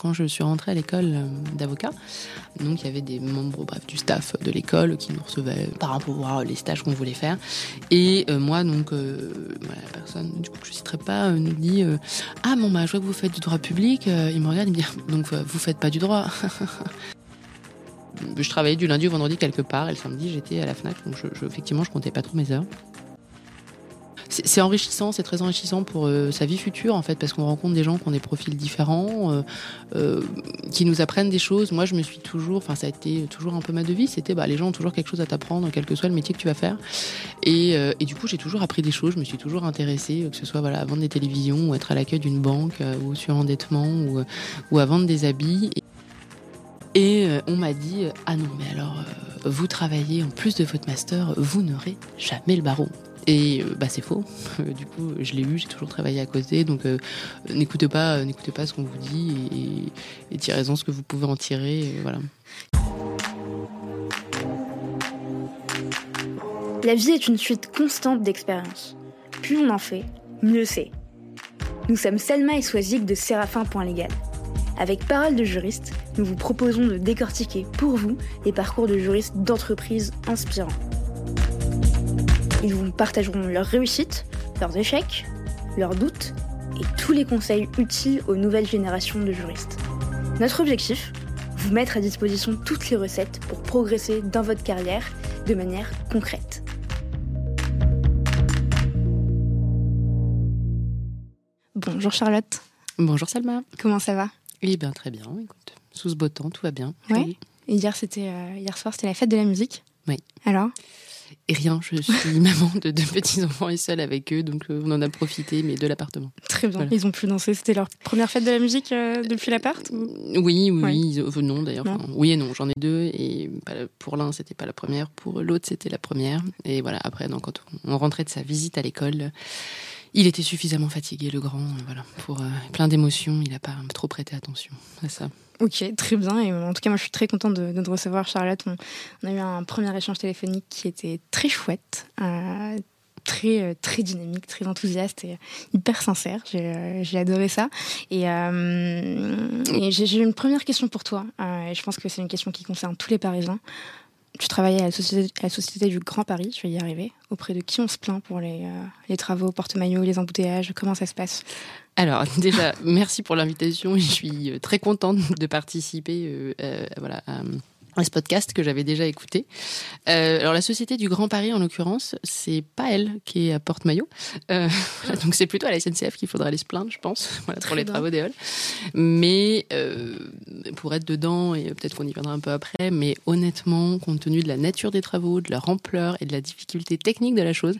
quand je suis rentrée à l'école d'avocat. Donc il y avait des membres bref, du staff de l'école qui nous recevaient par rapport voir les stages qu'on voulait faire. Et moi, donc, la personne, du coup, que je ne citerai pas, nous dit Ah, bon, bah, je vois que vous faites du droit public. il me regarde, il me dit Donc, vous faites pas du droit je travaillais du lundi au vendredi quelque part et le samedi j'étais à la FNAC, donc je, je, effectivement je comptais pas trop mes heures. C'est enrichissant, c'est très enrichissant pour euh, sa vie future en fait, parce qu'on rencontre des gens qui ont des profils différents, euh, euh, qui nous apprennent des choses. Moi, je me suis toujours, enfin, ça a été toujours un peu ma devise, c'était bah, les gens ont toujours quelque chose à t'apprendre, quel que soit le métier que tu vas faire. Et, du coup, j'ai toujours appris des choses, je me suis toujours intéressée, que ce soit voilà, à vendre des télévisions, ou être à l'accueil d'une banque, ou sur endettement, ou, ou à vendre des habits. Et on m'a dit Ah non, mais alors, vous travaillez en plus de votre master, vous n'aurez jamais le barreau. Et euh, bah, c'est faux. du coup, je l'ai eu, j'ai toujours travaillé à côté. Donc, n'écoutez pas, n'écoutez pas ce qu'on vous dit et, tirez-en ce que vous pouvez en tirer. voilà. La vie est une suite constante d'expériences. Plus on en fait, mieux c'est. Nous sommes Selma et Swazik de Séraphin.légal. Avec Parole de juriste, nous vous proposons de décortiquer pour vous les parcours de juristes d'entreprises inspirants. Ils vous partageront leurs réussites, leurs échecs, leurs doutes et tous les conseils utiles aux nouvelles générations de juristes. Notre objectif Vous mettre à disposition toutes les recettes pour progresser dans votre carrière de manière concrète. Bonjour Charlotte. Bonjour Salma. Comment ça va? Eh bien, très bien. Écoute, sous ce beau temps, tout va bien. Oui. Et hier, c'était euh, hier soir, c'était la fête de la musique. Oui. Alors? Et rien, je suis maman de deux petits enfants et seule avec eux, donc euh, on en a profité, mais de l'appartement. Très bien. Ils ont pu danser. C'était leur première fête de la musique euh, depuis l'appart Oui, oui, non d'ailleurs. oui et non, j'en ai deux et pour l'un c'était pas la première, pour l'autre c'était la première. Et voilà, après, donc, quand on rentrait de sa visite à l'école il était suffisamment fatigué, le grand, euh, voilà, pour euh, plein d'émotions. Il n'a pas trop prêté attention à ça. Ok, très bien. Et en tout cas, moi, je suis très contente de, te recevoir, Charlotte. On, a eu un premier échange téléphonique qui était très chouette. Euh, très très dynamique, très enthousiaste et hyper sincère. J'ai adoré ça. Et, j'ai une première question pour toi. et je pense que c'est une question qui concerne tous les Parisiens tu travaillais à la, société, du Grand Paris, je vais y arriver. Auprès de qui on se plaint pour les, euh, les travaux, porte-maillot, les embouteillages Comment ça se passe? Alors, déjà, merci pour l'invitation. Je suis euh, très contente de participer euh, voilà, à, ce podcast que j'avais déjà écouté. Euh, alors la société du Grand Paris en l'occurrence, c'est pas elle qui est à Porte-Maillot, euh, donc c'est plutôt à la SNCF qu'il faudrait aller se plaindre, je pense, voilà, pour les travaux des halls. Mais euh, pour être dedans et peut-être qu'on y viendra un peu après, mais honnêtement, compte tenu de la nature des travaux, de leur ampleur et de la difficulté technique de la chose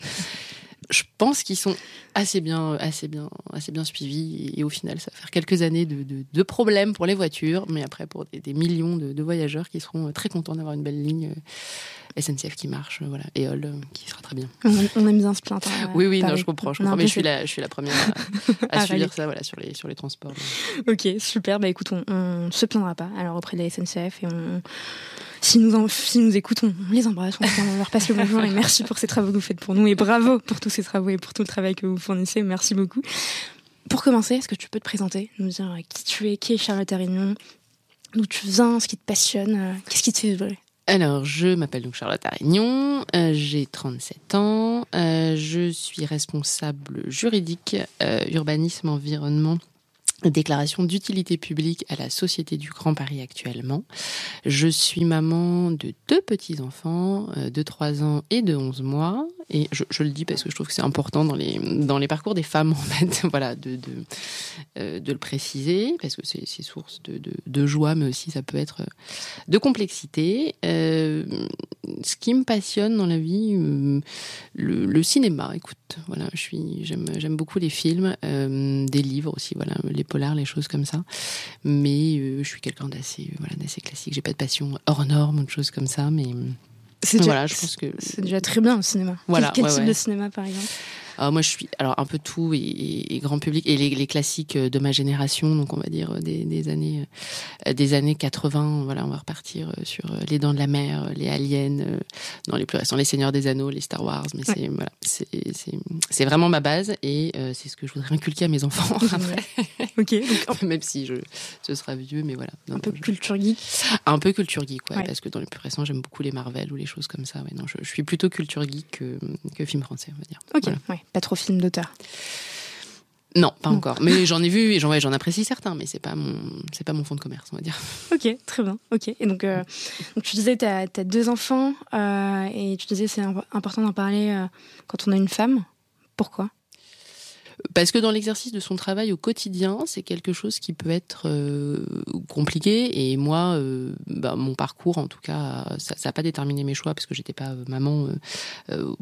je pense qu'ils sont assez bien, assez bien, assez bien suivis. Et, au final, ça va faire quelques années de, problèmes pour les voitures, mais après pour des, millions de, voyageurs qui seront très contents d'avoir une belle ligne euh, SNCF qui marche, voilà, Hall euh, qui sera très bien. On, aime bien se plaindre. Hein, oui, oui, non, je comprends, je comprends, mais je suis la, je suis la première à, suivre ça, voilà, sur les, sur les transports. Ok, super. Bah écoute, on, ne se plaindra pas. Alors auprès de la SNCF et on si nous, en, si nous écoutons, on les embrasse, on, leur passe le bonjour et merci pour ces travaux que vous faites pour nous et bravo pour tous ces travaux et pour tout le travail que vous fournissez. Merci beaucoup. Pour commencer, est-ce que tu peux te présenter, nous dire qui tu es, qui est Charlotte Arignon, d'où tu viens, ce qui te passionne, euh, qu'est-ce qui te fait vibrer? Alors, je m'appelle donc Charlotte Arignon, euh, j'ai 37 ans, euh, je suis responsable juridique, urbanisme, environnement déclaration d'utilité publique à la Société du Grand Paris actuellement. Je suis maman de deux petits-enfants euh, de 3 ans et de 11 mois. Et je, le dis parce que je trouve que c'est important dans les, dans les parcours des femmes, en fait, voilà, de, de, euh, de le préciser, parce que c'est source de, de, joie, mais aussi ça peut être de complexité. Euh, ce qui me passionne dans la vie, le, cinéma, écoute, voilà, j'aime beaucoup les films, des livres aussi, voilà, les polars, les choses comme ça. Mais euh, je suis quelqu'un d'assez, voilà, d'assez classique. J'ai pas de passion hors norme ou de choses comme ça, mais c'est déjà, je pense que déjà très bien le cinéma. Voilà, quel, type de cinéma par exemple? Alors moi, je suis alors un peu tout et, grand public et les, classiques de ma génération, donc on va dire des, années des années 80. Voilà, on va repartir sur les Dents de la Mer, les Aliens, dans les plus récents, les Seigneurs des Anneaux, les Star Wars. Mais c'est voilà, c'est vraiment ma base et c'est ce que je voudrais inculquer à mes enfants après. ok. Même si je, ce sera vieux, mais voilà. un peu culture geek. Un peu culture geek, ouais, parce que dans les plus récents, j'aime beaucoup les Marvel ou les choses comme ça. Ouais, non, je, je suis plutôt culture geek que, que film français, on va dire. Ok, ouais, pas trop film d'auteur. Non, pas encore. Mais j'en ai vu et j'en j'en apprécie certains, mais c'est pas mon c'est pas mon fond de commerce, on va dire. Ok, très bien. Ok. Et donc, euh, donc tu disais tu as, deux enfants euh, et tu disais c'est important d'en parler euh, quand on a une femme. Pourquoi? Parce que dans l'exercice de son travail au quotidien, c'est quelque chose qui peut être euh, compliqué. Et moi, euh, bah, mon parcours, en tout cas, ça n'a pas déterminé mes choix parce que j'étais pas euh, maman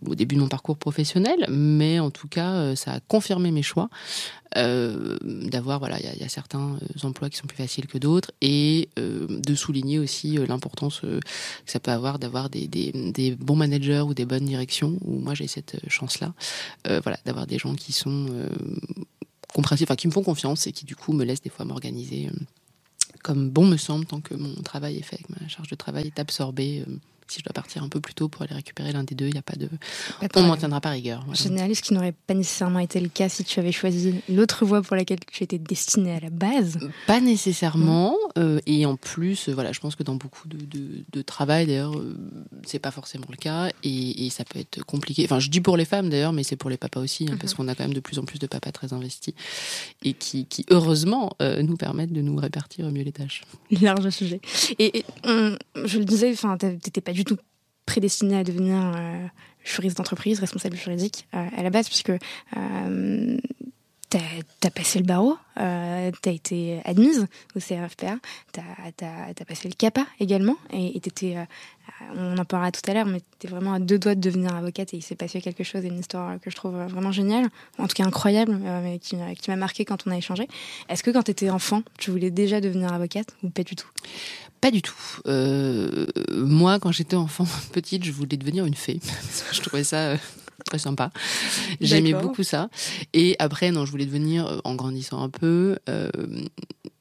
au début de mon parcours professionnel, mais en tout cas, ça a confirmé mes choix. d'avoir voilà il y, a certains emplois qui sont plus faciles que d'autres et de souligner aussi l'importance que ça peut avoir d'avoir des, bons managers ou des bonnes directions où moi j'ai cette chance là voilà d'avoir des gens qui sont compréhensifs, enfin qui me font confiance et qui du coup me laissent des fois m'organiser euh, comme bon me semble tant que mon travail est fait, que ma charge de travail est absorbée euh, si je dois partir un peu plus tôt pour aller récupérer l'un des deux, il n'y a pas de. on m'en tiendra par rigueur. Génial, ce qui n'aurait pas nécessairement été le cas si tu avais choisi l'autre voie pour laquelle tu étais destinée à la base. Pas nécessairement. Euh, et en plus, voilà, je pense que dans beaucoup de, de, travail, d'ailleurs, euh, c'est pas forcément le cas. Et, ça peut être compliqué. Enfin, je dis pour les femmes d'ailleurs, mais c'est pour les papas aussi, hein, parce mhm. qu'on a quand même de plus en plus de papas très investis et qui, qui heureusement, euh, nous permettent de nous répartir mieux les tâches. Large sujet. Et, je le disais, enfin, t'étais pas du tout prédestiné à devenir euh, juriste d'entreprise, responsable juridique euh, à la base, puisque euh, tu as, passé le barreau, euh, tu été admise au CRFPA, tu as, passé le CAPA également, et tu on en parlera tout à l'heure, mais tu vraiment à deux doigts de devenir avocate, et il s'est passé quelque chose, une histoire que je trouve vraiment géniale, en tout cas incroyable, mais qui, qui m'a marqué quand on a échangé. Est-ce que quand tu étais enfant, tu voulais déjà devenir avocate ou pas du tout? Pas du tout. Euh, moi, quand j'étais enfant, petite, je voulais devenir une fée. je trouvais ça euh, très sympa. J'aimais beaucoup ça. Et après, non, je voulais devenir, euh, en grandissant un peu,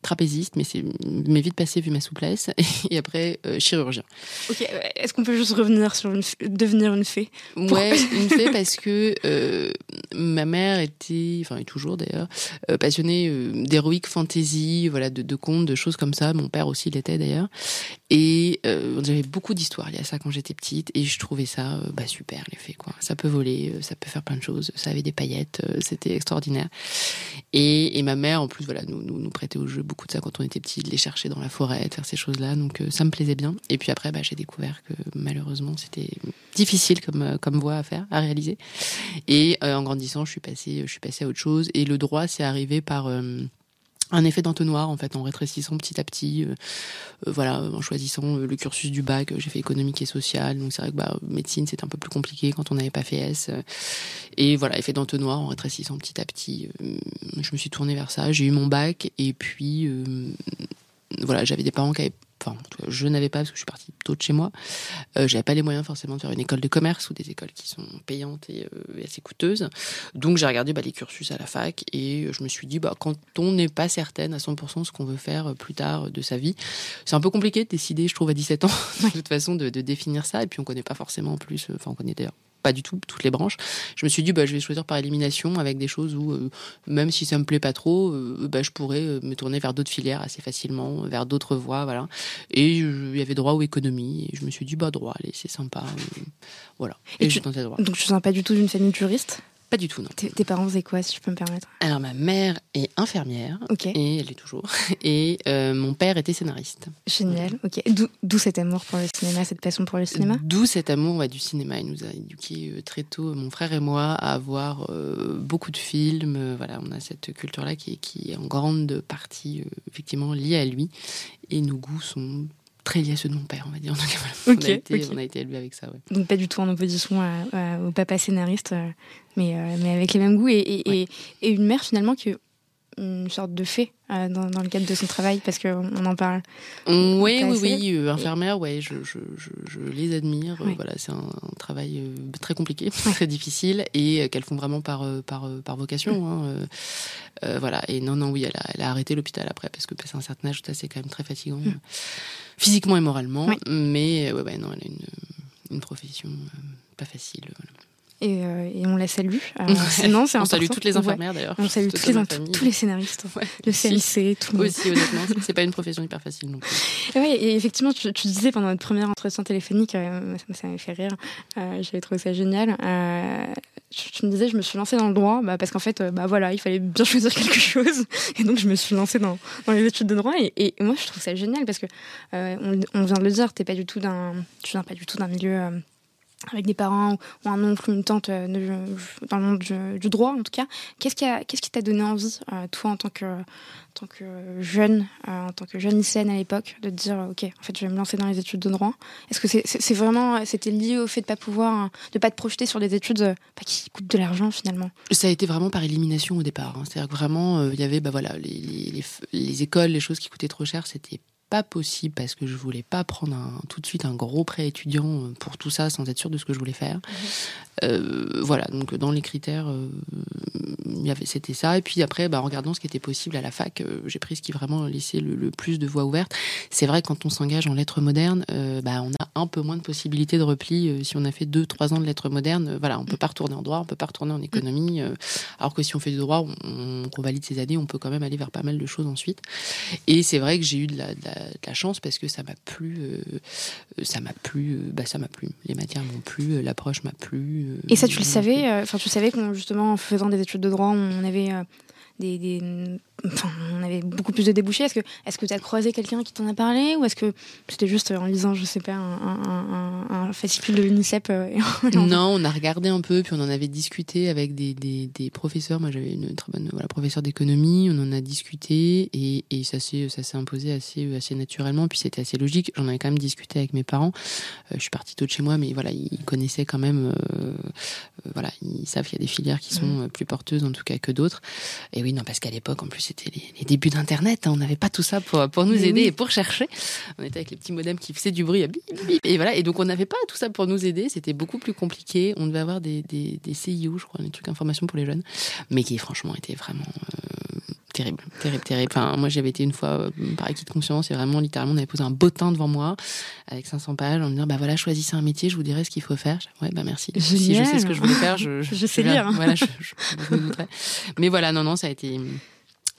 trapéziste, mais c'est mais vite passé vu ma souplesse. Et après, euh, chirurgien. Ok, est-ce qu'on peut juste revenir sur devenir une fée Ouais, une fée parce que euh, ma mère était, enfin est toujours d'ailleurs, euh, passionnée d'héroïque fantasy, voilà, de, de, contes, de choses comme ça. Mon père aussi l'était d'ailleurs. Et j'avais beaucoup d'histoires il y a ça quand j'étais petite, et je trouvais ça bah, super les fées quoi. Ça peut voler, ça peut faire plein de choses. Ça avait des paillettes, c'était extraordinaire. Et, et, ma mère en plus voilà nous nous, nous prêtait au jeu beaucoup de ça quand on était petit, de les chercher dans la forêt, de faire ces choses-là. Donc euh, ça me plaisait bien. Et puis après, bah, j'ai découvert que malheureusement, c'était difficile comme, euh, comme voie à faire, à réaliser. Et euh, en grandissant, je suis passée, je suis passée à autre chose. Et le droit, c'est arrivé par un effet d'entonnoir en fait en rétrécissant petit à petit euh, euh, voilà en choisissant euh, le cursus du bac j'ai fait économique et social donc c'est vrai que bah, médecine c'était un peu plus compliqué quand on n'avait pas fait S et voilà effet d'entonnoir en rétrécissant petit à petit je me suis tournée vers ça j'ai eu mon bac et puis voilà j'avais des parents qui avaient enfin, je n'avais pas parce que je suis partie tôt de chez moi. Euh, j'avais pas les moyens forcément de faire une école de commerce ou des écoles qui sont payantes et, euh, assez coûteuses. Donc j'ai regardé bah, les cursus à la fac et je me suis dit bah quand on n'est pas certaine à 100% ce qu'on veut faire plus tard de sa vie, c'est un peu compliqué de décider, je trouve à 17 ans de toute façon de, définir ça et puis on connaît pas forcément en plus, enfin on connaît d'ailleurs pas du tout toutes les branches. Je me suis dit, bah, je vais choisir par élimination avec des choses où, euh, même si ça me plaît pas trop, euh, bah, je pourrais euh, me tourner vers d'autres filières assez facilement, vers d'autres voies, voilà. Et il y avait droit ou économie. Et je me suis dit, bah, droit, allez, c'est sympa. voilà. Et, je tentais droit. Donc, tu ne pas du tout d'une famille de juristes? Pas du tout, non. Tes parents faisaient quoi, si je peux me permettre? Alors, ma mère est infirmière. Et elle est toujours. Et euh, mon père était scénariste. Génial, ok. D'où cet amour pour le cinéma, cette passion pour le cinéma? D'où cet amour du cinéma. Il nous a éduqués euh, très tôt, mon frère et moi, à voir euh, beaucoup de films. Voilà, on a cette culture-là qui, qui, est en grande partie, effectivement, liée à lui. Et nos goûts sont très lié à ceux de mon père, on va dire. on, a été, on, a été, élevé avec ça. Ouais. Donc pas du tout en opposition au papa scénariste, euh, mais, euh, mais avec les mêmes goûts et, et, et, une mère finalement que une sorte de fait dans, dans, le cadre de son travail parce qu'on en parle. Oui, oui, oui, infirmière, ouais, je, je, je, les admire. Voilà, c'est un, travail très compliqué, très difficile et qu'elles font vraiment par, par, par vocation. Hein, voilà, et non, non, oui, elle a, elle a arrêté l'hôpital après parce que passer un certain âge, c'est quand même très fatigant, mm. Physiquement et moralement. Mais ouais, ouais, non, elle a une, une profession pas facile. Voilà. Euh, et, on la salue. Euh, sinon, on salue toutes les infirmières d'ailleurs. On salue tous les, tous les scénaristes, le CLC, tout le monde. Aussi, honnêtement, c'est pas une profession hyper facile non plus. et effectivement, tu, disais pendant notre première entretien téléphonique, euh, ça, m'a fait rire, j'avais trouvé ça génial. Tu me disais, je me suis lancée dans le droit bah, parce qu'en fait, bah, voilà, il fallait bien choisir quelque chose. Et donc, je me suis lancée dans, les études de droit. Et, moi, je trouve ça génial parce que, on, on, vient de le dire, es pas du tout tu viens pas du tout d'un milieu avec des parents ou un oncle ou une tante euh, dans le monde du, droit en tout cas. Qu'est-ce qui qu'est-ce qui t'a donné envie, euh, toi en tant que, tant que jeune, euh, en tant que jeune lycéenne à l'époque, de te dire ok, en fait je vais me lancer dans les études de droit? Est-ce que c'est vraiment c'était lié au fait de pas pouvoir, de pas te projeter sur des études qui coûtent de l'argent finalement? Ça a été vraiment par élimination au départ. Hein. C'est-à-dire que vraiment il y avait bah voilà les, les, les écoles, les choses qui coûtaient trop cher, c'était pas possible parce que je voulais pas prendre un, tout de suite un gros prêt étudiant euh, pour tout ça sans être sûr de ce que je voulais faire. Mhm. Euh, voilà, donc dans les critères, euh, y avait c'était ça. Et puis après, bah, en regardant ce qui était possible à la fac, euh, j'ai pris ce qui vraiment laissait le, plus de voies ouvertes. C'est vrai quand on s'engage en lettres modernes, bah, on a un peu moins de possibilités de repli. si on a fait deux, trois ans de lettres modernes, voilà, on peut pas retourner en droit, on peut pas retourner en économie. alors que si on fait du droit, on, qu'on valide ces années, on peut quand même aller vers pas mal de choses ensuite. Et c'est vrai que j'ai eu de la, la, chance parce que ça m'a plu, ça m'a plu, bah ça m'a plu. Les matières m'ont plu, l'approche m'a plu. Et ça, tu le savais euh, Enfin, tu savais que justement, en faisant des études de droit, on avait euh, des, enfin, on avait beaucoup plus de débouchés. Est-ce que est-ce que tu as croisé quelqu'un qui t'en a parlé ou est-ce que c'était juste en lisant, je sais pas, un, un, fascicule de l'UNICEF euh, Non, on a regardé un peu, puis on en avait discuté avec des, des, des professeurs. Moi, j'avais une très bonne voilà, professeure d'économie. On en a discuté et, et ça s'est ça s'est imposé assez assez naturellement. Puis c'était assez logique. J'en avais quand même discuté avec mes parents. Euh, je suis partie tôt de chez moi, mais voilà, ils connaissaient quand même. Euh, voilà, ils savent qu'il y a des filières qui sont mm. plus porteuses en tout cas que d'autres. Et oui, non, parce qu'à l'époque, en plus, c'était les, débuts d'Internet. Hein. on n'avait pas tout ça pour, pour nous aider et pour chercher. On était avec les petits modems qui faisaient du bruit. et voilà. Et donc, on n'avait pas tout ça pour nous aider. C'était beaucoup plus compliqué. On devait avoir des, des, des CIO, je crois, des trucs d'information pour les jeunes. Mais qui, franchement, étaient vraiment euh, terrible, terrible, terrible. Enfin, moi, j'avais été une fois euh, par acquis de conscience et vraiment, littéralement, on avait posé un bottin devant moi avec 500 pages en me disant, bah voilà, choisissez un métier, je vous dirai ce qu'il faut faire. Ouais, bah merci. Si je sais ce que je voulais faire, je, je, sais lire. Voilà, je, Mais voilà, non, non, ça a été,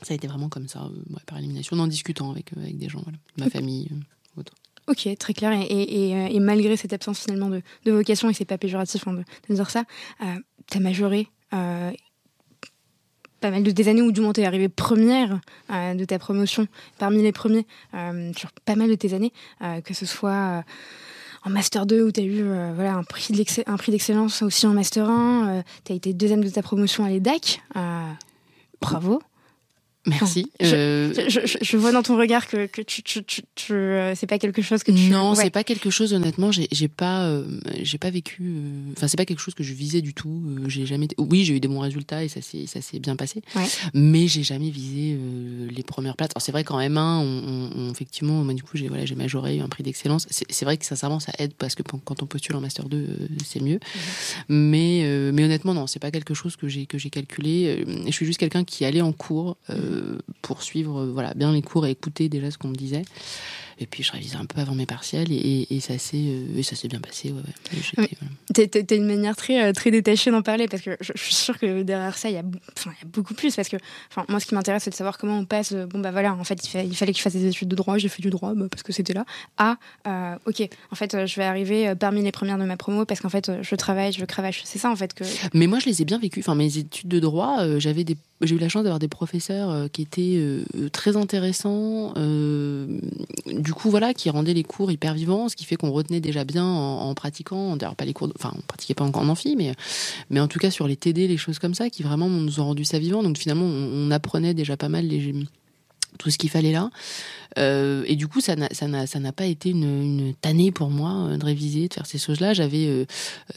ça a été vraiment comme ça, euh, par élimination, en discutant avec, euh, avec des gens, voilà, ma famille, autre. Ok, très clair. Et, et, et, malgré cette absence finalement de, de vocation, et c'est pas péjoratif hein, de, de, dire ça, euh, t'as majoré euh, pas mal de des années où du moins t'es arrivée première euh, de ta promotion, parmi les premiers euh, sur pas mal de tes années, euh, que ce soit en Master 2 où tu as eu voilà, un prix d'excellence aussi en Master 1, tu as été deuxième de ta promotion à l'EDAC. bravo. Merci. Euh, je, je, je, vois dans ton regard que, que tu, tu, tu, tu euh, c'est pas quelque chose que tu. Non, c'est pas quelque chose. Honnêtement, j'ai pas, euh, j'ai pas vécu. Enfin, c'est pas quelque chose que je visais du tout. j'ai jamais. Oui, j'ai eu des bons résultats et ça s'est, ça s'est bien passé. Ouais. Mais j'ai jamais visé les premières places. Alors c'est vrai qu'en M1, on, on, effectivement, moi du coup, j'ai voilà, j'ai majoré, eu un prix d'excellence. C'est vrai que sincèrement, ça aide parce que quand on postule en master 2, c'est mieux. Mais, mais honnêtement, non, c'est pas quelque chose que j'ai que j'ai calculé. Je suis juste quelqu'un qui allait en cours. Euh, poursuivre voilà, bien les cours et écouter déjà ce qu'on me disait. Et puis je révisais un peu avant mes partiels et, et, ça s'est euh, ça s'est bien passé. Ouais, ouais. T'as une manière très euh, très détachée d'en parler parce que je, suis sûre que derrière ça il y enfin y a beaucoup plus parce que moi ce qui m'intéresse c'est de savoir comment on passe bon bah voilà en fait il, il fallait que je fasse des études de droit j'ai fait du droit bah, parce que c'était là à euh, ok en fait je vais arriver parmi les premières de ma promo parce qu'en fait je travaille je cravache c'est ça en fait que mais moi je les ai bien vécues enfin mes études de droit j'avais des j'ai eu la chance d'avoir des professeurs qui étaient très intéressants du coup, voilà, qui rendait les cours hyper vivants, ce qui fait qu'on retenait déjà bien en, pratiquant. D'ailleurs, pas les cours, enfin, on pratiquait pas encore en amphi, mais, mais en tout cas sur les TD, les choses comme ça, qui vraiment nous ont rendu ça vivant. Donc finalement, on, apprenait déjà pas mal les tout ce qu'il fallait là. Euh, et du coup, ça n'a, pas été une, une tannée pour moi euh, de réviser, de faire ces choses-là. J'avais euh,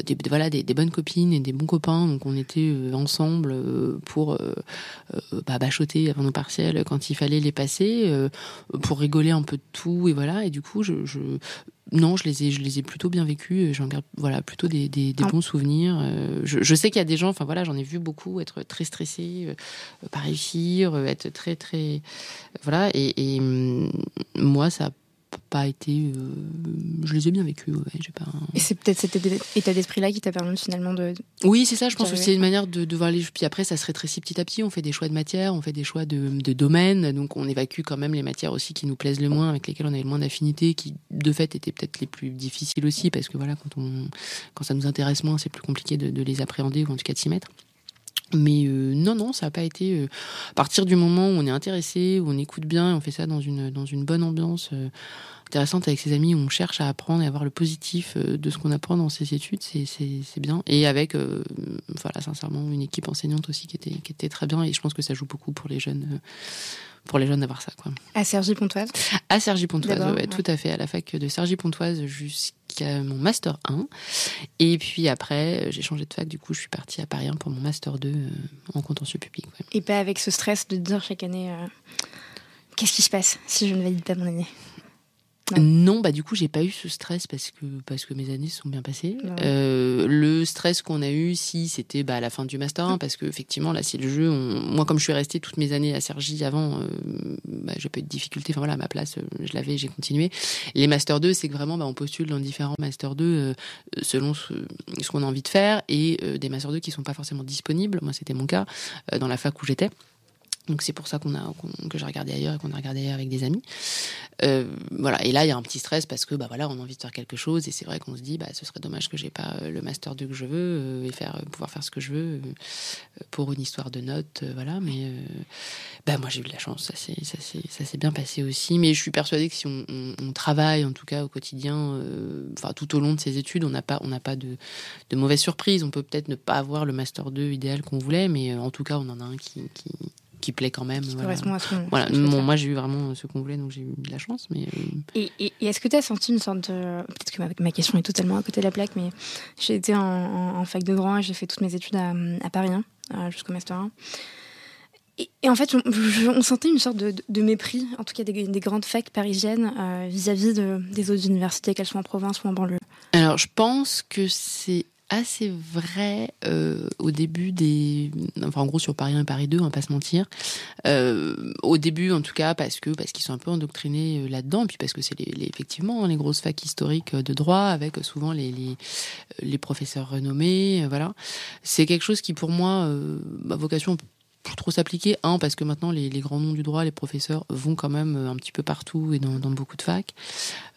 des, voilà, des, des, bonnes copines et des bons copains, donc on était ensemble pour bah, bachoter avant nos partiels quand il fallait les passer, pour rigoler un peu de tout, et voilà. Et du coup, je, je non, je les ai, je les ai plutôt bien vécus. J'en garde, voilà, plutôt des, des, des ah. bons souvenirs. Je, je, sais qu'il y a des gens, enfin voilà, j'en ai vu beaucoup être très stressés, pas réussir, être très très, voilà. Et, et hum, moi, ça pas été. Euh, je les ai bien vécus. Ouais, j'ai pas. Et c'est peut-être cet état d'esprit-là qui t'a permis finalement de. Oui, c'est ça. Je pense que c'est une manière de, de, voir les. Puis après, ça se rétrécit petit à petit. On fait des choix de matière, on fait des choix de, de domaine. Donc, on évacue quand même les matières aussi qui nous plaisent le moins, avec lesquelles on avait le moins d'affinité, qui de fait étaient peut-être les plus difficiles aussi, parce que voilà, quand on, quand ça nous intéresse moins, c'est plus compliqué de, de les appréhender ou en tout cas de s'y mettre. Mais euh, non, non, ça n'a pas été. Euh, à partir du moment où on est intéressé, où on écoute bien, on fait ça dans une, dans une bonne ambiance euh, intéressante avec ses amis, où on cherche à apprendre et à voir le positif de ce qu'on apprend dans ses études, c'est bien. Et avec, voilà, sincèrement, une équipe enseignante aussi qui était, qui était très bien. Et je pense que ça joue beaucoup pour les jeunes pour les jeunes d'avoir ça. Quoi. À Sergi-Pontoise À Sergi-Pontoise, ouais, tout à fait. À la fac de Sergi-Pontoise jusqu'à mon Master 1. Et puis après, j'ai changé de fac. Du coup, je suis partie à Paris 1 pour mon Master 2 euh, en contentieux public. Et pas avec ce stress de dire chaque année euh, qu'est-ce qui se passe si je ne valide pas mon année? Non. bah du coup j'ai pas eu ce stress parce que parce que mes années sont bien passées. Euh, le stress qu'on a eu, si c'était bah, à la fin du master 1, parce que effectivement là c'est le jeu. Moi comme je suis restée toutes mes années à Sergi avant, euh, bah, j'ai pas eu de difficulté. Enfin voilà ma place, euh, je l'avais, j'ai continué. Les master 2, c'est que vraiment bah, on postule dans différents master 2 selon ce, ce qu'on a envie de faire et des master 2 qui sont pas forcément disponibles. Moi c'était mon cas dans la fac où j'étais. Donc c'est pour ça qu'on a que j'ai regardé ailleurs et qu'on a regardé ailleurs avec des amis. Euh, voilà. Et là, il y a un petit stress parce que bah voilà, on a envie de faire quelque chose et c'est vrai qu'on se dit bah ce serait dommage que j'ai pas euh, le master 2 que je veux euh, et faire pouvoir faire ce que je veux pour une histoire de notes, voilà. Mais bah moi j'ai eu de la chance, ça s'est bien passé aussi. Mais je suis persuadée que si on, on, travaille en tout cas au quotidien, enfin tout au long de ses études, on n'a pas on n'a pas de de mauvaises surprises. On peut peut-être ne pas avoir le master 2 idéal qu'on voulait, mais en tout cas on en a un qui, qui qui plaît quand même. voilà. correspond à ce Voilà, moi j'ai eu vraiment ce qu'on voulait, donc j'ai eu de la chance. Mais euh, Et, est-ce que tu as senti une sorte de. Peut-être que ma, question est totalement à côté de la plaque, mais j'ai été en, fac de droit, j'ai fait toutes mes études à, Paris 1, jusqu'au Master 1. Et, en fait, on, sentait une sorte de, mépris, en tout cas des, grandes facs parisiennes, euh, vis-à-vis des autres universités, qu'elles soient en province ou en banlieue. Alors, je pense que c'est assez vrai euh, au début des enfin en gros sur Paris 1 et Paris 2 on va pas se mentir. Euh, au début en tout cas parce que parce qu'ils sont un peu endoctrinés euh, là-dedans puis parce que c'est effectivement les grosses facs historiques de droit avec souvent les les, les professeurs renommés voilà. C'est quelque chose qui pour moi ma vocation trop s'appliquer. Un, parce que maintenant, les, grands noms du droit, les professeurs, vont quand même euh, un petit peu partout et dans, beaucoup de facs.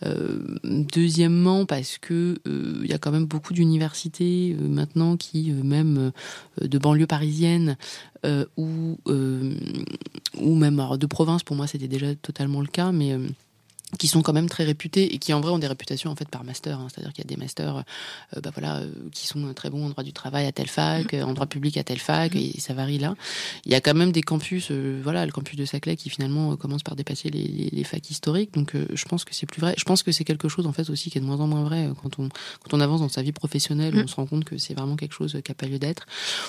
Euh, deuxièmement, parce que euh, il y a quand même beaucoup d'universités maintenant qui, même de banlieue parisienne, ou, ou même de province, pour moi c'était déjà totalement le cas, mais qui sont quand même très réputés et qui en vrai ont des réputations en fait par master. Hein. C'est-à-dire qu'il y a des masters, euh, bah voilà, euh, qui sont très bons en droit du travail à telle fac, mmh. en droit public à telle fac, et ça varie là. Il y a quand même des campus, euh, voilà, le campus de Saclay qui finalement commence par dépasser les, les, les facs historiques. Donc je pense que c'est plus vrai. Je pense que c'est quelque chose en fait aussi qui est de moins en moins vrai quand on quand on avance dans sa vie professionnelle, mmh. on se rend compte que c'est vraiment quelque chose qui a pas lieu d'être.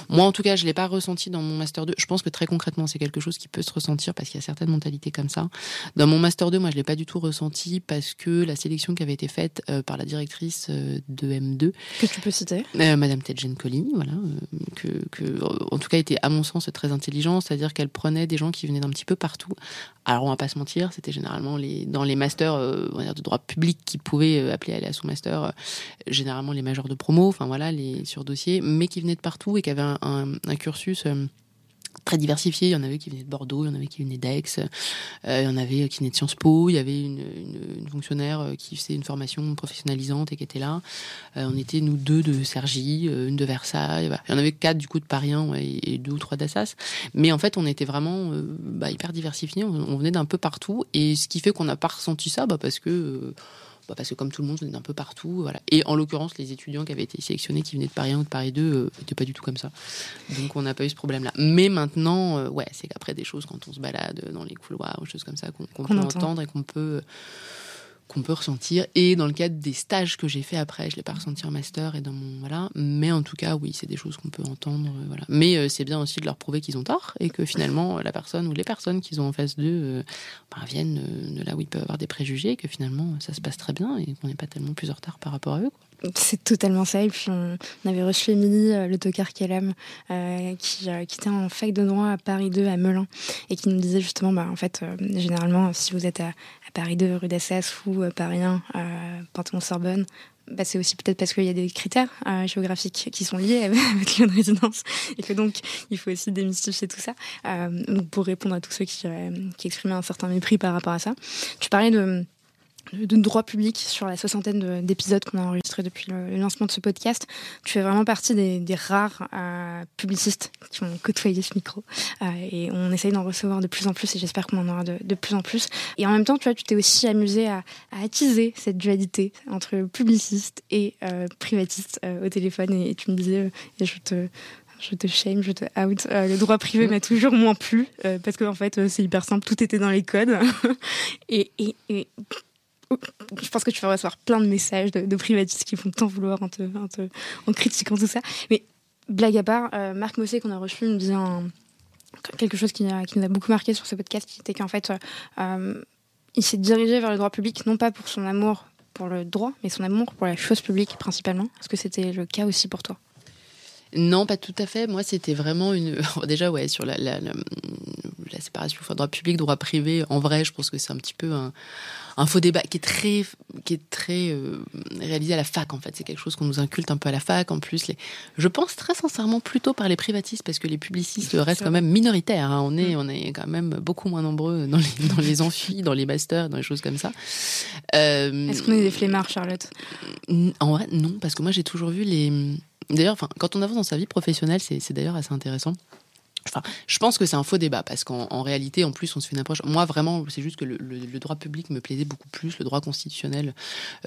Moi en tout cas, je l'ai pas ressenti dans mon master 2. Je pense que très concrètement, c'est quelque chose qui peut se ressentir parce qu'il y a certaines mentalités comme ça. Dans mon master 2, moi je l'ai pas du tout ressenti ressenti parce que la sélection qui avait été faite euh, par la directrice euh, de M2. Que tu peux citer? euh, Madame Tedjen Colli, voilà. que, que, en tout cas, était à mon sens très intelligent, c'est-à-dire qu'elle prenait des gens qui venaient d'un petit peu partout. Alors, on va pas se mentir, c'était généralement les, dans les masters on va dire de droit public qui pouvaient appeler à aller à son master, généralement les majors de promo, enfin voilà, les sur dossier, mais qui venaient de partout et qui avaient un, un, un cursus très diversifié. Il y en avait qui venaient de Bordeaux, il y en avait qui venaient d'Aix, euh, il y en avait qui venaient de Sciences Po, il y avait une, fonctionnaire euh, qui faisait une formation professionnalisante et qui était là. Euh, on était nous deux de euh, une de Versailles. Il y en avait quatre du coup de Paris et deux ou trois d'Assas. Mais en fait, on était vraiment bah, hyper diversifiés. On, on venait d'un peu partout et ce qui fait qu'on n'a pas ressenti ça, bah, parce que bah, parce que comme tout le monde, on est un peu partout. Voilà. Et en l'occurrence, les étudiants qui avaient été sélectionnés, qui venaient de Paris 1 ou de Paris 2, n'étaient pas du tout comme ça. Donc on n'a pas eu ce problème-là. Mais maintenant, ouais, c'est qu'après des choses, quand on se balade dans les couloirs ou choses comme ça, qu'on peut entendre et qu'on peut qu'on peut ressentir. Et dans le cadre des stages que j'ai fait après, je l'ai pas ressenti en master et dans mon voilà. Mais en tout cas, oui, c'est des choses qu'on peut entendre. Euh, voilà. Mais euh, c'est bien aussi de leur prouver qu'ils ont tort et que finalement la personne ou les personnes qu'ils ont en face d'eux euh, ben, viennent de là où ils peuvent avoir des préjugés, et que finalement ça se passe très bien et qu'on n'est pas tellement plus en retard par rapport à eux. C'est totalement ça. Et puis, on, avait reçu Émilie, euh, le tocard qu'elle aime, qui, qui, était en fac de droit à Paris 2, à Melun, et qui nous disait justement, bah, en fait, généralement, si vous êtes à, Paris 2, rue d'Assas ou euh, Paris 1, euh, Panthéon-Sorbonne, bah, c'est aussi peut-être parce qu'il y a des critères euh, géographiques qui sont liés avec lieu de résidence et que donc il faut aussi démystifier tout ça. pour répondre à tous ceux qui, qui exprimaient un certain mépris par rapport à ça, tu parlais de de droit public sur la soixantaine d'épisodes qu'on a enregistrés depuis le, lancement de ce podcast. Tu fais vraiment partie des, rares euh, publicistes qui ont côtoyé ce micro. Euh, et on essaye d'en recevoir de plus en plus et j'espère qu'on en aura de, plus en plus. Et en même temps, tu vois, tu t'es aussi amusé à, attiser cette dualité entre publiciste et euh, privatiste au téléphone. Et, tu me disais, et je te je te shame, je te out. le droit privé m'a toujours moins plu parce qu'en en fait, c'est hyper simple, tout était dans les codes. et, je pense que tu vas recevoir plein de messages de, privatistes qui vont t'en vouloir en, te, en, critiquant tout ça. Mais blague à part, euh, Marc Mossé qu'on a reçu me disait quelque chose qui, nous a beaucoup marqué sur ce podcast, qui était qu'en fait, euh, il s'est dirigé vers le droit public, non pas pour son amour pour le droit, mais son amour pour la chose publique principalement. Est-ce que c'était le cas aussi pour toi? Non, pas tout à fait. Moi, c'était vraiment une. Déjà, ouais, sur la, la, la, séparation droit public, droit privé, en vrai, je pense que c'est un petit peu un, un faux débat qui est très, qui est très euh, réalisé à la fac en fait. C'est quelque chose qu'on nous inculte un peu à la fac. En plus, les, je pense très sincèrement plutôt par les privatistes parce que les publicistes restent quand même minoritaires. Hein. On est, mm. on est quand même beaucoup moins nombreux dans les, dans les amphis, dans les masters, dans les choses comme ça. Euh, Est-ce qu'on est des flemmards, Charlotte? En vrai, non, parce que moi j'ai toujours vu les. D'ailleurs, quand on avance dans sa vie professionnelle, c'est d'ailleurs assez intéressant. Enfin, je pense que c'est un faux débat parce qu'en réalité, en plus, on se fait une approche. Moi, vraiment, c'est juste que le, droit public me plaisait beaucoup plus, le droit constitutionnel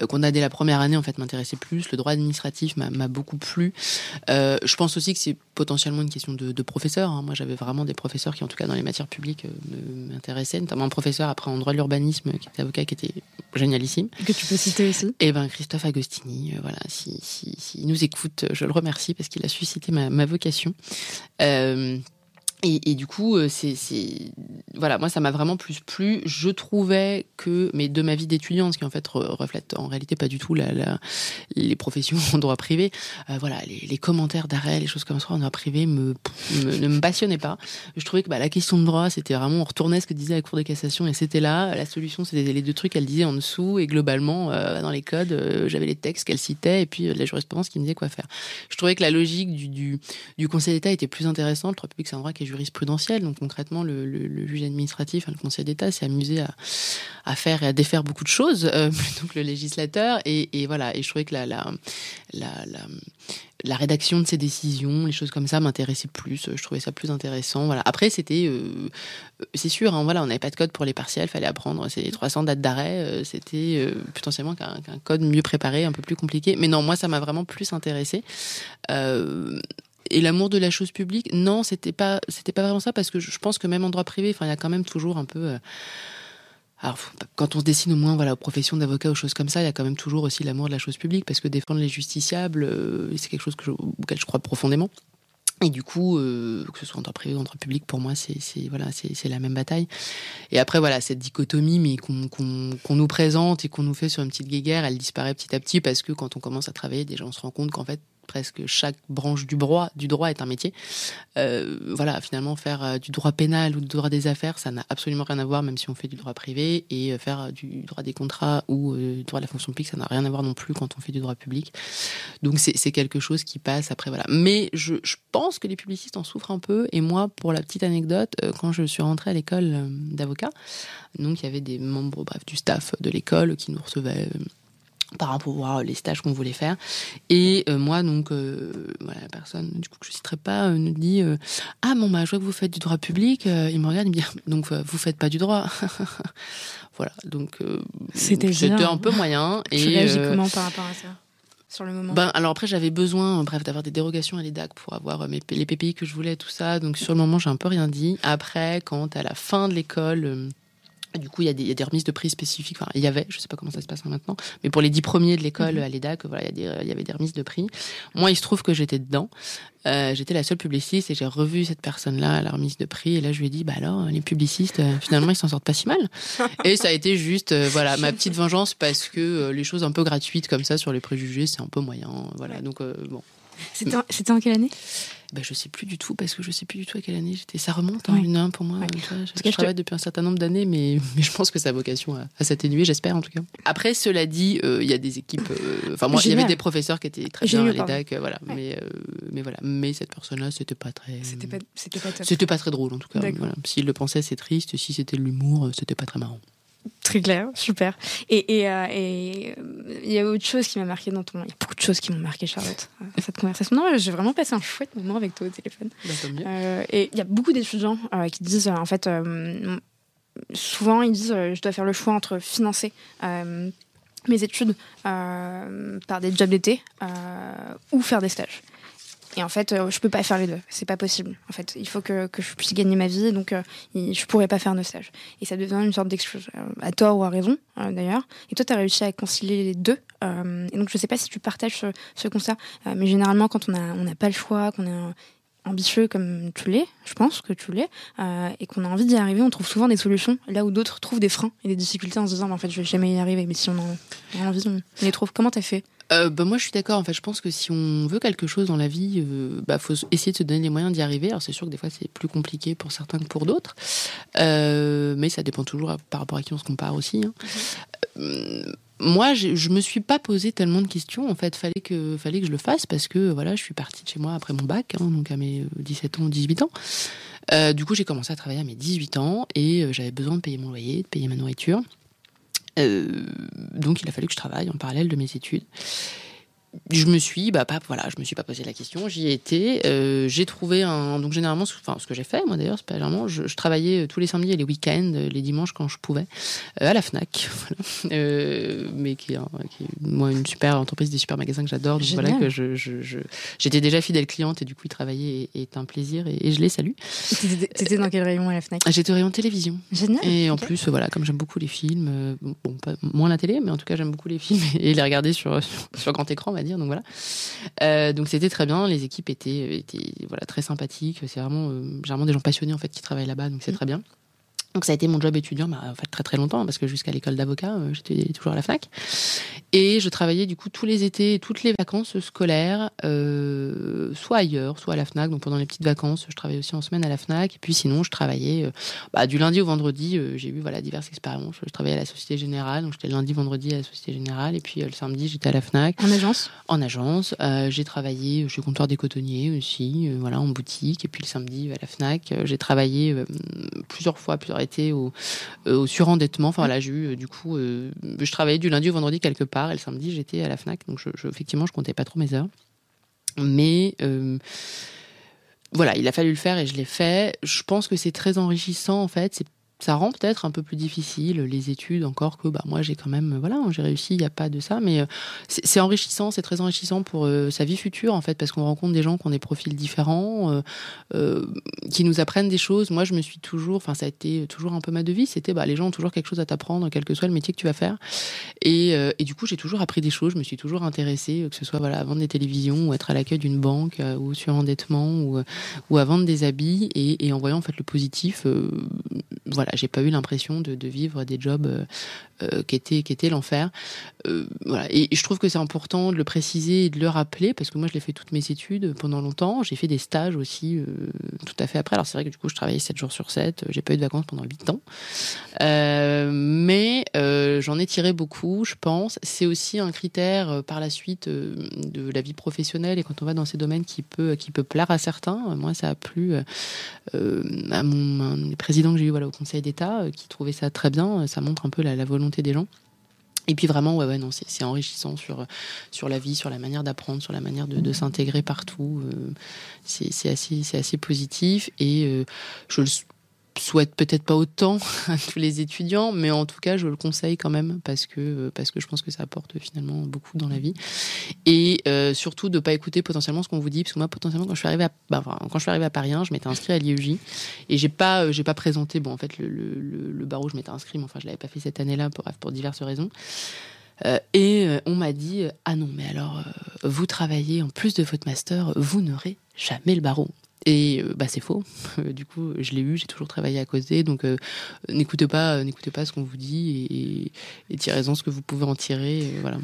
euh, qu'on a dès la première année, en fait, m'intéressait plus. Le droit administratif m'a beaucoup plu. Euh, je pense aussi que c'est potentiellement une question de, de professeur. Hein. Moi, j'avais vraiment des professeurs qui, en tout cas, dans les matières publiques, euh, m'intéressaient, notamment un professeur après en droit de l'urbanisme, qui était avocat, qui était génialissime. Que tu peux citer aussi. Et eh ben, Christophe Agostini, voilà, si, si, si, nous écoute, je le remercie parce qu'il a suscité ma, ma vocation. Et, du coup, euh, c'est, voilà, moi ça m'a vraiment plus plu. Je trouvais que, mais de ma vie d'étudiante, ce qui en fait reflète en réalité pas du tout les professions en droit privé, euh, voilà, les, commentaires d'arrêt, les choses comme ça en droit privé me, ne me passionnaient pas. Je trouvais que bah, la question de droit, c'était vraiment on retournait ce que disait la Cour de cassation et c'était là. La solution, c'était les deux trucs qu'elle disait en dessous et globalement euh, dans les codes, j'avais les textes qu'elle citait et puis la jurisprudence qui me disait quoi faire. Je trouvais que la logique du, du, du Conseil d'État était plus intéressante. Le droit public, c'est un droit qui est jurisprudentielle. Donc concrètement, le, juge administratif, le Conseil d'État, s'est amusé à, faire et à défaire beaucoup de choses euh, plutôt le législateur. Et, voilà. Et je trouvais que la, rédaction de ces décisions, les choses comme ça m'intéressaient plus. Je trouvais ça plus intéressant. Voilà. Après, c'était, euh, c'est sûr, hein, voilà, on n'avait pas de code pour les partiels, fallait apprendre ces 300 dates d'arrêt. Euh, c'était potentiellement qu'un code mieux préparé, un peu plus compliqué. Mais non, moi, ça m'a vraiment plus intéressé. Et l'amour de la chose publique, non, c'était pas, c'était pas vraiment ça parce que je pense que même en droit privé, enfin, il y a quand même toujours un peu. Euh, alors, quand on se dessine au moins voilà, aux professions d'avocat, aux choses comme ça, il y a quand même toujours aussi l'amour de la chose publique, parce que défendre les justiciables, euh, c'est quelque chose que je, auquel je crois profondément. Et du coup, euh, que ce soit en droit privé ou en droit public, pour moi, c'est voilà, c'est la même bataille. Et après, voilà, cette dichotomie, mais qu'on nous présente et qu'on nous fait sur une petite guéguerre, elle disparaît petit à petit parce que quand on commence à travailler, déjà, on se rend compte qu'en fait, presque chaque branche du droit, du droit est un métier. Euh, voilà, finalement, faire euh, du droit pénal ou du droit des affaires, ça n'a absolument rien à voir, même si on fait du droit privé, et euh, faire du droit des contrats ou du droit de la fonction publique, ça n'a rien à voir non plus quand on fait du droit public. Donc c'est quelque chose qui passe après, voilà. Mais je, je, pense que les publicistes en souffrent un peu, et moi, pour la petite anecdote, quand je suis rentrée à l'école d'avocat, donc il y avait des membres, bref, du staff de l'école qui nous recevaient par rapport les stages qu'on voulait faire. Et euh, moi, donc, euh, voilà, la personne, du coup, que je citerai pas, euh, nous dit Ah, bon, bah, je vois que vous faites du droit public. il me regarde, il me dit Donc, vous faites pas du droit. voilà, donc, c'était un peu moyen. et tu réagis comment par rapport à ça sur le moment? Ben, Alors après, j'avais besoin, bref, d'avoir des dérogations à l'EDAC pour avoir mes, les PPI que je voulais, tout ça. Donc, sur le moment, j'ai un peu rien dit. Après, quand à la fin de l'école du coup, il y, a des, il y, a des, remises de prix spécifiques. Enfin, il y avait, je ne sais pas comment ça se passe maintenant, mais pour les dix premiers de l'école mhm. à l'EDAC, voilà, il y, il y, avait des remises de prix. Moi, il se trouve que j'étais dedans. Euh, j'étais la seule publiciste et j'ai revu cette personne-là à la remise de prix. Et là, je lui ai dit, bah alors, les publicistes, euh, finalement, ils s'en sortent pas si mal. Et ça a été juste, euh, voilà, ma petite vengeance parce que les choses un peu gratuites comme ça sur les préjugés, c'est un peu moyen. Voilà, donc bon. C'était en quelle année? Bah, je sais plus du tout parce que je sais plus du tout à quelle année j'étais. Ça remonte, hein, une pour moi. je, travaille depuis un certain nombre d'années, mais, mais je pense que ça a vocation à, s'atténuer, j'espère en tout cas. Après, cela dit, euh, il y a des équipes. Euh, enfin, moi, il y avait des professeurs qui étaient très bien à l'EDAC, voilà. Mais, euh, mais voilà. Mais cette personne-là, c'était pas très. C'était pas, pas, très drôle en tout cas. Voilà. S'il le pensait, c'est triste. Si c'était de l'humour, c'était pas très marrant. Très clair, super. Et il euh, et, il y a autre chose qui m'a marqué dans ton. Il y a beaucoup de choses qui m'ont marqué, Charlotte, euh, cette conversation. Non, j'ai vraiment passé un chouette moment avec toi au téléphone. Bah, euh, et il y a beaucoup d'étudiants qui disent, en fait, souvent ils disent, je dois faire le choix entre financer mes études par des jobs d'été ou faire des stages. Et en fait, euh, je peux pas faire les deux. C'est pas possible. En fait, il faut que, que je puisse gagner ma vie, donc euh, je pourrais pas faire de stage. Et ça devient une sorte d'excuse, euh, à tort ou à raison d'ailleurs. Et toi, tu as réussi à concilier les deux. et donc, je sais pas si tu partages ce, constat, mais généralement, quand on n'a on pas le choix, qu'on est ambitieux comme tu l'es, je pense que tu l'es, et qu'on a envie d'y arriver, on trouve souvent des solutions là où d'autres trouvent des freins et des difficultés en se disant, en fait, je vais jamais y arriver. Mais si on, a envie, on les trouve. Comment tu as fait? Euh, bah, moi, je suis d'accord. En fait, je pense que si on veut quelque chose dans la vie, il euh, bah, faut essayer de se donner les moyens d'y arriver. Alors, c'est sûr que des fois, c'est plus compliqué pour certains que pour d'autres, euh, mais ça dépend toujours par rapport à qui on se compare aussi. Hein. Mhm. moi, je, je me suis pas posé tellement de questions. En fait, fallait que fallait que je le fasse parce que voilà, je suis partie de chez moi après mon bac, hein, donc à mes 17 ans, 18 ans. du coup, j'ai commencé à travailler à mes 18 ans et j'avais besoin de payer mon loyer, de payer ma nourriture. Euh, donc il a fallu que je travaille en parallèle de mes études je me suis, bah, pas, voilà, je me suis pas posé la question, j'y ai été. Euh, j'ai trouvé un. Donc, généralement, enfin, ce que j'ai fait, moi d'ailleurs, c'est pas généralement, je, travaillais euh, tous les samedis et les week-ends, euh, les dimanches quand je pouvais, à la Fnac. mais qui est, moi, une super entreprise, des super magasins que j'adore. Donc, voilà, que je, j'étais déjà fidèle cliente et du coup, y travailler est, un plaisir et, je les salue. T'étais dans quel rayon à la Fnac? J'étais rayon télévision. Génial. Et en plus, voilà, comme j'aime beaucoup les films, bon, pas, moins la télé, mais en tout cas, j'aime beaucoup les films et les regarder sur, sur, sur grand écran, on va dire donc voilà. Euh, donc c'était très bien. Les équipes étaient, étaient voilà très sympathiques. C'est vraiment euh, généralement des gens passionnés en fait qui travaillent là-bas, donc c'est mm. très bien. Donc ça a été mon job étudiant, bah, en fait très très longtemps, parce que jusqu'à l'école d'avocat, euh, j'étais toujours à la fac. Et je travaillais du coup tous les étés, toutes les vacances scolaires, euh, soit ailleurs, soit à la FNAC. Donc pendant les petites vacances, je travaillais aussi en semaine à la FNAC. Et puis sinon, je travaillais euh, bah, du lundi au vendredi. J'ai eu voilà, diverses expériences. Je travaillais à la Société Générale. Donc j'étais lundi, vendredi à la Société Générale. Et puis le samedi, j'étais à la FNAC. En agence? En agence. j'ai travaillé chez Comptoir des Cotonniers aussi, voilà, en boutique. Et puis le samedi, à la FNAC. j'ai travaillé plusieurs fois, plusieurs étés au, surendettement. Enfin voilà, j'ai eu du coup, je travaillais du lundi au vendredi quelque part et le samedi, j'étais à la Fnac. Donc, je, effectivement, je comptais pas trop mes heures. Mais euh, voilà, il a fallu le faire et je l'ai fait. Je pense que c'est très enrichissant, en fait. C'est ça rend peut-être un peu plus difficile les études encore que bah moi j'ai quand même voilà j'ai réussi il n'y a pas de ça mais euh, c'est enrichissant c'est très enrichissant pour euh, sa vie future en fait parce qu'on rencontre des gens qui ont des profils différents euh, qui nous apprennent des choses. Moi je me suis toujours enfin ça a été toujours un peu ma devise c'était bah les gens ont toujours quelque chose à t'apprendre quel que soit le métier que tu vas faire. Et, et du coup j'ai toujours appris des choses je me suis toujours intéressée que ce soit voilà à vendre des télévisions ou être à l'accueil d'une banque ou sur endettement ou, ou à vendre des habits. Et, et en voyant en fait le positif voilà j'ai pas eu l'impression de, vivre des jobs euh, euh, qui étaient qui étaient l'enfer. Euh, voilà, et, je trouve que c'est important de le préciser et de le rappeler parce que moi je l'ai fait toutes mes études pendant longtemps. J'ai fait des stages aussi tout à fait après. Alors c'est vrai que du coup je travaillais 7 jours sur 7, j'ai pas eu de vacances pendant 8 ans, mais j'en ai tiré beaucoup, je pense. C'est aussi un critère par la suite de la vie professionnelle et quand on va dans ces domaines qui peut qui peut plaire à certains. Moi ça a plu à mon président que j'ai eu voilà au conseil d'État euh, qui trouvait ça très bien. Ça montre un peu la, volonté des gens. Et puis vraiment, ouais, ouais, non, c'est enrichissant sur, sur la vie, sur la manière d'apprendre, sur la manière de, s'intégrer partout. Euh, c'est assez, assez positif. Et euh, je le souhaite peut-être pas autant à tous les étudiants, mais en tout cas, je le conseille quand même parce que, parce que je pense que ça apporte finalement beaucoup dans la vie. Et euh, surtout de pas écouter potentiellement ce qu'on vous dit, parce que moi, potentiellement, quand je suis arrivée à, bah, quand je suis arrivée à Paris 1, je m'étais inscrite à l'IEJ et j'ai pas, euh, pas présenté, bon, en fait, le, barreau, je m'étais inscrite, mais enfin, je l'avais pas fait cette année-là pour, pour diverses raisons. Euh, et on m'a dit ah non mais alors vous travaillez en plus de votre master vous n'aurez jamais le barreau et euh, bah, c'est faux. du coup, je l'ai eu, j'ai toujours travaillé à côté. Donc, euh, n'écoutez pas, n'écoutez pas ce qu'on vous dit et, et, tirez-en ce que vous pouvez en tirer. voilà.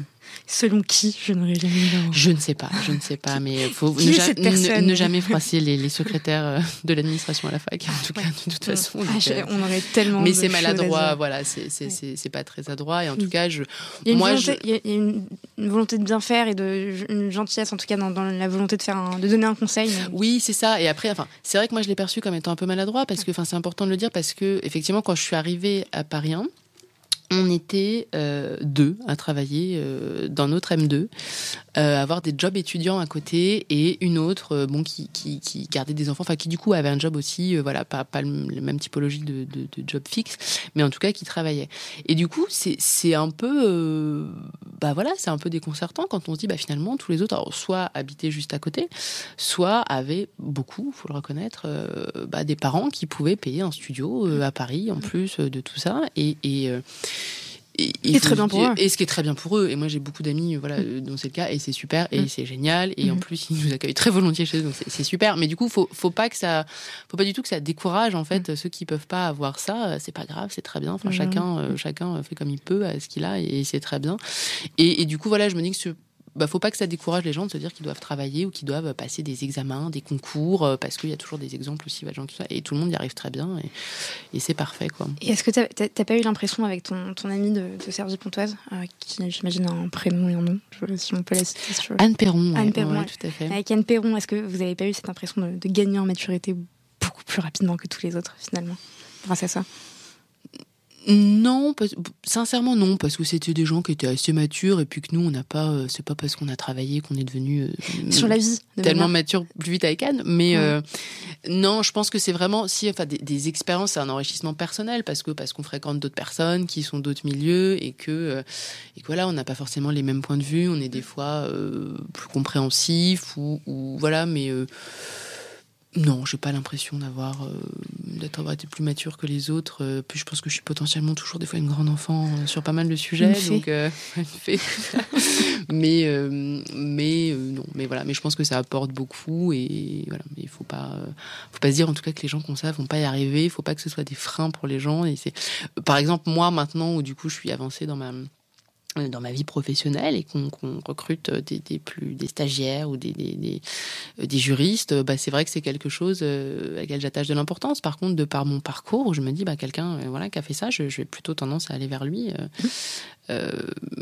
Selon qui Je n'aurais jamais Je ne sais pas, je ne sais pas, mais faut ne, ne, jamais froisser les, secrétaires euh, de l'administration à la fac. En tout cas, de toute façon. Ah, on aurait tellement. Mais c'est maladroit, voilà, c'est pas très adroit. Et en tout cas, je. Il y a une, volonté, il y a une, volonté de bien faire et de une gentillesse, en tout cas, dans, la volonté de faire, de donner un conseil. Oui, c'est ça. Et après, enfin, c'est vrai que moi, je l'ai perçu comme étant un peu maladroit parce que, enfin, c'est important de le dire parce que, effectivement, quand je suis arrivée à Paris 1, on était euh, deux à travailler euh, dans notre M2, euh, avoir des jobs étudiants à côté et une autre bon qui, qui, qui, gardait des enfants, enfin qui du coup avait un job aussi, voilà, pas, pas le, même typologie de, de, de, job fixe, mais en tout cas qui travaillait. Et du coup, c'est un peu, bah voilà, c'est un peu déconcertant quand on se dit, bah finalement, tous les autres, alors, soit habitaient juste à côté, soit avaient beaucoup, faut le reconnaître, bah, des parents qui pouvaient payer un studio à Paris en plus de tout ça. Et, et et, très bien pour eux. Et ce qui est très bien pour eux. Et moi, j'ai beaucoup d'amis voilà, mm. dont c'est le cas, et c'est super, et mm. c'est génial. Et en mm. plus, ils nous accueillent très volontiers chez eux, donc c'est super. Mais du coup, faut, faut pas que ça, faut pas du tout que ça décourage en fait ceux qui peuvent pas avoir ça. C'est pas grave, c'est très bien. Enfin, chacun, euh, chacun fait comme il peut à ce qu'il a, et c'est très bien. Et, et, du coup, voilà, je me dis que bah, faut pas que ça décourage les gens de se dire qu'ils doivent travailler ou qu'ils doivent passer des examens, des concours, euh, parce qu'il y a toujours des exemples aussi, gens, tout ça, et tout le monde y arrive très bien, et, c'est parfait. Quoi. Et est-ce que tu n'as pas eu l'impression avec ton, ton ami de, de Sergi Pontoise, euh, qui j'imagine a un prénom et un nom, si on peut la citer Anne Perron, Anne Perron tout à fait. Avec Anne Perron, est-ce que vous n'avez pas eu cette impression de, de gagner en maturité beaucoup plus rapidement que tous les autres, finalement, grâce à ça? Non, sincèrement non, parce que c'était des gens qui étaient assez matures et puis que nous on n'a pas, euh, c'est pas parce qu'on a travaillé qu'on est devenu euh, sur la vie tellement mature plus vite avec Anne. Mais euh, non, je pense que c'est vraiment si enfin des, expériences, c'est un enrichissement personnel parce que parce qu'on fréquente d'autres personnes qui sont d'autres milieux et que et que voilà, on n'a pas forcément les mêmes points de vue, on est des fois plus compréhensif ou, ou, voilà, mais non, j'ai pas l'impression d'avoir euh, d'être été plus mature que les autres. Euh, puis je pense que je suis potentiellement toujours des fois une grande enfant euh, sur pas mal de sujets, donc mais mais non, mais voilà, mais je pense que ça apporte beaucoup et voilà. Mais il faut pas faut pas se dire en tout cas que les gens qu'on ça vont pas y arriver. Il faut pas que ce soit des freins pour les gens. Et c'est par exemple moi maintenant où du coup je suis avancée dans ma dans ma vie professionnelle et qu'on recrute des, des, plus des stagiaires ou des, des, des, euh, juristes, bah c'est vrai que c'est quelque chose euh, à laquelle j'attache de l'importance. Par contre, de par mon parcours, je me dis bah quelqu'un euh, voilà qui a fait ça, je, je, vais plutôt tendance à aller vers lui. Mmh. Euh,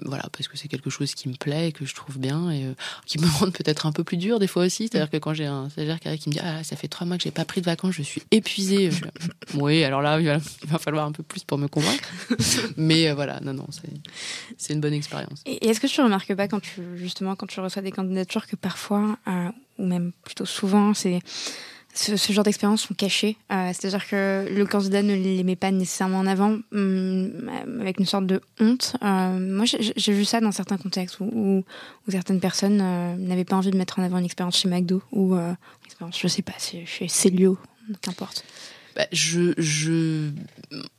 voilà, parce que c'est quelque chose qui me plaît et que je trouve bien et euh, qui me rend peut-être un peu plus dur des fois aussi. C'est-à-dire que quand j'ai un stagiaire qui me dit Ah, ça fait trois mois que j'ai pas pris de vacances, je suis épuisée. oui, alors là, il va, falloir un peu plus pour me convaincre. Mais euh, voilà, non, non, c'est une bonne expérience. Et, est-ce que tu remarques pas quand tu, justement, quand tu reçois des candidatures que parfois, ou même plutôt souvent, c'est ce, genre d'expériences sont cachées. Euh, c'est-à-dire que le candidat ne les met pas nécessairement en avant hum, avec une sorte de honte. Euh, moi, j'ai vu ça dans certains contextes où, certaines personnes euh, n'avaient pas envie de mettre en avant une expérience chez McDo ou une expérience, je sais pas, chez Célio, qu'importe. Bah, je, je,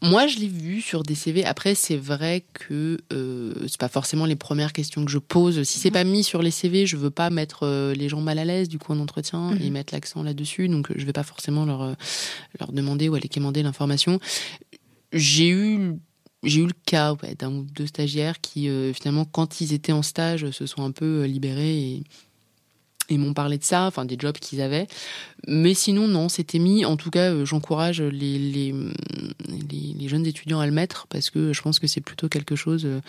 moi, je l'ai vu sur des CV. Après, c'est vrai que euh, c'est pas forcément les premières questions que je pose. Si c'est mhm. pas mis sur les CV, je veux pas mettre euh, les gens mal à l'aise du coup en entretien et mhm. mettre l'accent là-dessus. Donc, je vais pas forcément leur euh, leur demander ou aller quémander l'information. J'ai eu j'ai eu le cas d'un ou deux stagiaires qui euh, finalement, quand ils étaient en stage, se sont un peu libérés et m'ont parlé de ça, enfin des jobs qu'ils avaient. Mais sinon, non, c'était mis. En tout cas, euh, j'encourage les, les, jeunes étudiants à le mettre parce que je pense que c'est plutôt quelque chose euh,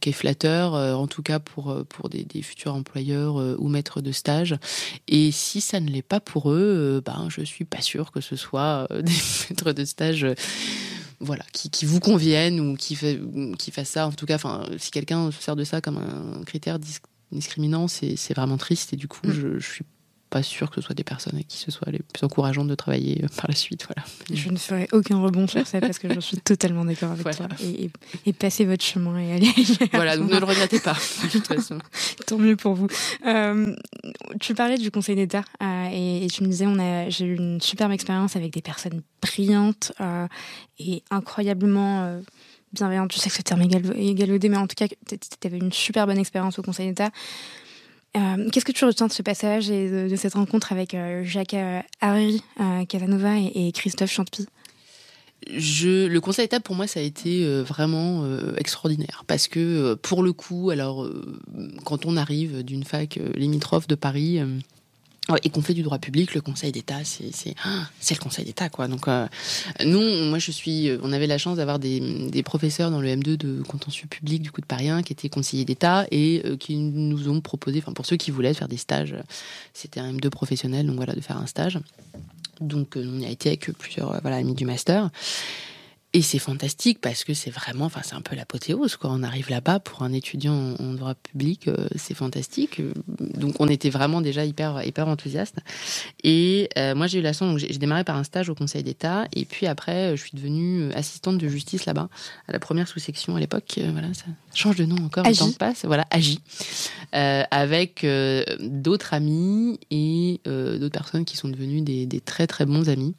qui est flatteur, euh, en tout cas pour, pour des, futurs employeurs ou maîtres de stage. Et si ça ne l'est pas pour eux, ben, je suis pas sûre que ce soit des maîtres de stage voilà, qui, qui, vous conviennent ou qui, fait, qui fassent ça. En tout cas, si quelqu'un se sert de ça comme un critère discriminant, c'est vraiment triste. Et du coup, mm. je, je suis pas sûr que ce soit des personnes avec qui ce soit les plus encourageantes de travailler euh, par la suite. Voilà. Je ne ferai aucun rebond sur ça parce que je suis totalement d'accord avec toi. Et, et, passez votre chemin et allez. Voilà, donc ne le regrettez pas, de toute façon. Tant mieux pour vous. Euh, tu parlais du Conseil d'État euh, et, tu me disais, on a, j'ai eu une superbe expérience avec des personnes brillantes et incroyablement bienveillantes. Je sais que ce terme est galvaudé, mais en tout cas, tu avais une super bonne expérience au Conseil d'État. Euh, qu'est-ce que tu retiens de ce passage et de, cette rencontre avec euh, Jacques euh, Harry Casanova et, Christophe Champy? Je, le conseil d'étape pour moi ça a été vraiment extraordinaire parce que pour le coup alors quand on arrive d'une fac limitrophe de Paris et qu'on fait du droit public, le Conseil d'État, c'est le Conseil d'État quoi. Donc euh, nous, moi je suis, on avait la chance d'avoir des, professeurs dans le M2 de contentieux public du coup de Paris 1 qui étaient conseillers d'État et euh, qui nous ont proposé, enfin pour ceux qui voulaient faire des stages, c'était un M2 professionnel, donc voilà de faire un stage. Donc euh, on y a été avec plusieurs voilà amis du master. Et c'est fantastique parce que c'est vraiment, enfin, c'est un peu l'apothéose, quoi. On arrive là-bas pour un étudiant en, droit public, euh, c'est fantastique. Donc, on était vraiment déjà hyper, hyper enthousiaste. Et euh, moi, j'ai eu la chance, donc j'ai démarré par un stage au Conseil d'État. Et puis après, je suis devenue assistante de justice là-bas, à la première sous-section à l'époque. Euh, voilà, ça change de nom encore, le temps passe. Voilà, Agi. avec d'autres amis et d'autres personnes qui sont devenues des, des très, très bons amis.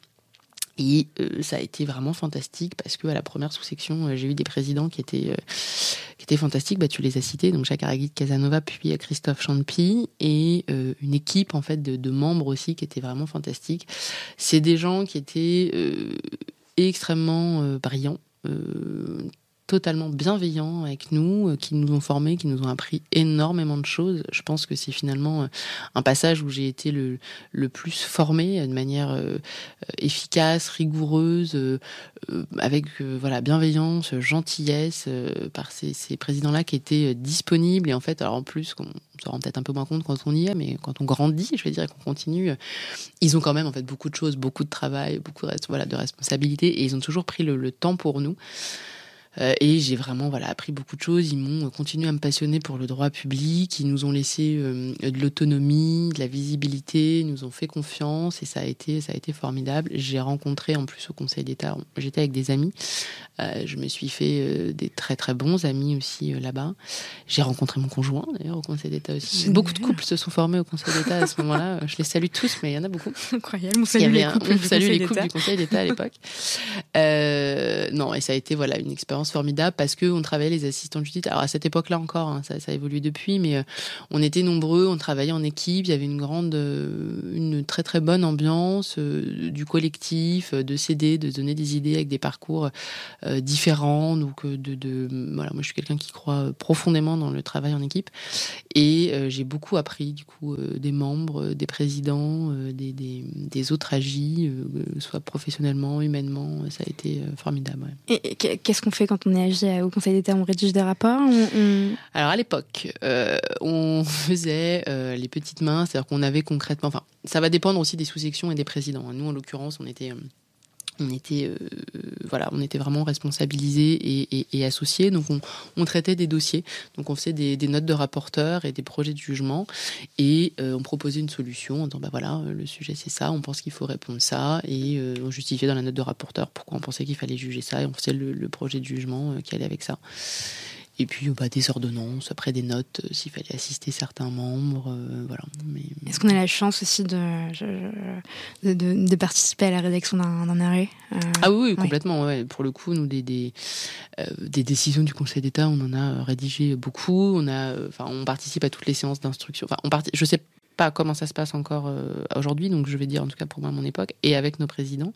Et euh, ça a été vraiment fantastique parce que à la première sous-section, euh, j'ai eu des présidents qui étaient euh, qui étaient fantastiques. Bah, tu les as cités, donc Jacques Aragui de Casanova, puis Christophe Champy et une équipe en fait de, de, membres aussi qui était vraiment fantastique. C'est des gens qui étaient extrêmement brillants, totalement bienveillants avec nous, euh, qui nous ont formés, qui nous ont appris énormément de choses. Je pense que c'est finalement euh, un passage où j'ai été le, le plus formé de manière euh, efficace, rigoureuse, avec voilà bienveillance, gentillesse par ces, ces présidents-là qui étaient disponibles et en fait, alors en plus, on se rend peut-être un peu moins compte quand on y est, mais quand on grandit, je vais dire, qu'on continue, ils ont quand même en fait beaucoup de choses, beaucoup de travail, beaucoup de, voilà, de responsabilités et ils ont toujours pris le, le temps pour nous. Euh, et j'ai vraiment voilà appris beaucoup de choses. Ils m'ont continué à me passionner pour le droit public. Ils nous ont laissé euh, de l'autonomie, de la visibilité, ils nous ont fait confiance et ça a été ça a été formidable. J'ai rencontré en plus au Conseil d'État, j'étais avec des amis. Euh, je me suis fait des très très bons amis aussi là-bas. J'ai rencontré mon conjoint d'ailleurs au Conseil d'État aussi. Beaucoup de couples se sont formés au Conseil d'État à ce moment-là. Je les salue tous, mais il y en a beaucoup. Incroyable. On salue les couples, les couples du Conseil d'État à l'époque. non, et ça a été voilà une expérience formidable parce que on travaillait les assistants justice. Alors à cette époque-là encore, hein, ça, ça, a évolué depuis, mais euh, on était nombreux, on travaillait en équipe. Il y avait une grande, euh, une très très bonne ambiance euh, du collectif, de s'aider, de donner des idées avec des parcours différents. Donc de, de, voilà, moi je suis quelqu'un qui croit profondément dans le travail en équipe et j'ai beaucoup appris du coup des membres, des présidents, des, des, des, autres agis, soit professionnellement, humainement. Ça a été formidable. Et qu'est-ce qu'on fait quand on est agi au Conseil d'État, on rédige des rapports Alors à l'époque, euh, on faisait euh, les petites mains, c'est-à-dire qu'on avait concrètement, enfin, ça va dépendre aussi des sous-sections et des présidents. Nous, en l'occurrence, on était euh, on était euh, voilà on était vraiment responsabilisés et, et, associés. Donc on, traitait des dossiers. Donc on faisait des, notes de rapporteurs et des projets de jugement. Et euh, on proposait une solution en disant bah voilà le sujet c'est ça. On pense qu'il faut répondre ça. Et euh, on justifiait dans la note de rapporteur pourquoi on pensait qu'il fallait juger ça. Et on faisait le projet de jugement qui allait avec ça et puis bah, des ordonnances, après des notes euh, s'il fallait assister certains membres. Euh, voilà. Mais... Est-ce qu'on a la chance aussi de, de, de, participer à la rédaction d'un arrêt euh, Ah oui, complètement. Ouais. Pour le coup, nous, des, des, des, décisions du Conseil d'État, on en a rédigé beaucoup. On, a, on participe à toutes les séances d'instruction. Enfin, on part... Je sais pas comment ça se passe encore euh, aujourd'hui, donc je vais dire en tout cas pour moi mon époque, et avec nos présidents.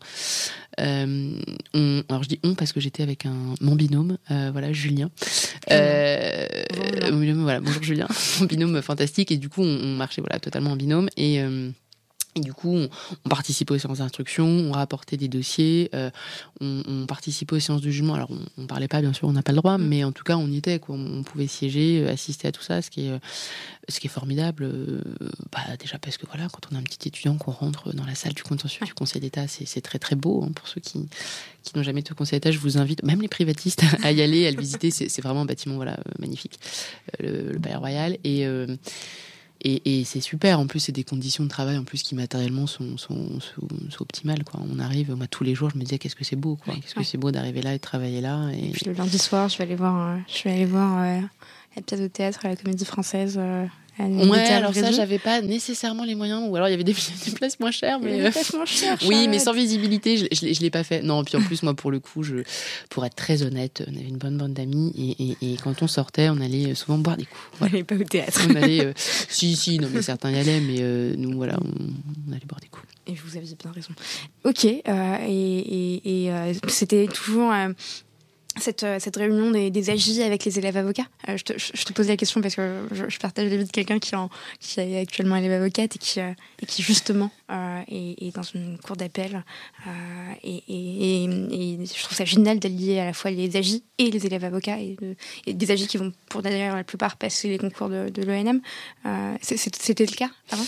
Euh, on, alors je dis on parce que j'étais avec un, mon binôme, euh, voilà, Julien. bonjour. Voilà, bonjour Julien, mon binôme fantastique, et du coup on, marchait voilà, totalement en binôme. Et Et du coup, on, on participait aux séances d'instruction, on rapportait des dossiers, euh, on, on, participait aux séances de jugement. Alors, on, on parlait pas, bien sûr, on n'a pas le droit, mm. mais en tout cas, on y était. Quoi. On, pouvait siéger, euh, assister à tout ça, ce qui est, euh, ce qui est formidable. bah, déjà parce que voilà, quand on a un petit étudiant qu'on rentre dans la salle du contentieux du Conseil d'État, c'est très très beau. Hein, pour ceux qui, qui n'ont jamais été au Conseil d'État, je vous invite, même les privatistes, à y aller, à le visiter. C'est vraiment un bâtiment voilà magnifique, le, le Palais Royal. Et et, et c'est super. En plus, c'est des conditions de travail en plus qui matériellement sont, sont, sont, sont optimales. Quoi. On arrive, moi, tous les jours, je me disais qu'est-ce que c'est beau, quoi. Qu'est-ce que c'est beau d'arriver là et de travailler là. Et... et... puis le lundi soir, je vais aller voir, euh, je vais aller voir euh, la pièce de théâtre à la Comédie Française. Euh, Ouais, alors ça, j'avais pas nécessairement les moyens, ou alors il y avait des, des places moins chères, mais des places moins chères. oui, mais sans visibilité, je, je, je l'ai pas fait. Non, puis en plus, moi, pour le coup, je, pour être très honnête, on avait une bonne bande d'amis et, et, et, quand on sortait, on allait souvent boire des coups. Voilà. On allait pas au théâtre. On allait, euh, si, si, non, mais certains y allaient, mais euh, nous, voilà, on, on, allait boire des coups. Et vous aviez bien raison. Ok, euh, et, et euh, c'était toujours cette, euh, cette réunion des, des avec les élèves avocats. Euh, je, te, je, pose la question parce que je, je partage l'avis de quelqu'un qui, est actuellement élève avocate et qui, euh, justement est, dans une cour d'appel. Et, je trouve ça génial d'allier à la fois les AJ et les élèves avocats et, de, et des AJ qui vont pour d'ailleurs la plupart passer les concours de, de. Euh, C'était le cas avant?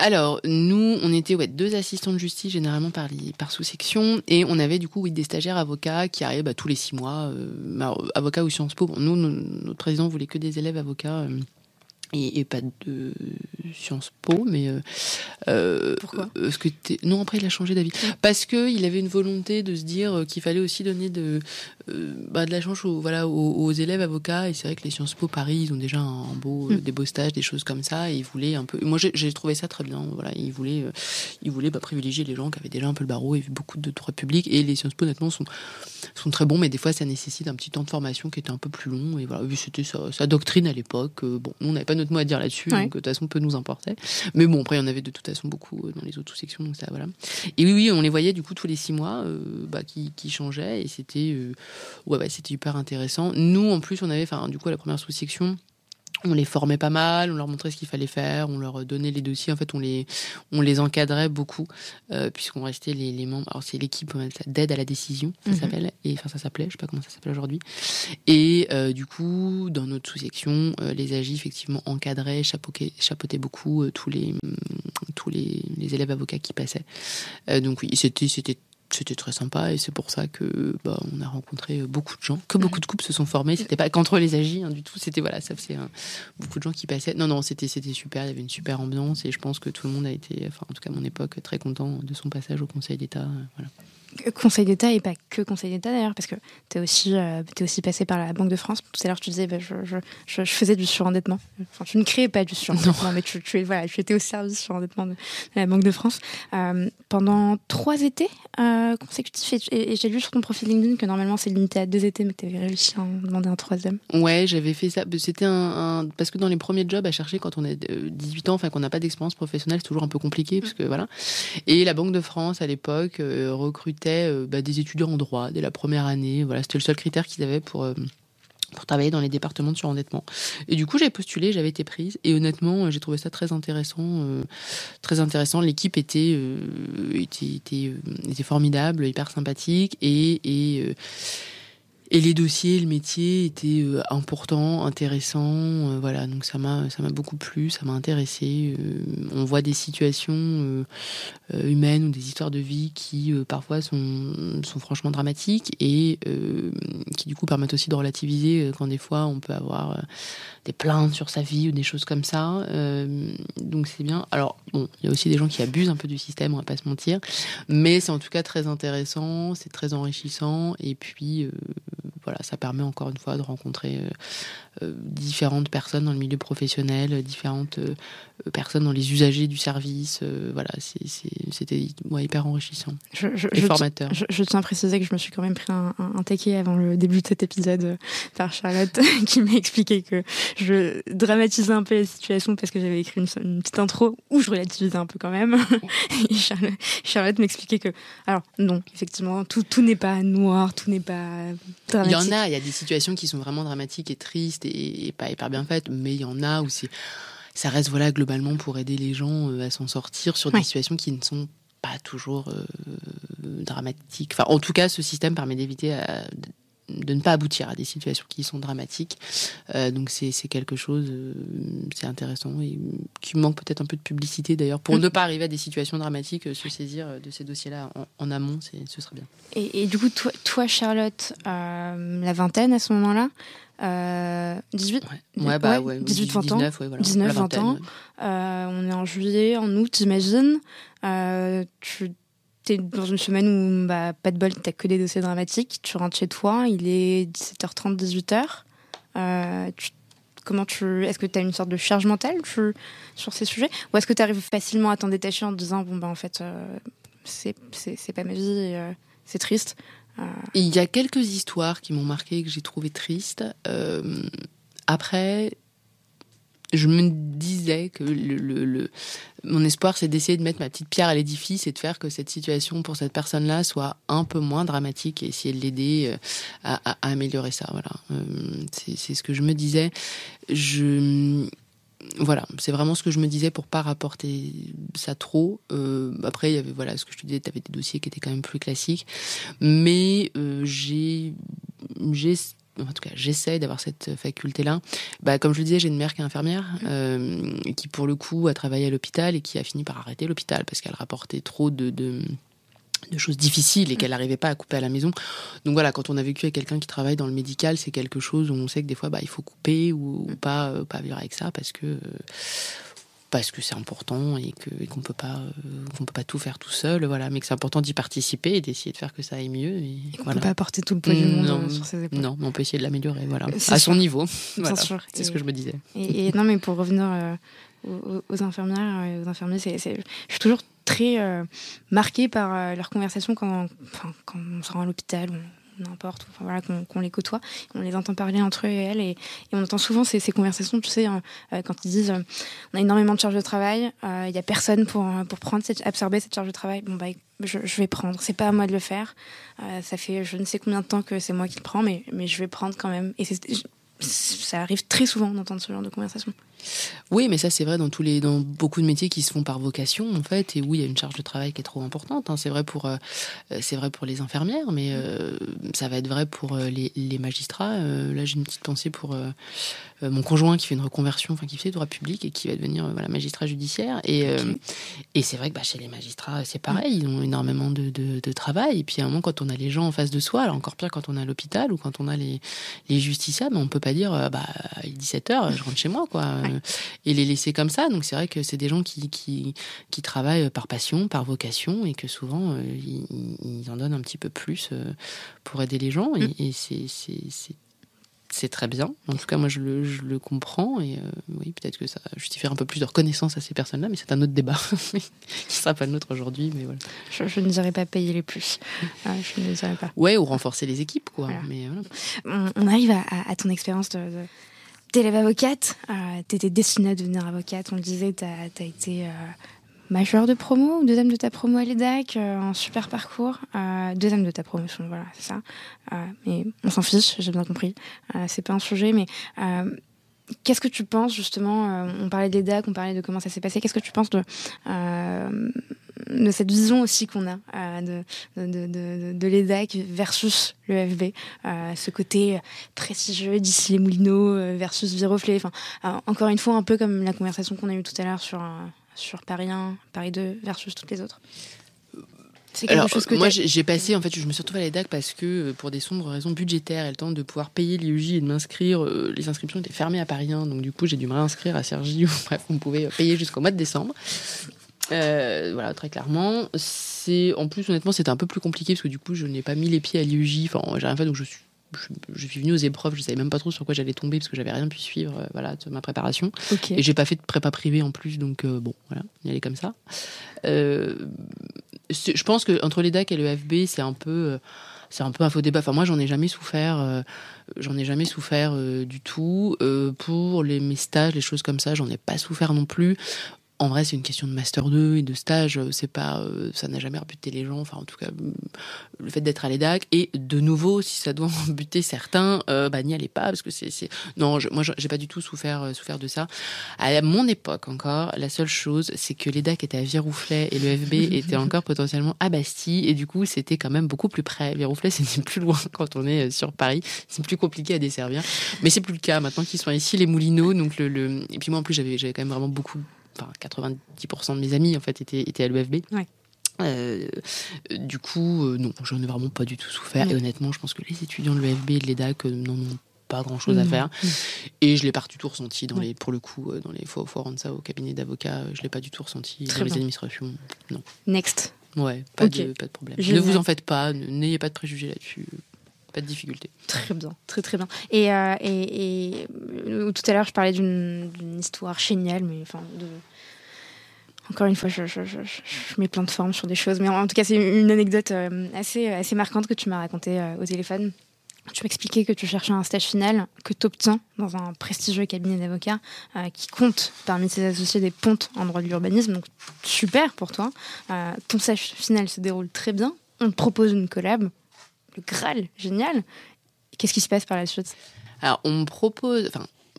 Alors, nous, on était ouais, deux assistants de justice, généralement par, sous-section, et on avait du coup des stagiaires avocats qui arrivaient bah, tous les six mois, euh, avocats ou Sciences Po. Nous, notre président voulait que des élèves avocats. Euh, et, pas de Sciences Po, mais euh, euh pourquoi? euh, ce que non après il a changé d'avis. Parce que il avait une volonté de se dire qu'il fallait aussi donner de euh, bah, de la chance aux, voilà aux, aux élèves avocats. Et c'est vrai que les Sciences Po Paris ils ont déjà un, beau mm. des beaux stages des choses comme ça. Et ils voulaient un peu moi j'ai trouvé ça très bien. Voilà ils voulaient ils voulaient bah, privilégier les gens qui avaient déjà un peu le barreau et beaucoup de droits publics. Et les Sciences Po honnêtement sont sont très bons. Mais des fois ça nécessite un petit temps de formation qui était un peu plus long. Et voilà c'était sa, sa, doctrine à l'époque. Bon on n'avait pas notre mot à dire là-dessus, ouais. donc de toute façon, peu nous importait. Mais bon, après, il y en avait de toute façon beaucoup dans les autres sections, donc ça, voilà. Et oui, oui, on les voyait du coup tous les six mois, euh, bah, qui, qui changeaient, et c'était, euh, ouais, ouais, c'était hyper intéressant. Nous, en plus, on avait, enfin, du coup, la première sous-section, on les formait pas mal, on leur montrait ce qu'il fallait faire, on leur donnait les dossiers. En fait, on les, on les encadrait beaucoup, euh, puisqu'on restait les, les, membres. Alors, c'est l'équipe d'aide à la décision, ça mm -hmm. s'appelle. Et enfin, ça s'appelait, je sais pas comment ça s'appelle aujourd'hui. Et euh, du coup, dans notre sous-section, euh, les AGI, effectivement, encadraient, chapeautaient, chapeautaient beaucoup tous, les, tous les, les, élèves avocats qui passaient. Donc, oui, c'était, c'était très sympa et c'est pour ça que bah, on a rencontré beaucoup de gens, que beaucoup de couples se sont formés. C'était pas qu'entre les agis hein, du tout. C'était voilà, ça faisait hein, beaucoup de gens qui passaient. Non non, c'était c'était super. Il y avait une super ambiance et je pense que tout le monde a été, enfin en tout cas à mon époque, très content de son passage au Conseil d'État. Euh, voilà. Conseil d'État et pas que Conseil d'État d'ailleurs, parce que tu es aussi, euh, es aussi passé par la Banque de France. Tout à l'heure, tu disais, bah, je, je, je, je, faisais du surendettement. Enfin, tu ne créais pas du surendettement, non. mais tu, tu, voilà, tu étais au service surendettement de, de la Banque de France. Euh, pendant trois étés euh, consécutifs, et, et j'ai lu sur ton profil LinkedIn que normalement c'est limité à deux étés, mais tu avais réussi à en demander un troisième. Ouais, j'avais fait ça. C'était un, un, Parce que dans les premiers jobs à chercher, quand on a 18 ans, enfin qu'on n'a pas d'expérience professionnelle, c'est toujours un peu compliqué, parce que voilà. Et la Banque de France, à l'époque, euh, recrutait euh, bah, des étudiants en droit dès la première année. Voilà, c'était le seul critère qu'ils avaient pour euh, pour travailler dans les départements de surendettement. Et du coup, j'ai postulé, j'avais été prise. Et honnêtement, j'ai trouvé ça très intéressant. Euh, très intéressant. L'équipe était, euh, était, était, formidable, hyper sympathique. Et, et les dossiers, le métier étaient euh, importants, intéressants. Euh, voilà, donc ça m'a ça m'a beaucoup plu, ça m'a intéressé. Euh, on voit des situations euh, humaines ou des histoires de vie qui euh, parfois sont sont franchement dramatiques et euh, qui du coup permettent aussi de relativiser quand des fois on peut avoir des plaintes sur sa vie ou des choses comme ça. donc c'est bien. Alors bon, il y a aussi des gens qui abusent un peu du système, on va pas se mentir, mais c'est en tout cas très intéressant, c'est très enrichissant et puis voilà, ça permet encore une fois de rencontrer euh, différentes personnes dans le milieu professionnel, différentes euh, personnes dans les usagers du service. Euh, voilà, c'était ouais, hyper enrichissant je, je, et je formateur. Je, je, tiens à préciser que je me suis quand même pris un, un, un taquet avant le début de cet épisode par Charlotte qui m'a expliqué que je dramatisais un peu la situation parce que j'avais écrit une, une, petite intro où je relativisais un peu quand même. et Charlotte, Charlotte m'expliquait que, alors non, effectivement, tout, tout n'est pas noir, tout n'est pas dramatique. Il y en a, il y a des situations qui sont vraiment dramatiques et tristes et, pas hyper bien faites, mais il y en a où c'est ça reste voilà globalement pour aider les gens à s'en sortir sur des situations qui ne sont pas toujours dramatiques. Enfin, en tout cas, ce système permet d'éviter de ne pas aboutir à des situations qui sont dramatiques. Euh, donc c'est quelque chose, euh, c'est intéressant et qui manque peut-être un peu de publicité d'ailleurs pour mm. ne pas arriver à des situations dramatiques, euh, se saisir de ces dossiers-là en, amont, ce serait bien. Et, du coup, toi, toi Charlotte, la vingtaine à ce moment-là, 18 ouais. bah, ouais, 18 20 ans. 19 20 ans. on est en juillet en août j'imagine. Tu t'es dans une semaine où, bah, pas de bol, t'as que des dossiers dramatiques, tu rentres chez toi, il est 17h30, 18h. Euh, comment tu, est-ce que tu as une sorte de charge mentale sur ces sujets? Ou est-ce que tu arrives facilement à t'en détacher en te disant, bon, bah, en fait, euh, c'est, pas ma vie, euh, c'est triste Il y a quelques histoires qui m'ont marqué, que j'ai trouvé tristes. après, je me disais que mon espoir, c'est d'essayer de mettre ma petite pierre à l'édifice et de faire que cette situation pour cette personne-là soit un peu moins dramatique et essayer de l'aider euh, à, améliorer ça. Voilà, euh, c'est ce que je me disais. Je voilà, c'est vraiment ce que je me disais pour pas rapporter ça trop. Euh, après, il y avait voilà ce que je te disais, tu avais des dossiers qui étaient quand même plus classiques, mais j'ai j'ai en tout cas, j'essaie d'avoir cette faculté-là. Bah, comme je le disais, j'ai une mère qui est infirmière, euh, qui pour le coup a travaillé à l'hôpital et qui a fini par arrêter l'hôpital parce qu'elle rapportait trop de, de, choses difficiles et qu'elle n'arrivait pas à couper à la maison. Donc voilà, quand on a vécu avec quelqu'un qui travaille dans le médical, c'est quelque chose où on sait que des fois, bah, il faut couper ou, pas, euh, pas vivre avec ça parce que. Euh, parce que c'est important et que qu'on peut pas euh, qu'on peut pas tout faire tout seul voilà. Mais que c'est important d'y participer et d'essayer de faire que ça aille mieux et, et peut pas apporter tout le poids du monde non, sur ses épaules. non mais on peut essayer de l'améliorer voilà. À son niveau voilà. c'est ce que je me disais. Et, non mais pour revenir euh, aux, infirmières et aux infirmiers c'est, je suis toujours très euh, marquée par leurs conversations quand, quand on se rend à l'hôpital n'importe, enfin, voilà, qu'on les côtoie, on les entend parler entre eux et elles, et, on entend souvent ces, conversations, tu sais, hein, euh, quand ils disent euh, on a énormément de charges de travail, euh, il n'y a personne pour, pour prendre cette, absorber cette charge de travail, bon bah je, vais prendre, c'est pas à moi de le faire, ça fait je ne sais combien de temps que c'est moi qui le prends, mais, mais je vais prendre quand même, et ça arrive très souvent d'entendre ce genre de conversation. Oui, mais ça c'est vrai dans tous les dans beaucoup de métiers qui se font par vocation en fait et où il y a une charge de travail qui est trop importante. Hein. C'est vrai pour euh, c'est vrai pour les infirmières, mais euh, ça va être vrai pour euh, les, les magistrats. là, j'ai une petite pensée pour mon conjoint qui fait une reconversion, enfin qui fait droit public et qui va devenir voilà magistrat judiciaire. Et et c'est vrai que bah, chez les magistrats c'est pareil, ils ont énormément de, de, de, travail. Et puis à un moment quand on a les gens en face de soi, alors encore pire quand on a l'hôpital ou quand on a les les justiciables, on peut pas dire bah il est 17 h je rentre chez moi quoi. Euh, et les laisser comme ça. Donc c'est vrai que c'est des gens qui, qui, qui, travaillent par passion, par vocation, et que souvent euh, ils, en donnent un petit peu plus euh, pour aider les gens. Et, mm. et c'est très bien. En tout cas, moi, je le, je le comprends. Et oui, peut-être que ça justifierait un peu plus de reconnaissance à ces personnes-là, mais c'est un autre débat qui ne sera pas le nôtre aujourd'hui. Mais voilà. Je, ne dirais pas payer les plus. Ah, je ne dirais pas. Ouais, ou renforcer les équipes, quoi. Mais on, arrive à, à, ton expérience de, T'élèves avocate, euh, t'étais destinée à devenir avocate, on le disait, t'as as été euh, majeure de promo, deuxième de ta promo à l'EDAC, euh, un super parcours, euh, deuxième de ta promotion, voilà, c'est ça. Euh, mais on s'en fiche, j'ai bien compris, c'est pas un sujet, mais qu'est-ce que tu penses justement, on parlait de l'EDAC, on parlait de comment ça s'est passé, qu'est-ce que tu penses de de cette vision aussi qu'on a euh, de, de, de, de l'EDAC versus le FB, euh, ce côté prestigieux d'ici les Moulineaux euh, versus Viroflé. Enfin, encore une fois, un peu comme la conversation qu'on a eue tout à l'heure sur, sur Paris 1, Paris 2 versus toutes les autres. Alors, chose que moi, j'ai passé, en fait, je me suis retrouvée à l'EDAC parce que, pour des sombres raisons budgétaires et le temps de pouvoir payer l'IUJ et de m'inscrire, les inscriptions étaient fermées à Paris 1, donc du coup, j'ai dû me réinscrire à Sergi, bref, on pouvait payer jusqu'au mois de décembre. Euh, voilà, très clairement. C'est en plus honnêtement c'était un peu plus compliqué parce que du coup je n'ai pas mis les pieds à l'IUJ. Enfin j'ai rien fait donc je suis je, suis venue aux épreuves, je savais même pas trop sur quoi j'allais tomber parce que j'avais rien pu suivre euh, voilà de ma préparation. Et j'ai pas fait de prépa privée en plus donc euh, bon voilà, y aller comme ça. je pense que entre les DAC et le FB c'est un peu c'est un peu un faux débat. Enfin, moi, j'en ai jamais souffert. j'en ai jamais souffert du tout. pour les, mes stages, les choses comme ça, j'en ai pas souffert non plus en vrai, c'est une question de master 2 et de stage. C'est pas, ça n'a jamais rebuté les gens. Enfin, en tout cas, le fait d'être à l'EDAC. Et de nouveau, si ça doit en buter certains, bah, n'y allez pas parce que c'est, non, moi, j'ai pas du tout souffert, souffert de ça. À mon époque encore, la seule chose, c'est que l'EDAC était à Virouflet et le FB était encore potentiellement à Bastille. Et du coup, c'était quand même beaucoup plus près. Virouflet, c'est plus loin quand on est sur Paris. C'est plus compliqué à desservir. Mais c'est plus le cas maintenant qu'ils sont ici, les Moulineaux. Donc le, Et puis moi, en plus, j'avais quand même vraiment beaucoup enfin 90% de mes amis en fait étaient, étaient à l'UFB. Euh, du coup, euh, non, j'en ai vraiment pas du tout souffert. Et honnêtement, je pense que les étudiants de l'UFB et de l'EDAC euh, n'en ont pas grand chose à faire. Et je l'ai pas du tout ressenti dans les, pour le coup, dans les faux ça au cabinet d'avocat, je l'ai pas du tout ressenti. dans les administrations, non. Next. Ouais, pas, de, pas de problème. Ne vous en faites pas, n'ayez pas de préjugés là-dessus pas de difficulté. Très bien, très très bien. Et, euh, et, euh, tout à l'heure, je parlais d'une histoire géniale, mais enfin, de... encore une fois, je, mets plein de formes sur des choses, mais en, tout cas, c'est une anecdote euh, assez, assez marquante que tu m'as racontée au téléphone. Tu m'expliquais que tu cherchais un stage final que tu obtiens dans un prestigieux cabinet d'avocats qui compte parmi ses associés des pontes en droit de l'urbanisme. Donc, super pour toi. ton stage final se déroule très bien. On te propose une collab le Graal, génial. Qu'est-ce qui se passe par la suite? Alors, on me propose.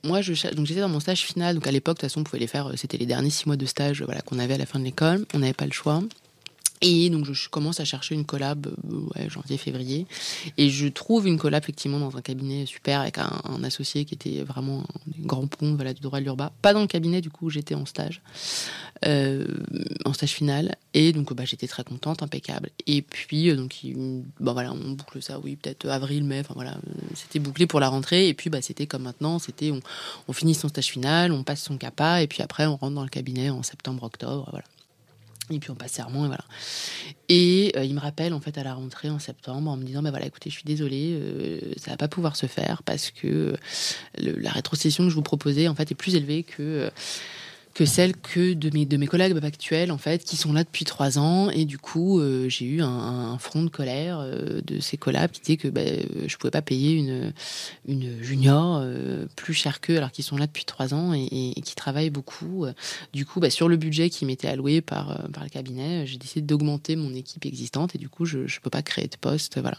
Moi, je, donc j'étais dans mon stage final. Donc, à l'époque, de toute façon, on pouvait les faire. C'était les derniers six mois de stage voilà, qu'on avait à la fin de l'école. On n'avait pas le choix. Et donc je commence à chercher une collab euh, janvier-février. Et je trouve une collab effectivement dans un cabinet super avec un, associé qui était vraiment un grand pont voilà, du droit de l'urbain. Pas dans le cabinet du coup, j'étais en stage, euh, en stage final. Et donc bah, j'étais très contente, impeccable. Et puis euh, donc bah, voilà, on boucle ça, oui, peut-être avril, mai, enfin voilà, c'était bouclé pour la rentrée. Et puis bah, c'était comme maintenant, c'était on, on finit son stage final, on passe son CAPA et puis après on rentre dans le cabinet en septembre-octobre. Voilà. Et puis on passe serment et voilà. Et euh, il me rappelle en fait à la rentrée en septembre en me disant bah voilà écoutez je suis désolée euh, ça va pas pouvoir se faire parce que la rétrocession que je vous proposais en fait est plus élevée que que celle que de mes, de mes collègues actuels, en fait, qui sont là depuis trois ans. Et du coup, euh, j'ai eu un, front de colère euh, de ces collabs qui disaient que bah, je pouvais pas payer une, une junior euh, plus cher qu'eux, alors qu'ils sont là depuis trois ans et, qui travaillent beaucoup. Du coup, bah, sur le budget qui m'était alloué par, par le cabinet, j'ai décidé d'augmenter mon équipe existante et du coup, je ne peux pas créer de poste. Voilà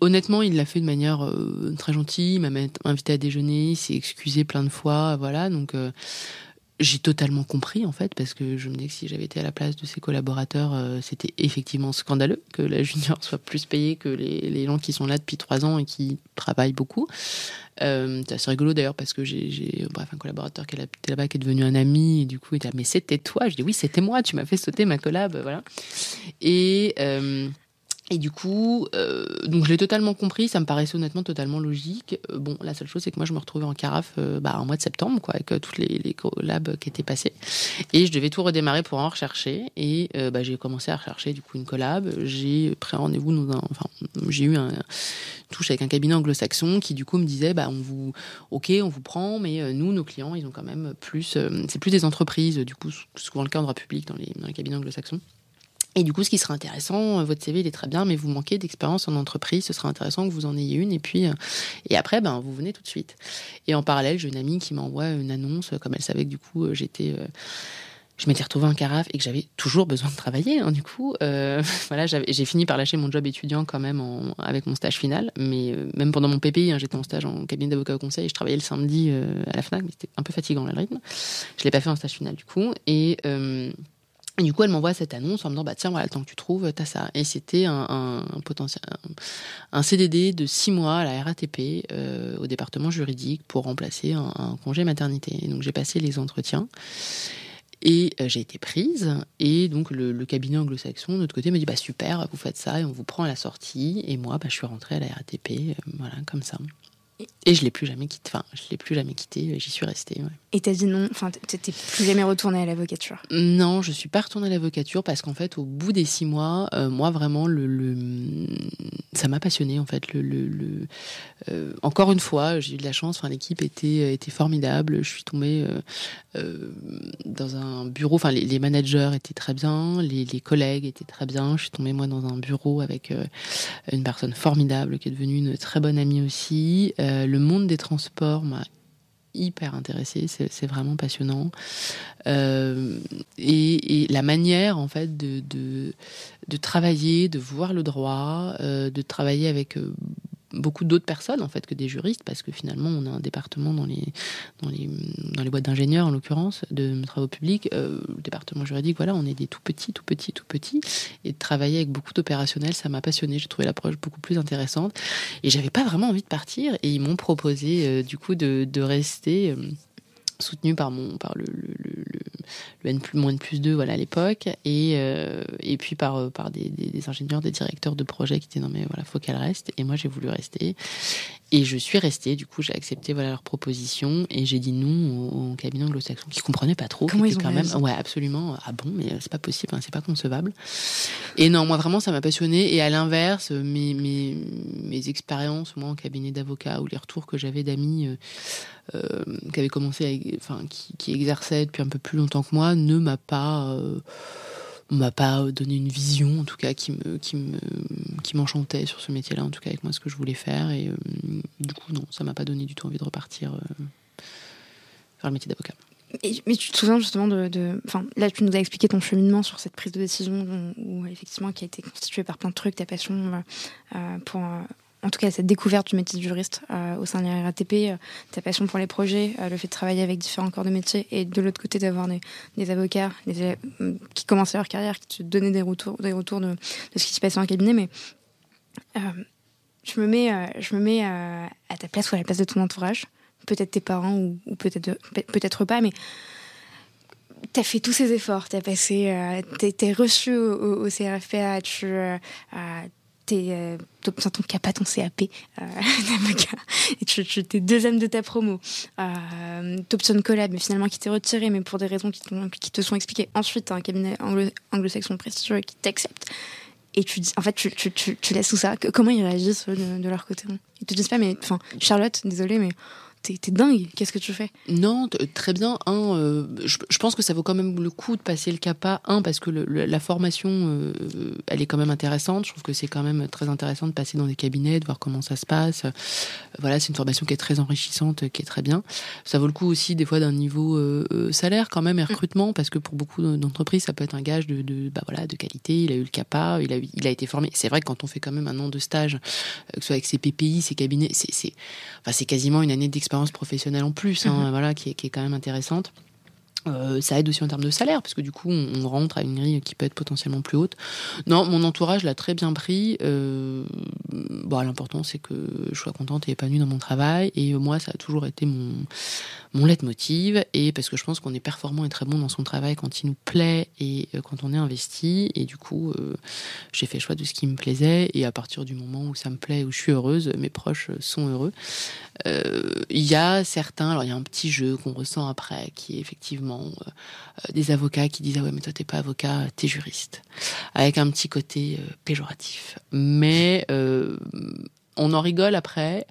honnêtement, il l'a fait de manière euh, très gentille. Il m'a invité à déjeuner, il s'est excusé plein de fois, voilà. Donc euh, j'ai totalement compris en fait, parce que je me dis que si j'avais été à la place de ses collaborateurs, euh, c'était effectivement scandaleux que la junior soit plus payée que les, les, gens qui sont là depuis trois ans et qui travaillent beaucoup. c'est assez rigolo d'ailleurs parce que j'ai bref un collaborateur qui était là-bas qui est devenu un ami et du coup il dit mais c'était toi? Je dis oui c'était moi tu m'as fait sauter ma collab voilà et et du coup, euh, donc je l'ai totalement compris, ça me paraissait honnêtement totalement logique. Euh, bon, la seule chose, c'est que moi, je me retrouvais en carafe euh, bah, en mois de septembre, quoi, avec toutes les, collabs qui étaient passés. Et je devais tout redémarrer pour en rechercher. Et bah, j'ai commencé à rechercher du coup une collab. J'ai pris rendez-vous un, enfin, j'ai eu un touche avec un cabinet anglo-saxon qui du coup me disait, bah, on vous, ok, on vous prend, mais nous, nos clients, ils ont quand même plus, c'est plus des entreprises, du coup, souvent le cas en droit public dans les, dans les cabinets anglo-saxons. Et du coup, ce qui sera intéressant, euh, votre CV il est très bien, mais vous manquez d'expérience en entreprise, ce sera intéressant que vous en ayez une. Et puis, euh, et après, ben, vous venez tout de suite. Et en parallèle, j'ai une amie qui m'envoie une annonce, comme elle savait que du coup, euh, j'étais, je m'étais retrouvée en carafe et que j'avais toujours besoin de travailler. Hein, du coup, voilà, j'ai fini par lâcher mon job étudiant quand même avec mon stage final. Mais même pendant mon PPI, hein, j'étais en stage en cabinet d'avocat au conseil et je travaillais le samedi à la Fnac, mais c'était un peu fatigant le rythme. Je l'ai pas fait en stage final du coup. Et du coup, elle m'envoie cette annonce en me disant bah tiens voilà, le temps que tu trouves, t'as ça. Et c'était un, un, CDD de six mois à la RATP euh, au département juridique pour remplacer un, congé maternité. Et donc j'ai passé les entretiens. Et euh, j'ai été prise. Et donc, le, cabinet anglo-saxon, de notre côté, me dit bah, Super, vous faites ça et on vous prend à la sortie. Et moi, bah, je suis rentrée à la RATP, euh, voilà, comme ça. Et je l'ai plus jamais quitté. Enfin, je l'ai plus jamais quitté. J'y suis restée. Ouais. Et t'as dit non. Enfin, t'es plus jamais retournée à l'avocature. Non, je suis pas retournée à l'avocature parce qu'en fait, au bout des six mois, euh, moi vraiment, le, ça m'a passionné en fait. Le, le, euh, encore une fois, j'ai eu de la chance. Enfin, l'équipe était était formidable. Je suis tombée euh, dans un bureau. Enfin, les, managers étaient très bien, les, les, collègues étaient très bien. Je suis tombée moi dans un bureau avec une personne formidable qui est devenue une très bonne amie aussi. Euh, le monde des transports m'a hyper intéressée. C'est vraiment passionnant. Euh, et, la manière, en fait, de, travailler, de voir le droit, euh, de travailler avec beaucoup d'autres personnes en fait que des juristes parce que finalement on a un département dans les dans les dans les boîtes d'ingénieurs en l'occurrence de travaux publics euh, le département juridique voilà on est des tout petits tout petits tout petits. Et de travailler avec beaucoup d'opérationnels ça m'a passionné j'ai trouvé l'approche beaucoup plus intéressante. Et j'avais pas vraiment envie de partir. Et ils m'ont proposé euh, du coup de, de rester euh, soutenu par mon par le, le, le, N plus moins plus 2 voilà à l'époque. Et euh, et puis par euh, par des, des, ingénieurs des directeurs de projet qui étaient non mais voilà faut qu'elle reste. Et moi j'ai voulu rester et je suis restée du coup j'ai accepté voilà leur proposition et j'ai dit non au, cabinet anglo-saxon qui comprenait pas trop Comment ils ont quand même ouais absolument. Ah bon mais c'est pas possible hein, c'est pas concevable. Et non moi vraiment ça m'a passionné et à l'inverse mes, mes mes expériences moi en cabinet d'avocat ou les retours que j'avais d'amis euh, euh, qui avait commencé, à, enfin, qui, qui, exerçait depuis un peu plus longtemps que moi, ne m'a pas euh, m'a pas donné une vision en tout cas qui me qui me qui m'enchantait sur ce métier-là en tout cas avec moi ce que je voulais faire. Et euh, du coup non ça m'a pas donné du tout envie de repartir faire le métier d'avocat. Mais tu te souviens justement de, enfin là tu nous as expliqué ton cheminement sur cette prise de décision où, effectivement qui a été constituée par plein de trucs ta passion pour en tout cas cette découverte du métier de juriste euh, au sein de la RATP, euh, ta passion pour les projets, euh, le fait de travailler avec différents corps de métier et de l'autre côté d'avoir des, avocats qui commençaient leur carrière, qui te donnaient des retours, des retours de, ce qui se passait en cabinet. Mais je me mets, je me mets à ta place ou à la place de ton entourage, peut-être tes parents ou, peut-être peut-être pas, mais tu as fait tous ces efforts, tu as passé, t'es reçu au, au, CRFPA, tu euh, t'obtiens ton CAPA, ton CAP euh, et tu, tu deuxième de ta promo. Euh, t'obtiens collab, mais finalement qui t'est retiré, mais pour des raisons qui, te sont expliquées. Ensuite, un cabinet anglo-saxon prestigieux qui t'accepte. Et tu dis, en fait, tu, tu, tu, laisses tout ça. Comment ils réagissent de, de leur côté? Ils te disent pas, mais enfin, Charlotte, désolée, mais t'es dingue, qu'est-ce que tu fais? Non, très bien. Un, euh, je, pense que ça vaut quand même le coup de passer le CAPA. Un, parce que la formation, euh, elle est quand même intéressante. Je trouve que c'est quand même très intéressant de passer dans des cabinets, de voir comment ça se passe. voilà, c'est une formation qui est très enrichissante, qui est très bien. Ça vaut le coup aussi des fois d'un niveau euh, salaire quand même et recrutement, parce que pour beaucoup d'entreprises, ça peut être un gage de, de, bah voilà, de qualité. Il a eu le CAPA, il a, il a été formé. C'est vrai que quand on fait quand même un an de stage, que ce soit avec ses PPI, ses cabinets, c'est enfin, quasiment une année d'expérience expérience professionnelle en plus, hein, mhm. voilà, qui est, qui est, quand même intéressante. Euh, ça aide aussi en termes de salaire, parce que du coup, on, rentre à une grille qui peut être potentiellement plus haute. Non, mon entourage l'a très bien pris. Euh, bon, l'important, c'est que je sois contente et épanouie dans mon travail. Et moi, ça a toujours été mon, mon leitmotiv. Et parce que je pense qu'on est performant et très bon dans son travail quand il nous plaît et euh, quand on est investi. Et du coup, euh, j'ai fait choix de ce qui me plaisait. Et à partir du moment où ça me plaît, où je suis heureuse, mes proches sont heureux. Euh, il y a certains, alors il y a un petit jeu qu'on ressent après, qui est effectivement euh, des avocats qui disent ah ouais mais toi t'es pas avocat, t'es juriste, avec un petit côté euh, péjoratif. Mais on en rigole après.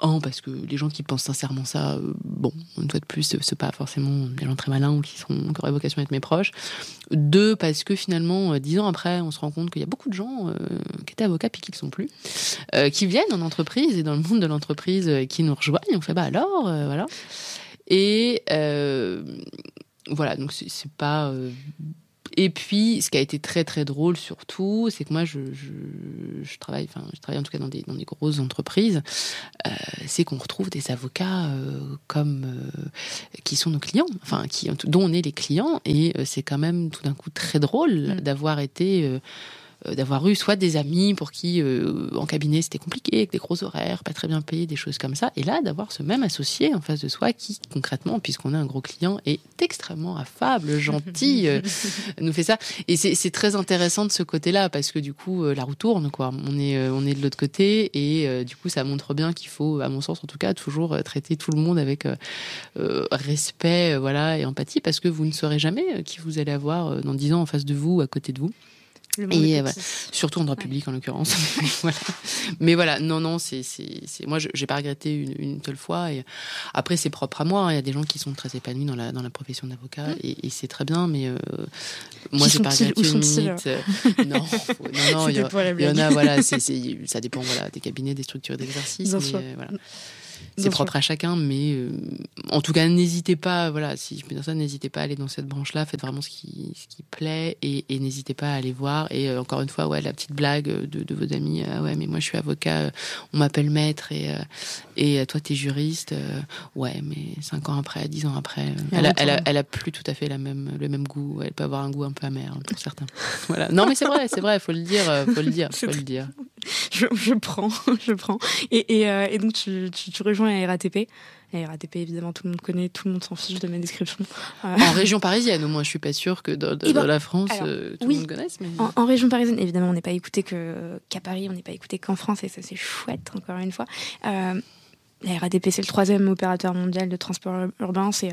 Un, parce que les gens qui pensent sincèrement ça, euh, bon, une fois de plus, c'est pas forcément des gens très malins ou qui, sont, qui auraient vocation à être mes proches. Deux, parce que finalement, euh, dix ans après, on se rend compte qu'il y a beaucoup de gens euh, qui étaient avocats puis qui ne sont plus, qui viennent en entreprise et dans le monde de l'entreprise qui nous rejoignent. On fait, bah alors, voilà. Et voilà, donc c'est pas et puis, ce qui a été très très drôle surtout, c'est que moi, je, je, travaille, enfin, je travaille en tout cas dans des, dans des grosses entreprises, euh, c'est qu'on retrouve des avocats euh, comme euh, qui sont nos clients, enfin, qui, dont on est les clients, et c'est quand même tout d'un coup très drôle mmh. d'avoir été d'avoir eu soit des amis pour qui euh, en cabinet c'était compliqué, avec des gros horaires, pas très bien payés, des choses comme ça, et là d'avoir ce même associé en face de soi qui concrètement, puisqu'on est un gros client, est extrêmement affable, gentil, euh, nous fait ça. Et c'est très intéressant de ce côté-là parce que du coup la roue tourne quoi. On est on est de l'autre côté et du coup ça montre bien qu'il faut, à mon sens en tout cas, toujours traiter tout le monde avec respect, voilà, et empathie parce que vous ne saurez jamais qui vous allez avoir dans dix ans en face de vous, à côté de vous et euh, surtout en droit public en l'occurrence. voilà. Mais voilà, non, non, c'est, c'est, moi, j'ai pas regretté une, une seule fois. Et après, c'est propre à moi. Hein. Il y a des gens qui sont très épanouis dans la dans la profession d'avocat mmh. et, c'est très bien. Mais euh, moi, j'ai pas regretté une minute. Euh, non, non, non, il y, y, en a. Voilà, ça dépend voilà des cabinets, des structures d'exercice. Mais, voilà. C'est propre à chacun, mais euh, en tout cas, n'hésitez pas, voilà, si je peux dire ça, n'hésitez pas à aller dans cette branche-là, faites vraiment ce qui, ce qui plaît et, et n'hésitez pas à aller voir. Et euh, encore une fois, ouais, la petite blague de, de vos amis, euh, ouais, mais moi je suis avocat, on m'appelle maître et, et toi t'es juriste, ouais, mais cinq ans après, dix ans après, elle a, elle, a, elle a, plus tout à fait la même, le même goût, elle peut avoir un goût un peu amer hein, pour certains. voilà. Non, mais c'est vrai, c'est vrai, faut le dire, faut le dire, faut le dire. Je, je prends, je prends. Et, et, et donc tu, tu, tu rejoins la RATP. La RATP, évidemment, tout le monde connaît, tout le monde s'en fiche de ma description. Euh, en région parisienne, au moins, je suis pas sûre que dans, dans, ben, la France, euh, tout le monde connaisse. Mais... En, en, région parisienne, évidemment, on n'est pas écouté qu'à Paris, on n'est pas écouté qu'en France, et ça, c'est chouette, encore une fois. Euh, la RATP, c'est le troisième opérateur mondial de transport urbain. C'est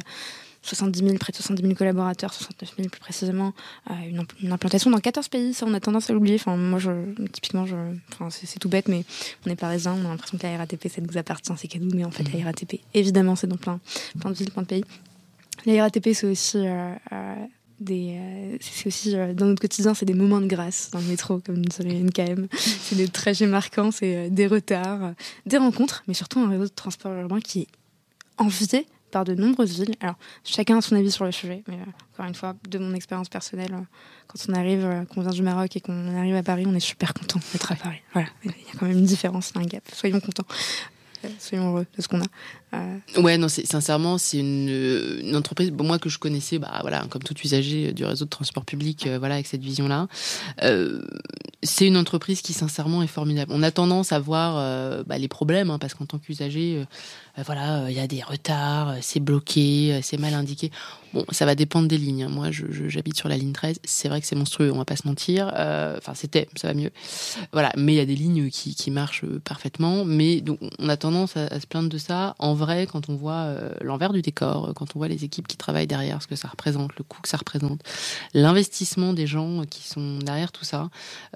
70 000, près de 70 000 collaborateurs, 69 000 plus précisément, euh, une, une, implantation dans 14 pays, ça on a tendance à l'oublier. Enfin, moi, je, typiquement, je, enfin, c'est tout bête, mais on est parisien, on a l'impression que la RATP, ça nous appartient, c'est cadeau, mais en fait, la RATP, évidemment, c'est dans plein, plein de villes, plein de pays. La RATP, c'est aussi euh, euh, des, euh, c'est aussi euh, dans notre quotidien, c'est des moments de grâce dans le métro, comme sur les NKM. c'est des trajets marquants, c'est euh, des retards, des rencontres, mais surtout un réseau de transport urbain qui est envié par de nombreuses villes. Alors, chacun a son avis sur le sujet, mais euh, encore une fois, de mon expérience personnelle, euh, quand on arrive, euh, qu'on vient du Maroc et qu'on arrive à Paris, on est super content d'être à Paris. Voilà, il y a quand même une différence, un gap. Soyons contents. Soyons heureux de ce qu'on a. Euh... Ouais, non, sincèrement, c'est une, une, entreprise, moi que je connaissais, bah voilà, comme tout usager du réseau de transport public, euh, voilà, avec cette vision-là. Euh, c'est une entreprise qui, sincèrement, est formidable. On a tendance à voir euh, bah, les problèmes, hein, parce qu'en tant qu'usager, euh, voilà, il y a des retards, c'est bloqué, c'est mal indiqué. Bon, ça va dépendre des lignes. Hein. Moi, j'habite sur la ligne 13. C'est vrai que c'est monstrueux, on va pas se mentir. Enfin, c'était, ça va mieux. Voilà, mais il y a des lignes qui, qui marchent parfaitement. Mais donc, on a tendance à, à se plaindre de ça. En quand on voit euh, l'envers du décor, euh, quand on voit les équipes qui travaillent derrière, ce que ça représente, le coût que ça représente, l'investissement des gens qui sont derrière tout ça,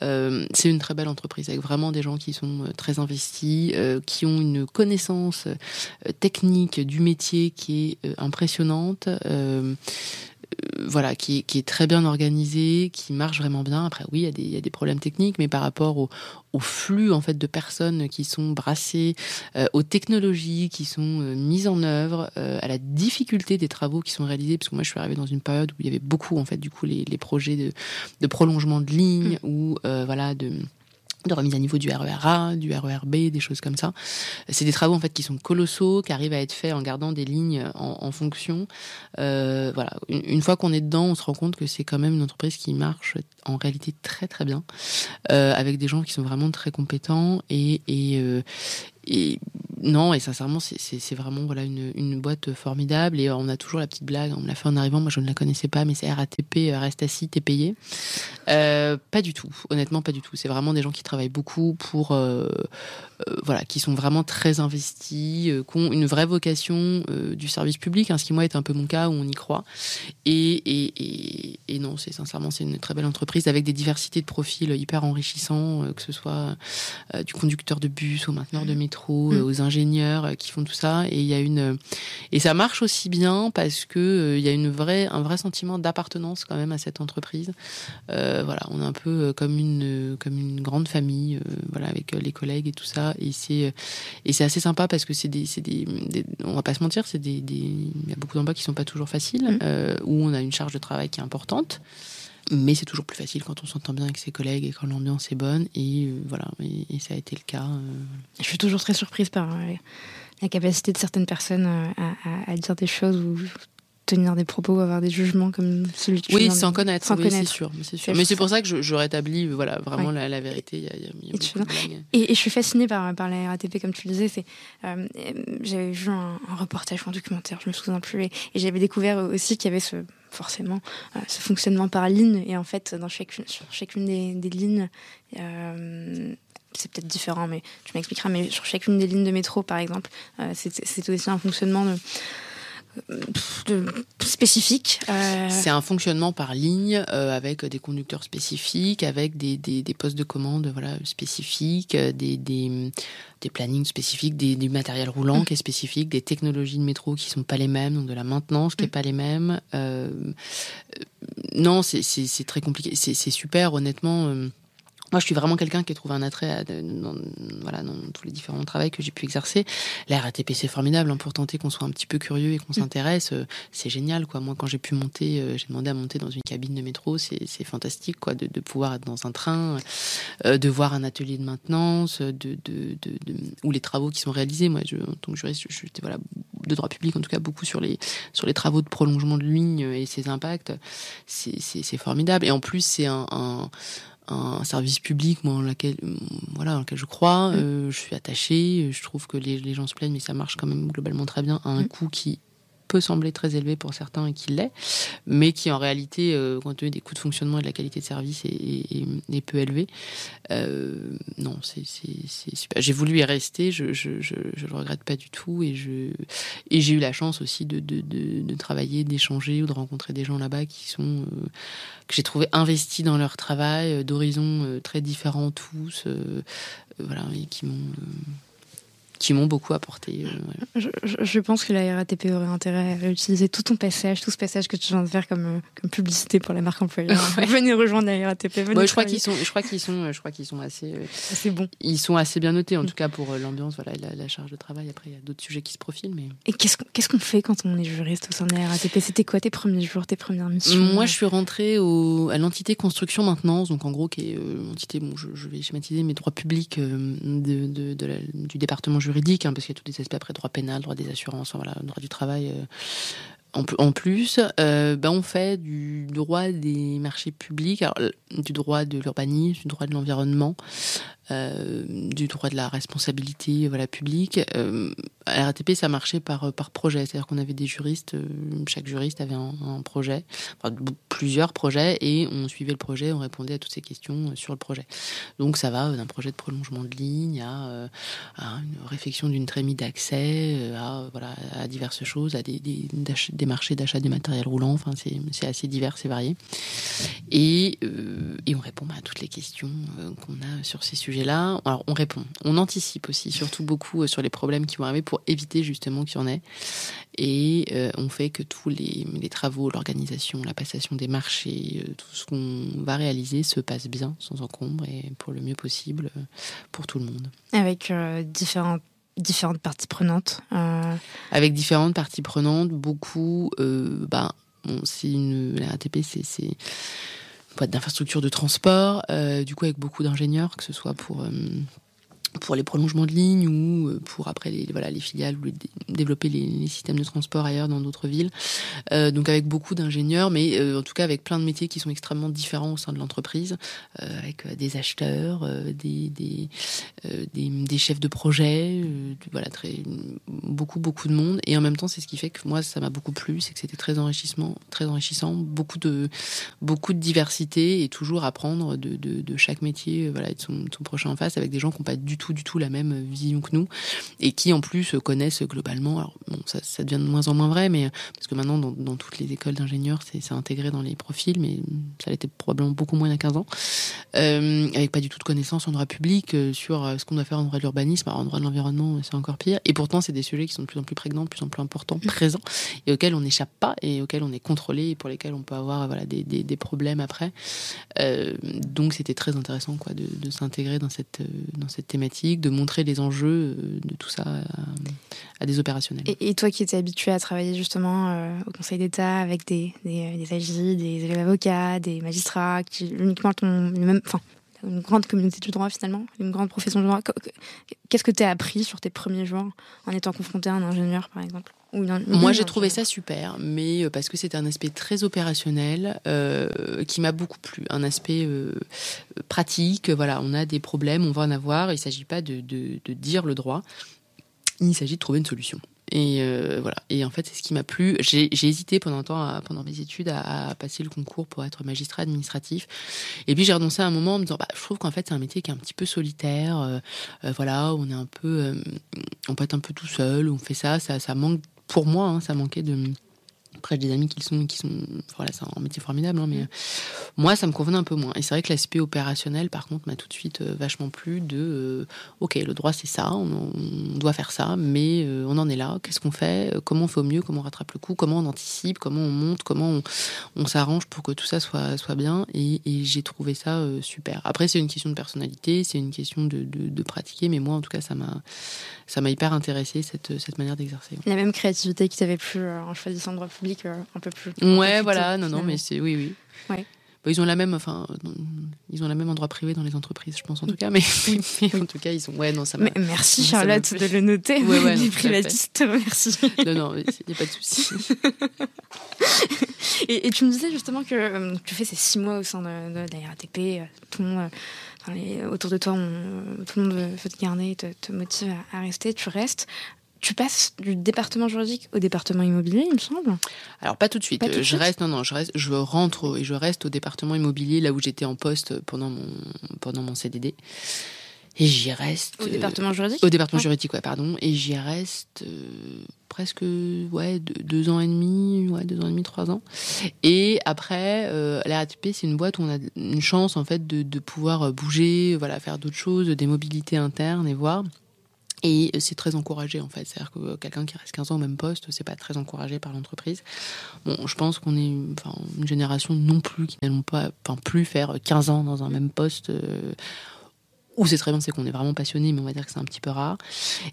euh, c'est une très belle entreprise avec vraiment des gens qui sont euh, très investis, euh, qui ont une connaissance euh, technique du métier qui est impressionnante voilà, qui, qui, est très bien organisé, qui marche vraiment bien. Après, oui, il y a des, il y a des problèmes techniques, mais par rapport au, au, flux en fait de personnes qui sont brassées, euh, aux technologies qui sont euh, mises en œuvre, euh, à la difficulté des travaux qui sont réalisés, parce que moi, je suis arrivée dans une période où il y avait beaucoup en fait du coup les, les projets de, de prolongement de lignes mmh. ou voilà de de remise à niveau du RERA, du RERB, des choses comme ça. C'est des travaux en fait qui sont colossaux, qui arrivent à être faits en gardant des lignes en, fonction. Euh, voilà, une, fois qu'on est dedans, on se rend compte que c'est quand même une entreprise qui marche en réalité très très bien, euh, avec des gens qui sont vraiment très compétents et, et, euh, et non, et sincèrement, c'est vraiment voilà une, boîte formidable. Et on a toujours la petite blague, on me l'a fait en arrivant, moi je ne la connaissais pas, mais c'est RATP, euh, reste assis, t'es payé. Euh, pas du tout, honnêtement, pas du tout. C'est vraiment des gens qui travaillent beaucoup pour. Euh, voilà, qui sont vraiment très investis, euh, qui ont une vraie vocation euh, du service public, hein, ce qui moi est un peu mon cas où on y croit. Et, et, et, et non, c'est sincèrement c'est une très belle entreprise avec des diversités de profils hyper enrichissants, que ce soit du conducteur de bus au mainteneur de métro, mmh. aux ingénieurs qui font tout ça. Et il y a une et ça marche aussi bien parce que il y a une vraie un vrai sentiment d'appartenance quand même à cette entreprise. voilà, on est un peu comme une comme une grande famille, voilà, avec les collègues et tout ça et c'est et c'est assez sympa parce que c'est des, des, des, on va pas se mentir c'est des, il y a beaucoup d'emplois qui sont pas toujours faciles mmh. euh, où on a une charge de travail qui est importante mais c'est toujours plus facile quand on s'entend bien avec ses collègues et quand l'ambiance est bonne et euh, voilà et, et, ça a été le cas euh... je suis toujours très surprise par euh, la capacité de certaines personnes euh, à, à, à dire des choses ou tenir des propos, avoir des jugements comme celui que tu Oui, sans connaître, sans oui, connaître. c'est sûr. Mais c'est, Mais c'est pour ça que je, je rétablis voilà, vraiment ouais. la, la, vérité. Il y a, il y a et, et, et, je suis fascinée par, par la RATP, comme tu le disais. C'est, euh, j'avais vu un, un, reportage ou un documentaire, je me souviens plus, et, et j'avais découvert aussi qu'il y avait ce forcément euh, ce fonctionnement par ligne et en fait dans chacune sur chacune des, des lignes euh, c'est peut-être différent mais tu m'expliqueras mais sur chacune des lignes de métro par exemple euh, c'est, c'est aussi un fonctionnement de de, spécifique. Euh... C'est un fonctionnement par ligne euh, avec des conducteurs spécifiques, avec des, des, des, postes de commande voilà, spécifiques, des, des, des plannings spécifiques, des, du matériel roulant mmh. qui est spécifique, des technologies de métro qui sont pas les mêmes, donc de la maintenance qui mmh. est pas les mêmes. Euh, non, c'est très compliqué. C'est super, honnêtement. Moi, je suis vraiment quelqu'un qui a trouvé un attrait dans, voilà, dans tous les différents travaux que j'ai pu exercer. La RATP, c'est formidable hein, pour tenter qu'on soit un petit peu curieux et qu'on mm. s'intéresse. Euh, c'est génial, quoi. Moi, quand j'ai pu monter, euh, j'ai demandé à monter dans une cabine de métro. C'est fantastique, quoi, de, pouvoir être dans un train, euh, de voir un atelier de maintenance, de, de, ou les travaux qui sont réalisés. Moi, je, en tant que juriste, j'étais voilà de droit public, en tout cas beaucoup sur les sur les travaux de prolongement de ligne et ses impacts. C'est formidable. Et en plus, c'est un un service public moi, en laquelle, voilà, dans lequel je crois. Mm. Euh, je suis attachée. Je trouve que les, les, gens se plaignent, mais ça marche quand même globalement très bien à un mm. coût qui peut sembler très élevé pour certains et qui l'est, mais qui en réalité, euh, compte tenu des coûts de fonctionnement et de la qualité de service, est, peu élevé. Euh, non, c'est super. J'ai voulu y rester, je, je, le regrette pas du tout, et je et j'ai eu la chance aussi de, travailler, d'échanger ou de rencontrer des gens là-bas qui sont euh, que j'ai trouvé investis dans leur travail, d'horizons très différents tous, voilà, et qui m'ont qui m'ont beaucoup apporté. Euh, je, pense que la RATP aurait intérêt à réutiliser tout ton passage, tout ce passage que tu viens de faire comme, euh, comme publicité pour la marque employeur. Venez rejoindre la RATP. je crois qu'ils sont, je crois qu'ils sont, je crois qu'ils sont assez, euh, assez bons. Ils sont assez bien notés, en mm. tout cas pour l'ambiance, voilà, la, la, charge de travail. Après, il y a d'autres sujets qui se profilent, mais. Et qu'est-ce qu'on qu'est-ce qu'on fait quand on est juriste au sein de la RATP C'était quoi tes premiers jours, tes premières missions? Moi, je suis rentrée au, à l'entité construction maintenance, donc en gros qui est l'entité, bon, je, vais schématiser, mes droits publics de, de, du département juridique, hein, parce qu'il y a tous les aspects après droit pénal, droit des assurances, voilà, droit du travail. Euh, en, plus, euh, ben on fait du droit des marchés publics, du droit de l'urbanisme, du droit de l'environnement, euh, du droit de la responsabilité voilà, publique. Euh, à la RATP, ça marchait par, par projet, c'est-à-dire qu'on avait des juristes, euh, chaque juriste avait un, projet, plusieurs projets, et on suivait le projet, on répondait à toutes ces questions sur le projet. Donc ça va d'un projet de prolongement de ligne à, une réflexion d'une trémie d'accès, à, voilà, à diverses choses, à des, des, des marchés d'achat du matériel roulant, enfin c'est assez divers et varié. Et, et on répond bah, à toutes les questions qu'on a sur ces sujets là alors on répond, on anticipe aussi, surtout beaucoup euh, sur les problèmes qui vont arriver pour éviter justement qu'il y en ait. Et euh, on fait que tous les, travaux, l'organisation, la passation des marchés, euh, tout ce qu'on va réaliser se passe bien, sans encombre et pour le mieux possible pour tout le monde. Avec différentes différentes parties prenantes Avec différentes parties prenantes, beaucoup. ben, bon, une, la ATP, c'est d'infrastructures de transport, euh, du coup avec beaucoup d'ingénieurs, que ce soit pour euh, pour les prolongements de lignes ou euh, pour après les, voilà, les filiales ou développer les, systèmes de transport ailleurs dans d'autres villes. Euh, donc avec beaucoup d'ingénieurs, mais euh, en tout cas avec plein de métiers qui sont extrêmement différents au sein de l'entreprise, avec des acheteurs, des, des, des, chefs de projet, voilà, très, beaucoup, beaucoup de monde. Et en même temps, c'est ce qui fait que moi, ça m'a beaucoup plu, c'est que c'était très, enrichissement, très enrichissant, beaucoup de, beaucoup de diversité et toujours apprendre de, de, chaque métier voilà, et de son, son prochain en face avec des gens qui n'ont pas du tout du tout la même vision que nous et qui en plus connaissent globalement. Alors bon, ça, ça devient de moins en moins vrai, mais parce que maintenant dans, toutes les écoles d'ingénieurs, c'est intégré dans les profils, mais ça l'était probablement beaucoup moins il y a 15 ans, euh, avec pas du tout de connaissances en droit public euh, sur euh, ce qu'on doit faire en droit de l'urbanisme, en droit de l'environnement, c'est encore pire. Et pourtant, c'est des sujets qui sont de plus en plus prégnants, de plus en plus importants, présents, et auxquels on n'échappe pas et auxquels on est contrôlé et pour lesquels on peut avoir voilà des, des, des problèmes après. Euh, donc c'était très intéressant quoi de, de s'intégrer dans cette dans cette thématique de montrer les enjeux euh, de tout ça à, des opérationnels. Et, toi qui étais habitué à travailler justement euh, au Conseil d'État avec des, des, des AG, des élèves avocats, des magistrats, qui uniquement ton, même, une grande communauté du droit finalement, une grande profession du droit. Qu'est-ce que tu as appris sur tes premiers jours en étant confronté à un ingénieur par exemple? Moi, j'ai trouvé ça super, mais euh, parce que c'était un aspect très opérationnel euh, qui m'a beaucoup plu, un aspect euh, pratique. Voilà, on a des problèmes, on va en avoir. Il ne s'agit pas de, de, de, dire le droit, il s'agit de trouver une solution. Et euh, voilà. Et en fait, c'est ce qui m'a plu. J'ai hésité pendant un temps, pendant mes études, à, à, passer le concours pour être magistrat administratif. Et puis j'ai renoncé à un moment en me disant, bah, je trouve qu'en fait, c'est un métier qui est un petit peu solitaire. Euh, voilà, on est un peu, on peut être un peu tout seul, on fait ça, ça, ça manque pour moi, hein, ça manquait de Après, des amis qui sont, qui sont, voilà, c'est un métier formidable, hein, mais euh, moi, ça me convenait un peu moins. Et c'est vrai que l'aspect opérationnel, par contre, m'a tout de suite euh, vachement plu. De, euh, ok, le droit c'est ça, on, doit faire ça, mais on en est là. Qu'est-ce qu'on fait Comment on fait au mieux Comment on rattrape le coup Comment on anticipe Comment on monte Comment on, s'arrange pour que tout ça soit, soit bien Et, j'ai trouvé ça super. Après, c'est une question de personnalité, c'est une question de, de, pratiquer, mais moi, en tout cas, ça m'a, ça m'a hyper intéressé cette, cette manière d'exercer. La même créativité qui t'avait plu en choisissant le droit public euh, un peu plus. Ouais, voilà, non, non, mais c'est oui, oui. Ouais. Bah, ils ont la même, enfin, euh, ils ont la même endroit privé dans les entreprises, je pense en tout cas, mais, mais en tout cas, ils sont. Ouais, non, ça. Mais merci Ça Charlotte de le noter. Ouais, ouais, les privatistes te remercient. Non, non, il n'y a pas de souci. Et, et tu me disais justement que euh, tu fais ces six mois au sein de, de la RATP, euh, tout le monde, euh, autour de toi, on- tout le monde veut te garder, te, te motive à, à rester, tu restes. Tu passes du département juridique au département immobilier, il me semble. Alors pas tout de suite. Pas tout de je suite reste, non, non, je reste, je rentre au- et je reste au département immobilier là où j'étais en poste pendant mon pendant mon CDD. Et j'y reste. Au euh, département juridique Au département Ouais. juridique, ouais, pardon. Et j'y reste euh, presque ouais deux, deux ans et demi, ouais deux ans et demi, trois ans. Et après, euh, la RATP, c'est une boîte où on a une chance en fait de, de pouvoir bouger, voilà, faire d'autres choses, des mobilités internes et voir. Et c'est très encouragé en fait. C'est-à-dire que quelqu'un qui reste 15 ans au même poste, c'est pas très encouragé par l'entreprise. Bon, je pense qu'on est une génération non plus qui n'allons pas, enfin, plus faire 15 ans dans un même poste. euh, où c'est très bien, c'est qu'on est vraiment passionné, mais on va dire que c'est un petit peu rare.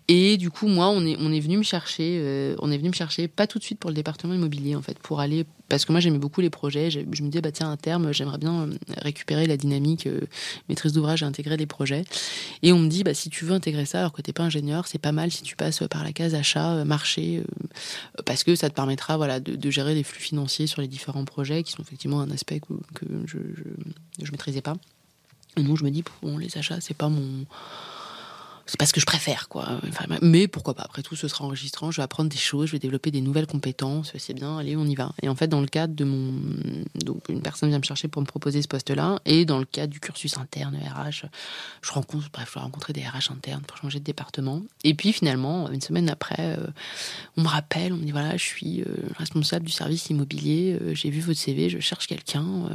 Et du coup, moi, on est, on est venu me chercher, euh, on est venu me chercher, pas tout de suite pour le département immobilier, en fait, pour aller, parce que moi, j'aimais beaucoup les projets. Je, me disais, bah tiens, à terme, j'aimerais bien euh, récupérer la dynamique euh, maîtrise d'ouvrage et intégrer des projets. Et on me dit, bah si tu veux intégrer ça, alors que t'es pas ingénieur, c'est pas mal si tu passes par la case achat, marché, parce que ça te permettra, voilà, de, gérer les flux financiers sur les différents projets, qui sont effectivement un aspect que, que je, je, je maîtrisais pas. Et donc je me dis, bon, les achats, c'est pas mon. C'est pas ce que je préfère, quoi. Mais pourquoi pas Après tout, ce sera enregistrant. Je vais apprendre des choses, je vais développer des nouvelles compétences. C'est bien, allez, on y va. Et en fait, dans le cadre de mon. Donc, une personne vient me chercher pour me proposer ce poste-là. Et dans le cadre du cursus interne RH, je rencontre, bref, je dois rencontrer des RH internes pour changer de département. Et puis finalement, une semaine après, euh, on me rappelle, on me dit voilà, je suis euh, responsable du service immobilier, euh, j'ai vu votre CV, je cherche quelqu'un.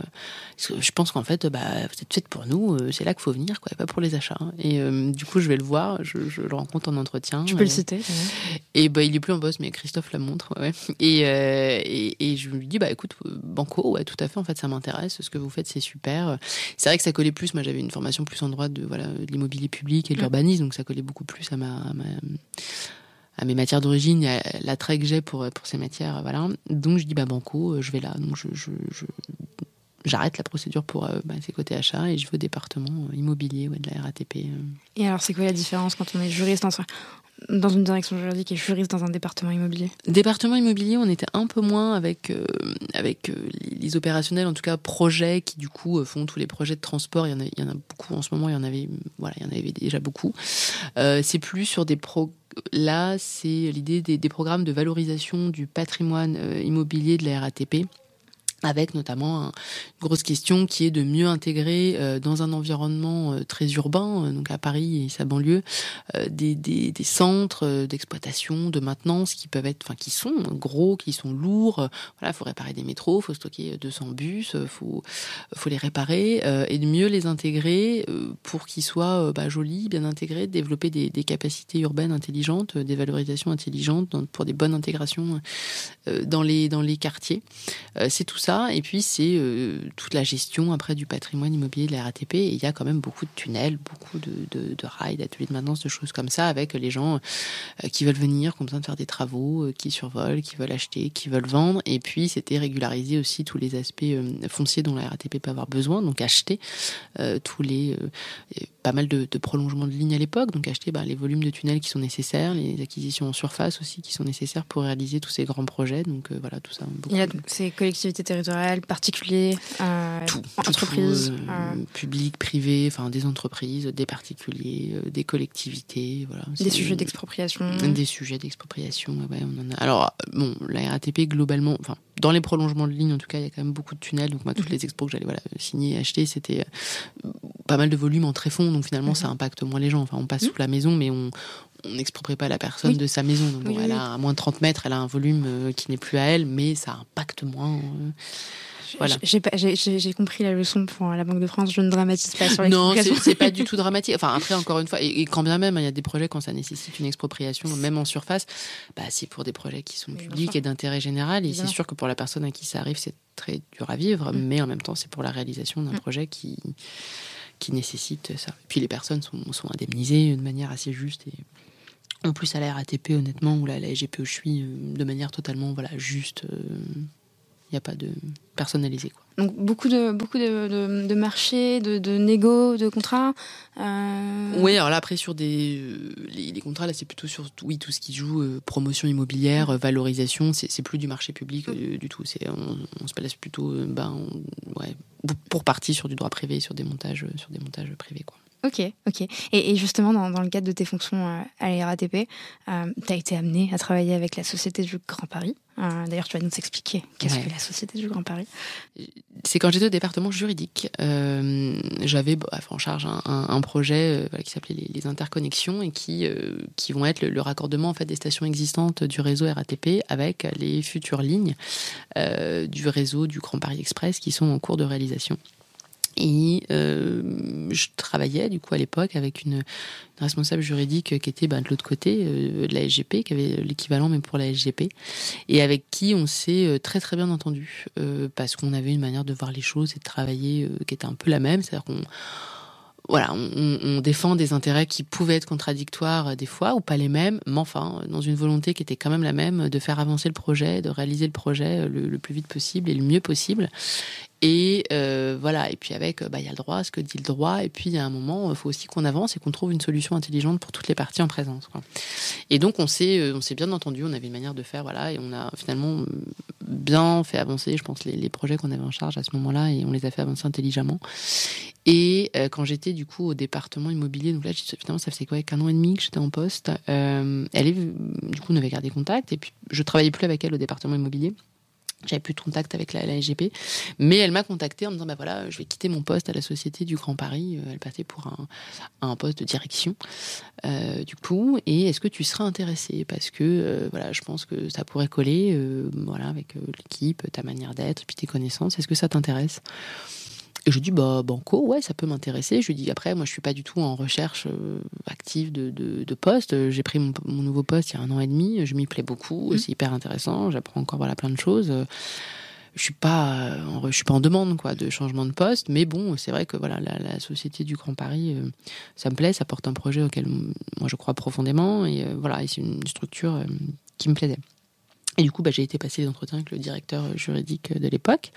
je pense qu'en fait, bah, vous êtes faite pour nous, c'est là qu'il faut venir, quoi, et pas pour les achats. Et du coup, je vais le voir, je, je le rencontre en entretien. Tu peux le euh, citer. et bah, il est plus en poste, mais Christophe la montre. Ouais, ouais. Et, euh, et, et je lui dis, bah écoute, euh, Banco, ouais, tout à fait, en fait, ça m'intéresse. Ce que vous faites, c'est super. C'est vrai que ça collait plus. Moi, j'avais une formation plus en droit de, voilà, de l'immobilier public et de Mm. l'urbanisme, donc ça collait beaucoup plus à ma. à ma- à mes matières d'origine, et à l'attrait que j'ai pour, pour ces matières, voilà. Donc je dis bah banco, je vais là. Donc je, je, je- j'arrête la procédure pour euh, bah, ces côtés achats et je vais au département euh, immobilier ouais, de la RATP. euh. Et alors, c'est quoi la différence quand on est juriste dans une direction juridique et juriste dans un département immobilier? Département immobilier, on était un peu moins avec, euh, avec euh, les, opérationnels, en tout cas projets qui du coup font tous les projets de transport. Il y en a, il y en a beaucoup en ce moment, il y en avait, voilà, il y en avait déjà beaucoup. Euh, c'est plus sur des pro. Là, c'est l'idée des, des programmes de valorisation du patrimoine immobilier de la RATP. Avec notamment un- une grosse question qui est de mieux intégrer euh, dans un environnement euh, très urbain, euh, donc à Paris et sa banlieue, des, centres d'exploitation, de maintenance qui peuvent être, enfin qui sont gros, qui sont lourds. Voilà, faut réparer des métros, faut stocker 200 bus, faut faut les réparer et de mieux les intégrer pour qu'ils soient bah, jolis, bien intégrés, développer des, capacités urbaines intelligentes, des valorisations intelligentes pour des bonnes intégrations dans les dans les quartiers. C'est tout ça et puis c'est euh, toute la gestion après du patrimoine immobilier de la RATP et il y a quand même beaucoup de tunnels, beaucoup de, de, de rails, d'ateliers de maintenance, de choses comme ça avec les gens euh, qui veulent venir, qui ont besoin de faire des travaux, euh, qui survolent, qui veulent acheter, qui veulent vendre. Et puis, c'était régulariser aussi tous les aspects fonciers dont la RATP peut avoir besoin, donc acheter euh, tous les euh, pas mal de, de prolongements de lignes à l'époque, donc acheter bah, les volumes de tunnels qui sont nécessaires, les acquisitions en surface aussi qui sont nécessaires pour réaliser tous ces grands projets. Donc voilà, tout ça. Il y a de- ces collectivités territoriales, particuliers, euh, tout, entreprises. tout, euh, euh, public, privé, enfin des entreprises, des particuliers, euh, des collectivités, voilà. des sujets d'expropriation. Des sujets d'expropriation, ouais, on en a. Alors, bon, la RATP, globalement, enfin, dans les prolongements de ligne, en tout cas, il y a quand même beaucoup de tunnels. Donc, moi, toutes Mhm. les expos que j'allais voilà, signer et acheter, c'était pas mal de volume en tréfonds. Donc, finalement, Mhm. ça impacte moins les gens. Enfin, on passe Mhm. sous la maison, mais on, on n'exproprie pas la personne de sa maison. Donc, elle a à moins de 30 mètres, elle a un volume qui n'est plus à elle, mais ça impacte moins. Voilà. J'ai compris la leçon pour la Banque de France. Je ne dramatise pas sur Non, c'est pas du tout dramatique. Enfin, après, encore une fois, et, quand bien même, il y a des projets quand ça nécessite une expropriation, même en surface, bah, c'est pour des projets qui sont publics et d'intérêt général. Et c'est sûr que pour la personne à qui ça arrive, c'est très dur à vivre, mm. mais en même temps, c'est pour la réalisation d'un mm. projet qui, qui nécessite ça. Et puis les personnes sont, sont indemnisées de manière assez juste et en plus à la RATP honnêtement ou la, la SGP où je suis euh, de manière totalement voilà juste euh, il n'y a pas de personnalisé. Quoi. Donc beaucoup de, beaucoup de, de, marchés, de, de négo, de contrats euh... Oui, alors là, après, sur des, euh, les, contrats, là, c'est plutôt sur oui, tout ce qui joue euh, promotion immobilière, valorisation, c'est plus du marché public euh, du tout. On, on se place plutôt ben, ouais, pour partie sur du droit privé, sur des montages, sur des montages privés. Quoi. Ok, ok. Et, justement, dans, dans, le cadre de tes fonctions euh, à la RATP, euh, tu as été amené à travailler avec la Société du Grand Paris. Euh, d'ailleurs, tu vas nous expliquer qu'est-ce que la Société du Grand Paris. C'est quand j'étais au département juridique. J'avais en charge un, un, projet qui s'appelait les, interconnexions et qui, qui vont être le, raccordement en fait, des stations existantes du réseau RATP avec les futures lignes du réseau du Grand Paris Express qui sont en cours de réalisation. Et euh, je travaillais du coup à l'époque avec une, responsable juridique qui était ben, de l'autre côté euh, de la SGP, qui avait l'équivalent même pour la SGP, et avec qui on s'est euh, très très bien entendu parce qu'on avait une manière de voir les choses et de travailler qui était un peu la même, c'est-à-dire qu'on voilà, on, défend des intérêts qui pouvaient être contradictoires des fois ou pas les mêmes, mais enfin dans une volonté qui était quand même la même de faire avancer le projet, de réaliser le projet le plus vite possible et le mieux possible. Et euh, voilà, et puis avec, bah, il y a le droit, ce que dit le droit, et puis a un moment, il faut aussi qu'on avance et qu'on trouve une solution intelligente pour toutes les parties en présence. Quoi. Et donc on s'est, euh, on s'est bien entendu, on avait une manière de faire, voilà, et on a finalement bien fait avancer, je pense, les, les projets qu'on avait en charge à ce moment-là, et on les a fait avancer intelligemment. Et euh, quand j'étais du coup au département immobilier, donc là, finalement, ça faisait quoi, qu'un an et demi que j'étais en poste, euh, elle est, du coup, on avait gardé contact, et puis je travaillais plus avec elle au département immobilier. J'avais plus de contact avec la, SGP, mais elle m'a contacté en me disant bah voilà, je vais quitter mon poste à la Société du Grand Paris. Euh, elle passait pour un, poste de direction euh, du coup. Et est-ce que tu seras intéressé parce que euh, voilà, je pense que ça pourrait coller voilà avec l'équipe, ta manière d'être, puis tes connaissances. Est-ce que ça t'intéresse? Et je dis bah banco, ouais, ça peut m'intéresser. Je lui dis après, moi je suis pas du tout en recherche euh, active de, de, de poste. J'ai pris mon, mon, nouveau poste il y a un an et demi. Je m'y plais beaucoup. Mmh. C'est hyper intéressant. J'apprends encore voilà plein de choses. Je suis pas, je suis pas en demande quoi de changement de poste, mais bon, c'est vrai que voilà la, la, société du Grand Paris, euh, ça me plaît, ça porte un projet auquel moi je crois profondément et euh, voilà, c'est une structure euh, qui me plaisait. Et du coup, bah, j'ai été passer des entretiens avec le directeur juridique de l'époque.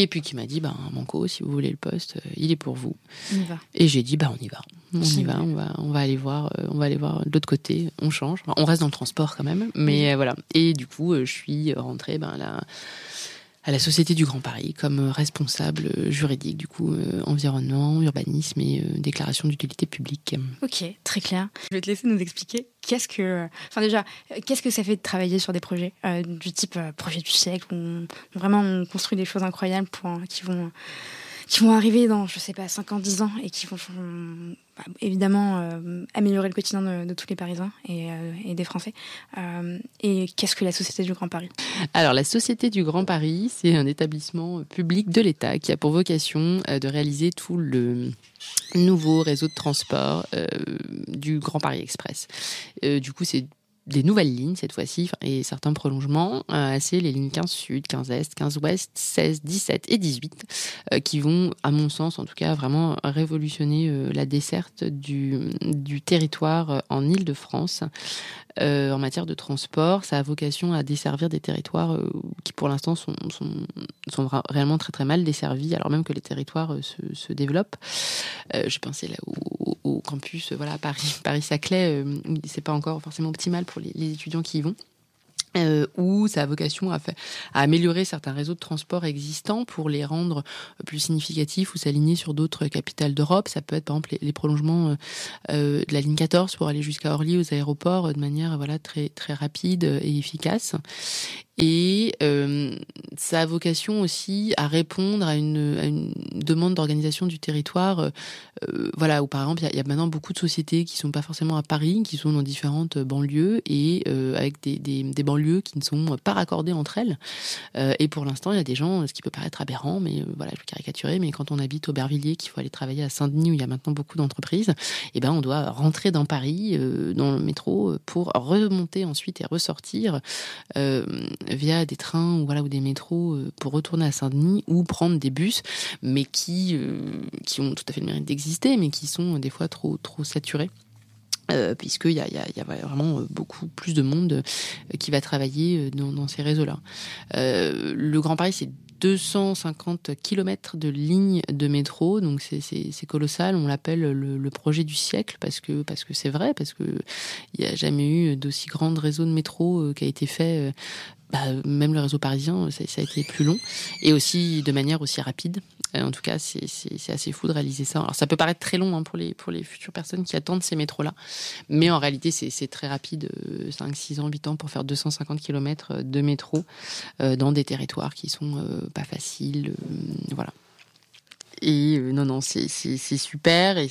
Et puis qui m'a dit, bah, Manco, si vous voulez le poste, euh, il est pour vous. Et j'ai dit, bah, on y va. On y va, on va, on va aller voir, euh, on va aller voir de l'autre côté, on change. on reste dans le transport quand même, mais euh, voilà. Et du coup, je suis rentrée, ben, là, à la Société du Grand Paris comme responsable juridique, du coup, euh, environnement, urbanisme et euh, déclaration d'utilité publique. Ok, très clair. Je vais te laisser nous expliquer qu'est-ce que. Enfin, déjà, qu'est-ce que ça fait de travailler sur des projets euh, du type projet du siècle où vraiment on construit des choses incroyables pour, qui vont qui vont arriver dans, je sais pas, 5 ans, 10 ans et qui vont bah, évidemment euh, améliorer le quotidien de, tous les Parisiens et, euh, des Français. Euh, et qu'est-ce que la Société du Grand Paris? Alors, la Société du Grand Paris, c'est un établissement public de l'État qui a pour vocation de réaliser tout le nouveau réseau de transport du Grand Paris Express. du coup, c'est des nouvelles lignes cette fois-ci et certains prolongements, euh, c'est les lignes 15 Sud, 15 Est, 15 Ouest, 16, 17 et 18 euh, qui vont, à mon sens en tout cas, vraiment révolutionner euh, la desserte du, du territoire en Île-de-France en matière de transport. Ça a vocation à desservir des territoires qui pour l'instant sont, sont, sont, réellement très très mal desservis alors même que les territoires se, se développent. je pensais au, campus voilà Paris Paris Saclay, c'est pas encore forcément optimal pour les, étudiants qui y vont. Euh, où ça vocation à, améliorer certains réseaux de transport existants pour les rendre plus significatifs ou s'aligner sur d'autres capitales d'Europe. Ça peut être par exemple les, prolongements euh, de la ligne 14 pour aller jusqu'à Orly aux aéroports de manière très rapide et efficace. Et euh, ça a vocation aussi à répondre à une, demande d'organisation du territoire. Euh, voilà, où par exemple, il y, a maintenant beaucoup de sociétés qui sont pas forcément à Paris, qui sont dans différentes banlieues et euh, avec des, banlieues qui ne sont pas raccordées entre elles. Euh, et pour l'instant, il y a des gens, ce qui peut paraître aberrant, mais euh, voilà, je vais caricaturer, mais quand on habite au Bervilliers, qu'il faut aller travailler à Saint-Denis, où il y a maintenant beaucoup d'entreprises, eh ben, on doit rentrer dans Paris, euh, dans le métro, pour remonter ensuite et ressortir via des trains ou voilà ou des métros pour retourner à Saint-Denis ou prendre des bus, mais qui qui ont tout à fait le mérite d'exister, mais qui sont des fois trop trop saturés. Euh, puisqu'il y a, vraiment beaucoup plus de monde qui va travailler dans, dans ces réseaux-là. Euh, le Grand Paris, c'est 250 km de lignes de métro, donc c'est colossal. On l'appelle le, le, projet du siècle parce que parce que c'est vrai, parce que il n'y a jamais eu d'aussi grand réseau de métro qui a été fait bah, même le réseau parisien, ça, ça, a été plus long et aussi de manière aussi rapide. Euh, en tout cas, c'est assez fou de réaliser ça. Alors, ça peut paraître très long hein, pour, les, pour futures personnes qui attendent ces métros-là, mais en réalité, c'est très rapide, 5, 6 ans, 8 ans pour faire 250 km de métro euh, dans des territoires qui sont euh, pas faciles. Euh, voilà. Et euh, non, non, c'est super et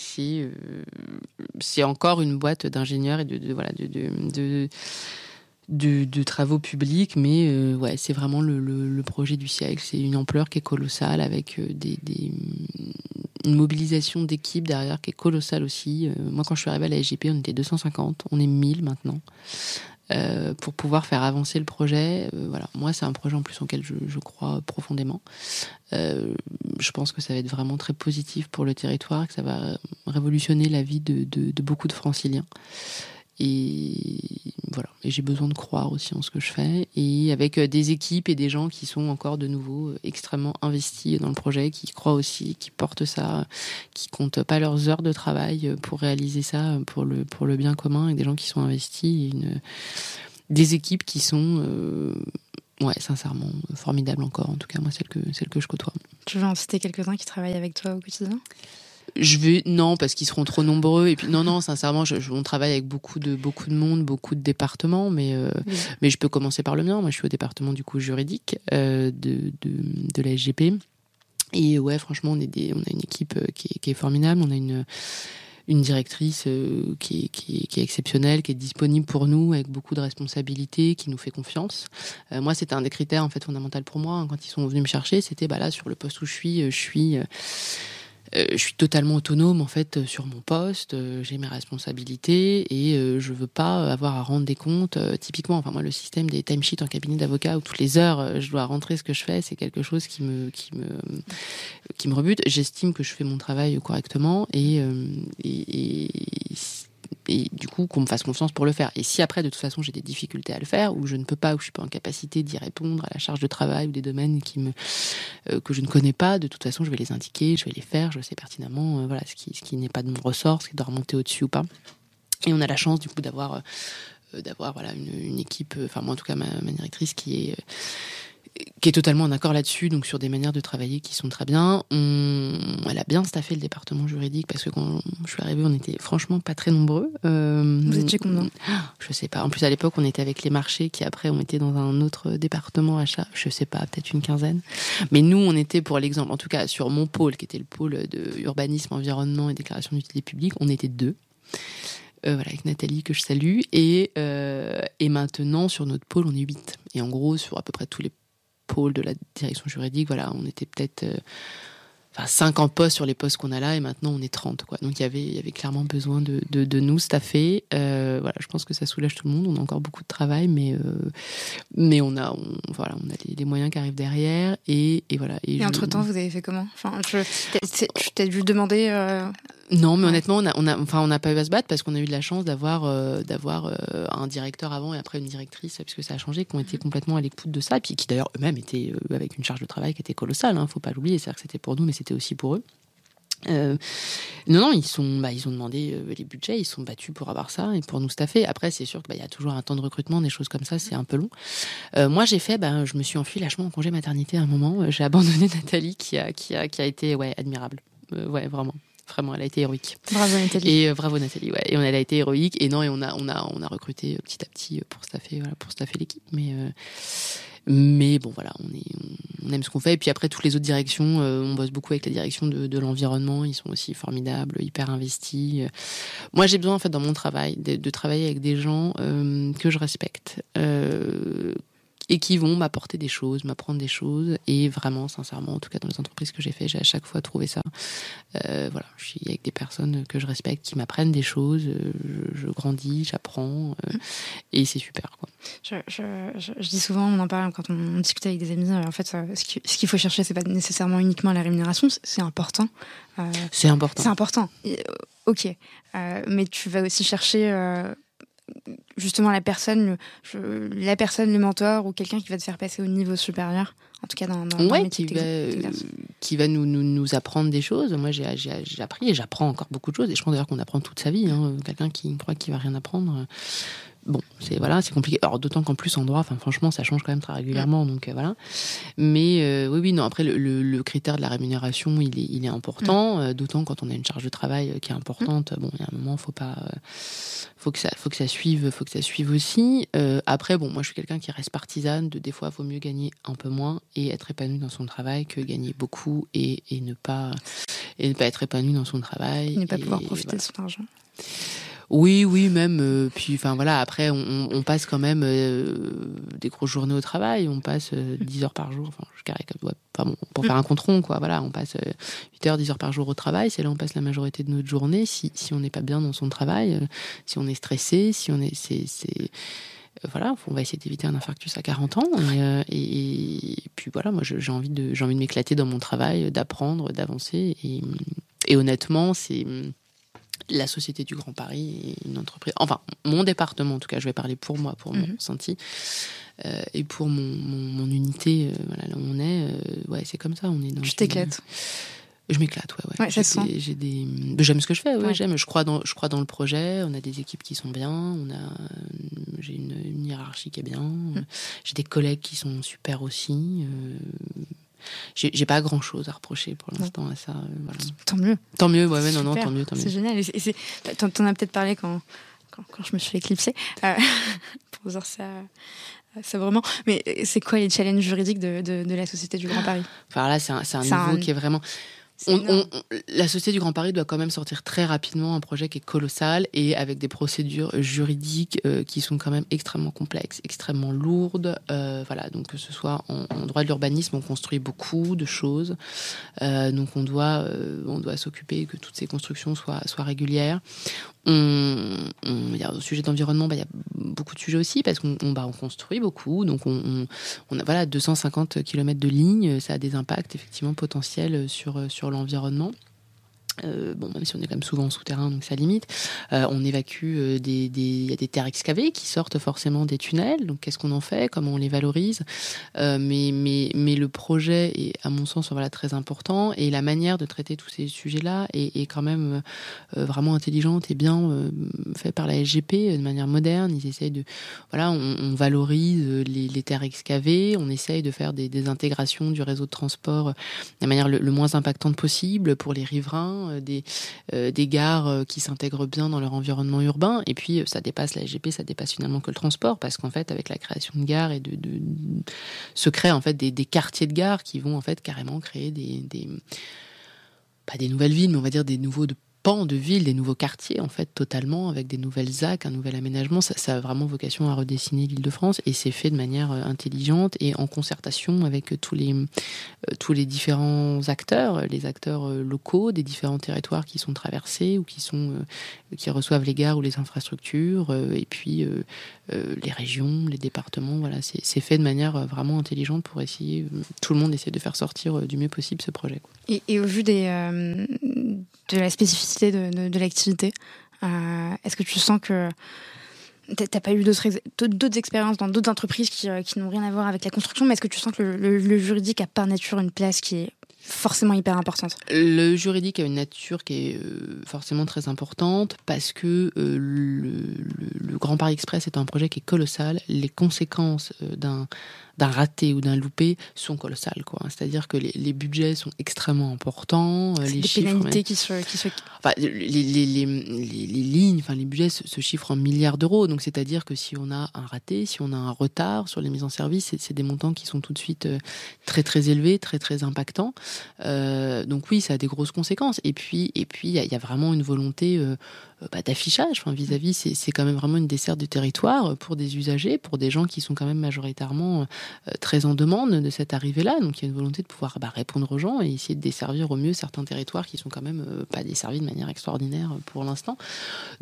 c'est encore une boîte d'ingénieurs et de, voilà de de, de, travaux publics, mais euh, ouais, c'est vraiment le, le, le, projet du siècle. C'est une ampleur qui est colossale avec euh, des, des, une mobilisation d'équipes derrière qui est colossale aussi. Euh, moi, quand je suis arrivée à la SGP, on était 250, on est 1000 maintenant. Euh, pour pouvoir faire avancer le projet, euh, voilà. Moi, c'est un projet en plus auquel je, je crois profondément. je pense que ça va être vraiment très positif pour le territoire, que ça va révolutionner la vie de, de, de beaucoup de Franciliens. Et voilà. Et j'ai besoin de croire aussi en ce que je fais. Et avec euh, des équipes et des gens qui sont encore de nouveau euh, extrêmement investis dans le projet, qui croient aussi, qui portent ça, qui comptent pas leurs heures de travail pour réaliser ça pour le, pour le bien commun, et des gens qui sont investis. Des équipes qui sont, euh, ouais, sincèrement, formidables encore. En tout cas, moi, celle que, celle que je côtoie. Tu veux en citer quelques-uns qui travaillent avec toi au quotidien? Je vais non parce qu'ils seront trop nombreux et puis non non sincèrement je, je, on travaille avec beaucoup de beaucoup de monde beaucoup de départements mais euh, oui. mais je peux commencer par le mien moi je suis au département du coup juridique euh, de, de de la SGP et ouais franchement on est des on a une équipe euh, qui est, qui est formidable on a une une directrice euh, qui, est, qui, est, qui, est, exceptionnelle, qui est disponible pour nous avec beaucoup de responsabilités, qui nous fait confiance. Euh, moi, c'était un des critères en fait fondamental pour moi hein, quand ils sont venus me chercher. C'était bah là sur le poste où je suis, je suis euh, euh, je suis totalement autonome en fait sur mon poste, euh, j'ai mes responsabilités et euh, je veux pas avoir à rendre des comptes. Euh, typiquement, enfin moi le système des timesheets en cabinet d'avocat où toutes les heures euh, je dois rentrer ce que je fais, c'est quelque chose qui me qui me qui me rebute. J'estime que je fais mon travail correctement et, euh, et, et et du coup qu'on me fasse confiance pour le faire. Et si après de toute façon j'ai des difficultés à le faire ou je ne peux pas ou je suis pas en capacité d'y répondre à la charge de travail ou des domaines qui me euh, que je ne connais pas, de toute façon je vais les indiquer, je vais les faire, je sais pertinemment euh, voilà ce qui ce qui n'est pas de mon ressort, ce qui doit remonter au-dessus ou pas. Et on a la chance du coup d'avoir euh, voilà une, équipe, enfin moi en tout cas ma, ma directrice qui est qui est totalement en accord là-dessus, donc sur des manières de travailler qui sont très bien. On, elle a bien staffé le département juridique parce que quand je suis arrivée, on était franchement pas très nombreux. Euh, Vous étiez combien Je sais pas. En plus, à l'époque, on était avec les marchés qui après ont été dans un autre département achat. Je sais pas, peut-être une quinzaine. Mais nous, on était pour l'exemple, en tout cas sur mon pôle, qui était le pôle de urbanisme, environnement et déclaration d'utilité publique, on était deux. Euh, voilà, avec Nathalie que je salue. Et, euh, et maintenant, sur notre pôle, on est 8. Et en gros, sur à peu près tous les pôle de la direction juridique, voilà, on était peut-être euh, enfin 50 postes sur les postes qu'on a là et maintenant on est 30 quoi. Donc il y avait il y avait clairement besoin de de, de nous staffer. Euh, voilà, je pense que ça soulage tout le monde. On a encore beaucoup de travail, mais euh, mais on a on, voilà, on a les, les, moyens qui arrivent derrière et, et voilà. Et, et entre temps, vous avez fait comment? Enfin, je, je t'ai dû demander. Euh... Non, mais honnêtement, on a, on a, enfin, on n'a pas eu à se battre parce qu'on a eu de la chance d'avoir, euh, d'avoir euh, un directeur avant et après une directrice, puisque ça a changé, qui ont été complètement à l'écoute de ça, et puis qui d'ailleurs eux-mêmes étaient euh, avec une charge de travail qui était colossale. Hein, faut pas l'oublier, c'est-à-dire que c'était pour nous, mais c'était aussi pour eux. Non, non, ils sont, bah, ils ont demandé les budgets, ils sont battus pour avoir ça et pour nous staffer. Après, c'est sûr qu'il bah, y a toujours un temps de recrutement, des choses comme ça, c'est un peu long. Moi, j'ai fait, bah, je me suis enfui lâchement en congé maternité à un moment. J'ai abandonné Nathalie, qui a, qui a, qui a été, ouais, admirable. ouais, vraiment. Vraiment, elle a été héroïque. Bravo Nathalie. Et bravo Nathalie, ouais. Et on, elle a été héroïque. Et non, et on a, on a, on a recruté petit à petit pour staffer, voilà, pour staffer l'équipe. Mais mais bon, voilà, on, est, on aime ce qu'on fait. Et puis après, toutes les autres directions, euh, on bosse beaucoup avec la direction de, de l'environnement. Ils sont aussi formidables, hyper investis. Moi, j'ai besoin, en fait, dans mon travail, de, de travailler avec des gens euh, que je respecte, euh, et qui vont m'apporter des choses, m'apprendre des choses. Et vraiment, sincèrement, en tout cas dans les entreprises que j'ai fait, j'ai à chaque fois trouvé ça. Euh, voilà, je suis avec des personnes que je respecte, qui m'apprennent des choses. Je, je grandis, j'apprends, euh, et c'est super. Quoi. Je, je, je, dis souvent, on en parle quand on, discute avec des amis. En fait, ce qu'il faut chercher, c'est pas nécessairement uniquement la rémunération, c'est important. Euh, c'est important. C'est important. ok, mais tu vas aussi chercher justement la personne, le, la personne, le mentor ou quelqu'un qui va te faire passer au niveau supérieur. En tout cas, dans, dans, ouais, qui, va, qui va nous, nous, nous, apprendre des choses. Moi, j'ai appris et j'apprends encore beaucoup de choses. Et je pense d'ailleurs qu'on apprend toute sa vie. Hein. Quelqu'un qui croit qu'il va rien apprendre, bon, c'est voilà, c'est compliqué. Alors d'autant qu'en plus en droit, enfin franchement, ça change quand même très régulièrement, donc euh, voilà. Mais euh, oui, oui, non. Après, le, le, critère de la rémunération, il est, il est important. Mm. Euh, d'autant quand on a une charge de travail qui est importante. Bon, il y a un moment, faut pas, faut que ça, faut que ça suive, faut que ça suive aussi. après, bon, moi, je suis quelqu'un qui reste partisane. De des fois, il vaut mieux gagner un peu moins et être épanoui dans son travail que gagner beaucoup et, et ne pas et ne pas être épanoui dans son travail. Ne pas pouvoir profiter de son argent. Oui, oui, même. Euh, puis, enfin voilà, après, on, passe quand même euh, des grosses journées au travail. On passe euh, 10 heures par jour. Enfin, je comme. Ouais, bon, pour faire un compte rond, quoi. Voilà, on passe 8 heures, 10 heures par jour au travail. C'est là où on passe la majorité de notre journée. Si, si on n'est pas bien dans son travail, si on est stressé, si on est. c'est, voilà, on va essayer d'éviter un infarctus à 40 ans. Et, puis voilà, moi j'ai envie de j'ai envie de m'éclater dans mon travail, d'apprendre, d'avancer. Et honnêtement, c'est la Société du Grand Paris est une entreprise, enfin mon département en tout cas, je vais parler pour moi, pour mon mhm. ressenti, euh, et pour mon, mon, mon unité, euh, voilà, là où on est, euh, ouais, c'est comme ça, on est dans. Tu t'éclates je m'éclate, ouais, ouais. ouais j'ai des, j'aime ce que je fais, ouais, j'aime. Je crois dans, je crois dans le projet. On a des équipes qui sont bien. On a, j'ai une, une, hiérarchie qui est bien. Mhm. J'ai des collègues qui sont super aussi. Euh, j'ai pas grand chose à reprocher pour l'instant à ça. Euh, voilà. Tant mieux. Tant mieux, ouais, ouais non, non, tant mieux, tant mieux. C'est génial. Et t'en as peut-être parlé quand, quand, quand, je me suis éclipsée, euh, pour dire ça. Ça vraiment. Mais c'est quoi les challenges juridiques de, de, de, la Société du Grand Paris? Enfin là, c'est un, un niveau un... qui est vraiment. On, on, la Société du Grand Paris doit quand même sortir très rapidement un projet qui est colossal et avec des procédures juridiques euh, qui sont quand même extrêmement complexes, extrêmement lourdes. Euh, voilà, donc que ce soit en, en droit de l'urbanisme, on construit beaucoup de choses. Euh, donc on doit, on doit s'occuper que toutes ces constructions soient, soient régulières. On, y a, au sujet d'environnement, bah, il y a beaucoup de sujets aussi parce qu'on on, bah, on construit beaucoup. Donc on, a voilà 250 km de lignes, ça a des impacts effectivement potentiels sur sur l'environnement. Euh, bon, même si on est quand même souvent en souterrain, donc ça limite. Euh, on évacue euh, des, des, y a des terres excavées qui sortent forcément des tunnels. Donc, qu'est-ce qu'on en fait? Comment on les valorise? Euh, mais, mais, mais le projet est, à mon sens, voilà très important et la manière de traiter tous ces sujets-là est, est, quand même euh, vraiment intelligente et bien euh, faite par la SGP de manière moderne. Ils essayent de, voilà, on, on valorise les, les, terres excavées, on essaye de faire des, des, intégrations du réseau de transport de la manière le moins impactante possible pour les riverains euh, des, euh, des gares euh, qui s'intègrent bien dans leur environnement urbain. Et puis, ça dépasse la SGP, ça dépasse finalement que le transport, parce qu'en fait, avec la création de gares et de, se créent en fait des, quartiers de gares qui vont en fait carrément créer des, pas des nouvelles villes, mais on va dire des nouveaux de ville, des nouveaux quartiers en fait totalement avec des nouvelles ZAC, un nouvel aménagement. Ça, a vraiment vocation à redessiner l'Île-de-France et c'est fait de manière euh, intelligente et en concertation avec tous les euh, tous les différents acteurs, les acteurs euh, locaux des différents territoires qui sont traversés ou qui sont qui reçoivent les gares ou les infrastructures et puis les régions, les départements. Voilà, c'est fait de manière vraiment intelligente pour essayer. tout le monde essaie de faire sortir du mieux possible ce projet. Et, au vu des de la spécificité de, l'activité. Euh, Est-ce que tu sens que t'as pas eu d'autres expériences dans d'autres entreprises qui, qui n'ont rien à voir avec la construction, mais est-ce que tu sens que le, juridique a par nature une place qui est forcément hyper importante? Le juridique a une nature qui est euh, forcément très importante parce que euh, le, Grand Paris Express est un projet qui est colossal. Les conséquences euh, d'un d'un raté ou d'un loupé sont colossales. Quoi. C'est-à-dire que les, les, budgets sont extrêmement importants. Euh, les des chiffres, pénalités qui se... Qui se... Enfin, les, les, les, lignes, enfin, les budgets se, se chiffrent en milliards d'euros. Donc, c'est-à-dire que si on a un raté, si on a un retard sur les mises en service, c'est des montants qui sont tout de suite euh, très, très élevés, très, très impactants. Euh, donc, oui, ça a des grosses conséquences. Et puis, et puis, il y, y, a vraiment une volonté euh, bah, d'affichage. Enfin, vis-à-vis, c'est quand même vraiment une desserte du territoire pour des usagers, pour des gens qui sont quand même majoritairement euh, très en demande de cette arrivée-là. Donc il y a une volonté de pouvoir bah, répondre aux gens et essayer de desservir au mieux certains territoires qui sont quand même euh, pas desservis de manière extraordinaire pour l'instant.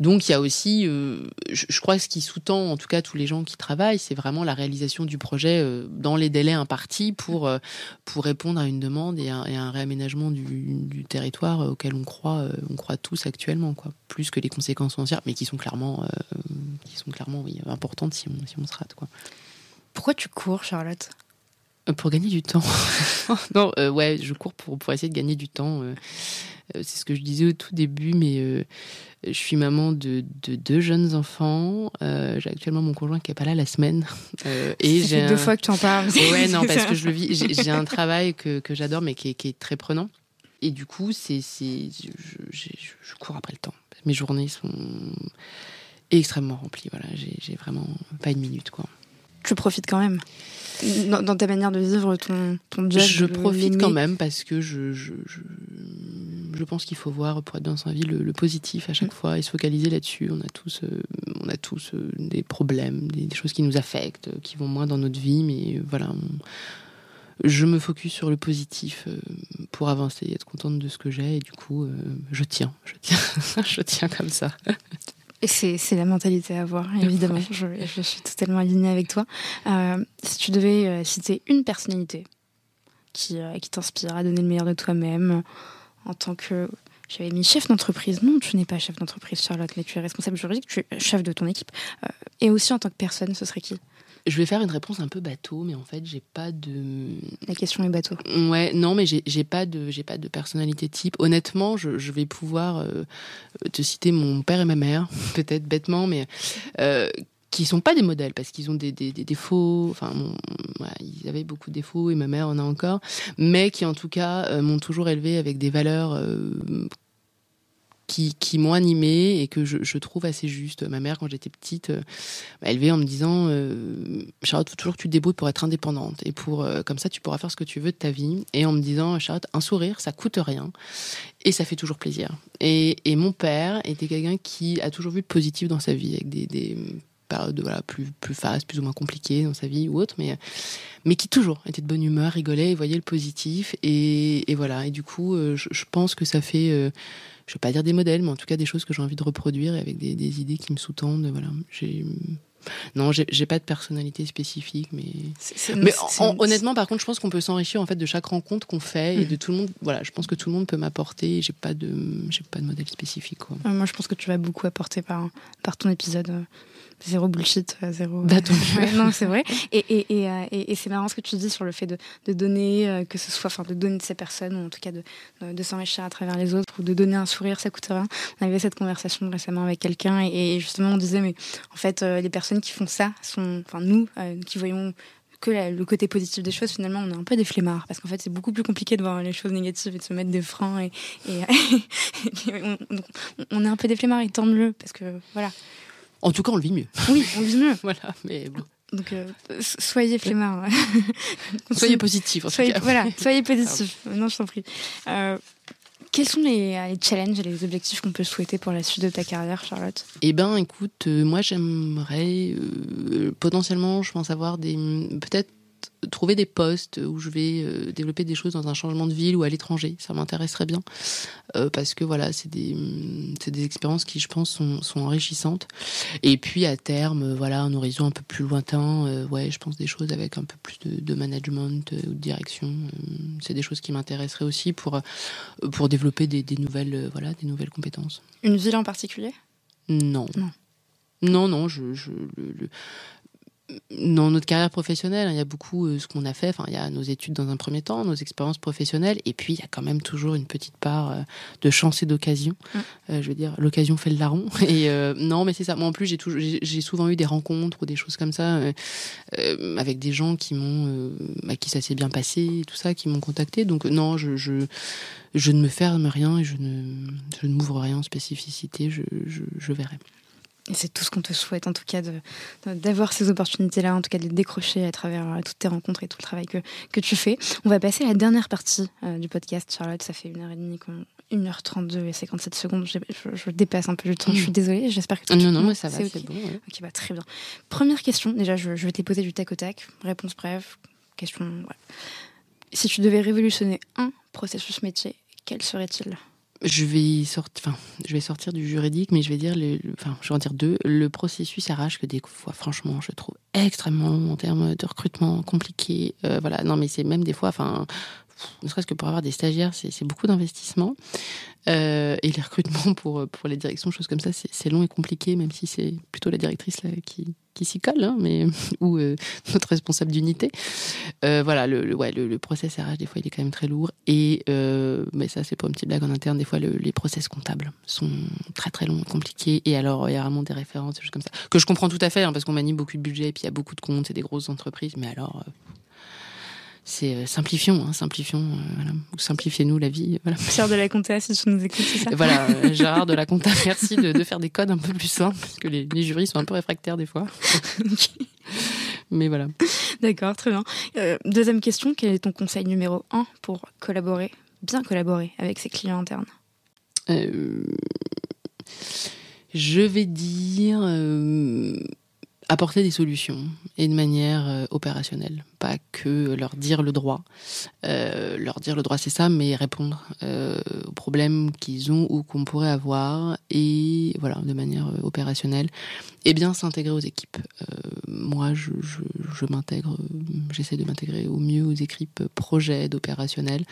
Donc il y a aussi, euh, je, crois que ce qui sous-tend en tout cas tous les gens qui travaillent, c'est vraiment la réalisation du projet euh, dans les délais impartis pour, euh, pour répondre à une demande et un réaménagement du, du, territoire auquel on croit, on croit tous actuellement, quoi. Plus que les conséquences foncières, mais qui sont clairement, qui sont clairement oui, importantes si on, si on se rate, quoi. Pourquoi tu cours, Charlotte? Pour gagner du temps. non, euh, ouais, je cours pour, pour essayer de gagner du temps. Euh, c'est ce que je disais au tout début, mais euh, je suis maman de, de deux jeunes enfants. j'ai actuellement mon conjoint qui est pas là la semaine. et j'ai deux fois que tu en parles. ouais, non, parce que je le vis. J'ai un travail que, que j'adore, mais qui est, qui est, très prenant. Et du coup, c'est, je, je, je cours après le temps. Mes journées sont extrêmement remplies. Voilà, j'ai vraiment pas une minute, quoi tu profites quand même dans, dans, ta manière de vivre ton, ton job Je profite quand même parce que je, je, je, je pense qu'il faut voir, pour être dans sa vie, le, le positif à chaque mmh. fois et se focaliser là-dessus. On a tous, euh, on a tous euh, des problèmes, des, des, choses qui nous affectent, qui vont moins dans notre vie, mais voilà. On, je me focus sur le positif euh, pour avancer, être contente de ce que j'ai et du coup, euh, je tiens, je tiens, je tiens comme ça. Et c'est la mentalité à avoir, évidemment. je, je, suis totalement alignée avec toi. Euh, si tu devais citer une personnalité qui, euh, qui t'inspire à donner le meilleur de toi-même en tant que. J'avais mis chef d'entreprise. Non, tu n'es pas chef d'entreprise, Charlotte, mais tu es responsable juridique, tu es chef de ton équipe. Euh, et aussi en tant que personne, ce serait qui? Je vais faire une réponse un peu bateau, mais en fait, j'ai pas de. La question est bateau. Ouais, non, mais j'ai pas de, j'ai pas de personnalité type. Honnêtement, je, je vais pouvoir euh, te citer mon père et ma mère, peut-être bêtement, mais euh, qui sont pas des modèles parce qu'ils ont des, des, des, défauts. Enfin, ils avaient beaucoup de défauts et ma mère en a encore, mais qui en tout cas euh, m'ont toujours élevé avec des valeurs euh, qui, m'ont animée et que je, trouve assez juste. Ma mère, quand j'étais petite, euh, m'a élevée en me disant euh, Charlotte, faut toujours que tu te débrouilles pour être indépendante et pour euh, comme ça tu pourras faire ce que tu veux de ta vie. Et en me disant Charlotte, un sourire, ça coûte rien et ça fait toujours plaisir. Et, mon père était quelqu'un qui a toujours vu le positif dans sa vie avec des, des périodes plus, plus plus ou moins compliquées dans sa vie ou autre, mais, qui toujours était de bonne humeur, rigolait et voyait le positif. Et, voilà. Et du coup, je, je pense que ça fait je vais pas dire des modèles, mais en tout cas des choses que j'ai envie de reproduire et avec des, des idées qui me sous-tendent. Voilà, j'ai non, j'ai pas de personnalité spécifique, mais, c est, mais en, honnêtement, par contre, je pense qu'on peut s'enrichir en fait de chaque rencontre qu'on fait mmh. et de tout le monde. Voilà, je pense que tout le monde peut m'apporter. J'ai pas de, j'ai pas de modèle spécifique. Quoi. moi, je pense que tu vas beaucoup apporter par par ton épisode zéro bullshit, zéro. Bah, ouais, non, c'est vrai. Et, et, et, et, et c'est marrant ce que tu dis sur le fait de, de donner, euh, que ce soit, enfin, de donner de ces personnes, ou en tout cas de, de, de s'enrichir à travers les autres, ou de donner un sourire, ça coûte rien. On avait cette conversation récemment avec quelqu'un, et, justement, on disait, mais en fait, euh, les personnes qui font ça sont, enfin, nous, euh, qui voyons que la, le côté positif des choses, finalement, on est un peu des flemmards. Parce qu'en fait, c'est beaucoup plus compliqué de voir les choses négatives et de se mettre des freins. Et, et, et on, on, est un peu des flemmards et tant mieux. Parce que, voilà. En tout cas, on le vit mieux. Oui, on le vit mieux. voilà, mais bon. Donc, euh, soyez flemmards. soyez positifs, en soyez, tout cas. Voilà, soyez positifs. non, je t'en prie. Euh, quels sont les, les, challenges et les objectifs qu'on peut souhaiter pour la suite de ta carrière, Charlotte? Eh ben, écoute, euh, moi, j'aimerais euh, potentiellement, je pense avoir des peut-être trouver des postes où je vais euh, développer des choses dans un changement de ville ou à l'étranger. Ça m'intéresserait bien euh, parce que voilà, c'est des, c'est des expériences qui, je pense, sont, sont enrichissantes. Et puis à terme, voilà, un horizon un peu plus lointain, euh, ouais, je pense des choses avec un peu plus de, de management ou de direction. c'est des choses qui m'intéresseraient aussi pour pour développer des, des nouvelles, voilà, des nouvelles compétences. Une ville en particulier? Non. Non. Non, non, je, je le, le dans notre carrière professionnelle, hein, il y a beaucoup euh, ce qu'on a fait. Enfin, il y a nos études dans un premier temps, nos expériences professionnelles, et puis il y a quand même toujours une petite part euh, de chance et d'occasion. Mm. Euh, je veux dire, l'occasion fait le larron. Et euh, non, mais c'est ça. Moi, en plus, j'ai toujours, j'ai j'ai souvent eu des rencontres ou des choses comme ça avec des gens qui m'ont, à qui ça s'est bien passé, et tout ça, qui m'ont contacté. Donc non, je, je, je ne me ferme rien et je ne, je ne m'ouvre rien en spécificité. Je, je, je verrai. Et c'est tout ce qu'on te souhaite, en tout cas, d'avoir ces opportunités-là, en tout cas de les décrocher à travers euh, toutes tes rencontres et tout le travail que, que tu fais. On va passer à la dernière partie euh, du podcast, Charlotte. Ça fait une heure et demie, qu'on- 1h32 et 57 secondes. Je, je- je dépasse un peu le temps, je suis désolée. J'espère que tu Ah, non, non, mais ça va, c'est bon. ouais. Ok, bah, très bien. Première question, déjà, je, je vais te poser du tac au tac. Réponse brève, question. ouais. Si tu devais révolutionner un processus métier, quel serait-il? Je vais sortir, du juridique, mais je vais dire, enfin, je vais en dire deux. Le processus RH que des fois, franchement, je trouve extrêmement long en termes de recrutement compliqué. Euh, voilà, non, mais c'est même des fois, enfin, ne serait-ce que pour avoir des stagiaires, c'est beaucoup d'investissement. Euh, et les recrutements pour pour les directions, choses comme ça, c'est long et compliqué, même si c'est plutôt la directrice qui qui s'y colle, hein, mais ou euh, notre responsable d'unité. Euh, voilà, le, le- process RH, des fois, il est quand même très lourd. Et, mais ça, c'est pas une petite blague en interne, des fois, le- les process comptables sont très, très longs et compliqués. Et alors, il y a vraiment des références, des choses comme ça, que je comprends tout à fait, hein, parce qu'on manie beaucoup de budget, et puis il y a beaucoup de comptes, c'est des grosses entreprises. Mais alors, c'est euh, simplifions, hein, simplifions, euh, voilà. simplifiez-nous la vie. Voilà. Pierre de la Comté, si tu nous écoutes, c'est ça Voilà, euh, Gérard de la compta, merci de, de faire des codes un peu plus simples, parce que les, les jurys sont un peu réfractaires des fois. Mais voilà. D'accord, très bien. Deuxième question, quel est ton conseil numéro un pour collaborer, bien collaborer avec ses clients internes? Je vais dire apporter des solutions et de manière euh, opérationnelle, pas que leur dire le droit. Euh, leur dire le droit c'est ça, mais répondre euh, aux problèmes qu'ils ont ou qu'on pourrait avoir et voilà de manière euh, opérationnelle et bien s'intégrer aux équipes. Euh, moi, je, je, je m'intègre, j'essaie de m'intégrer au mieux aux équipes projets d'opérationnel.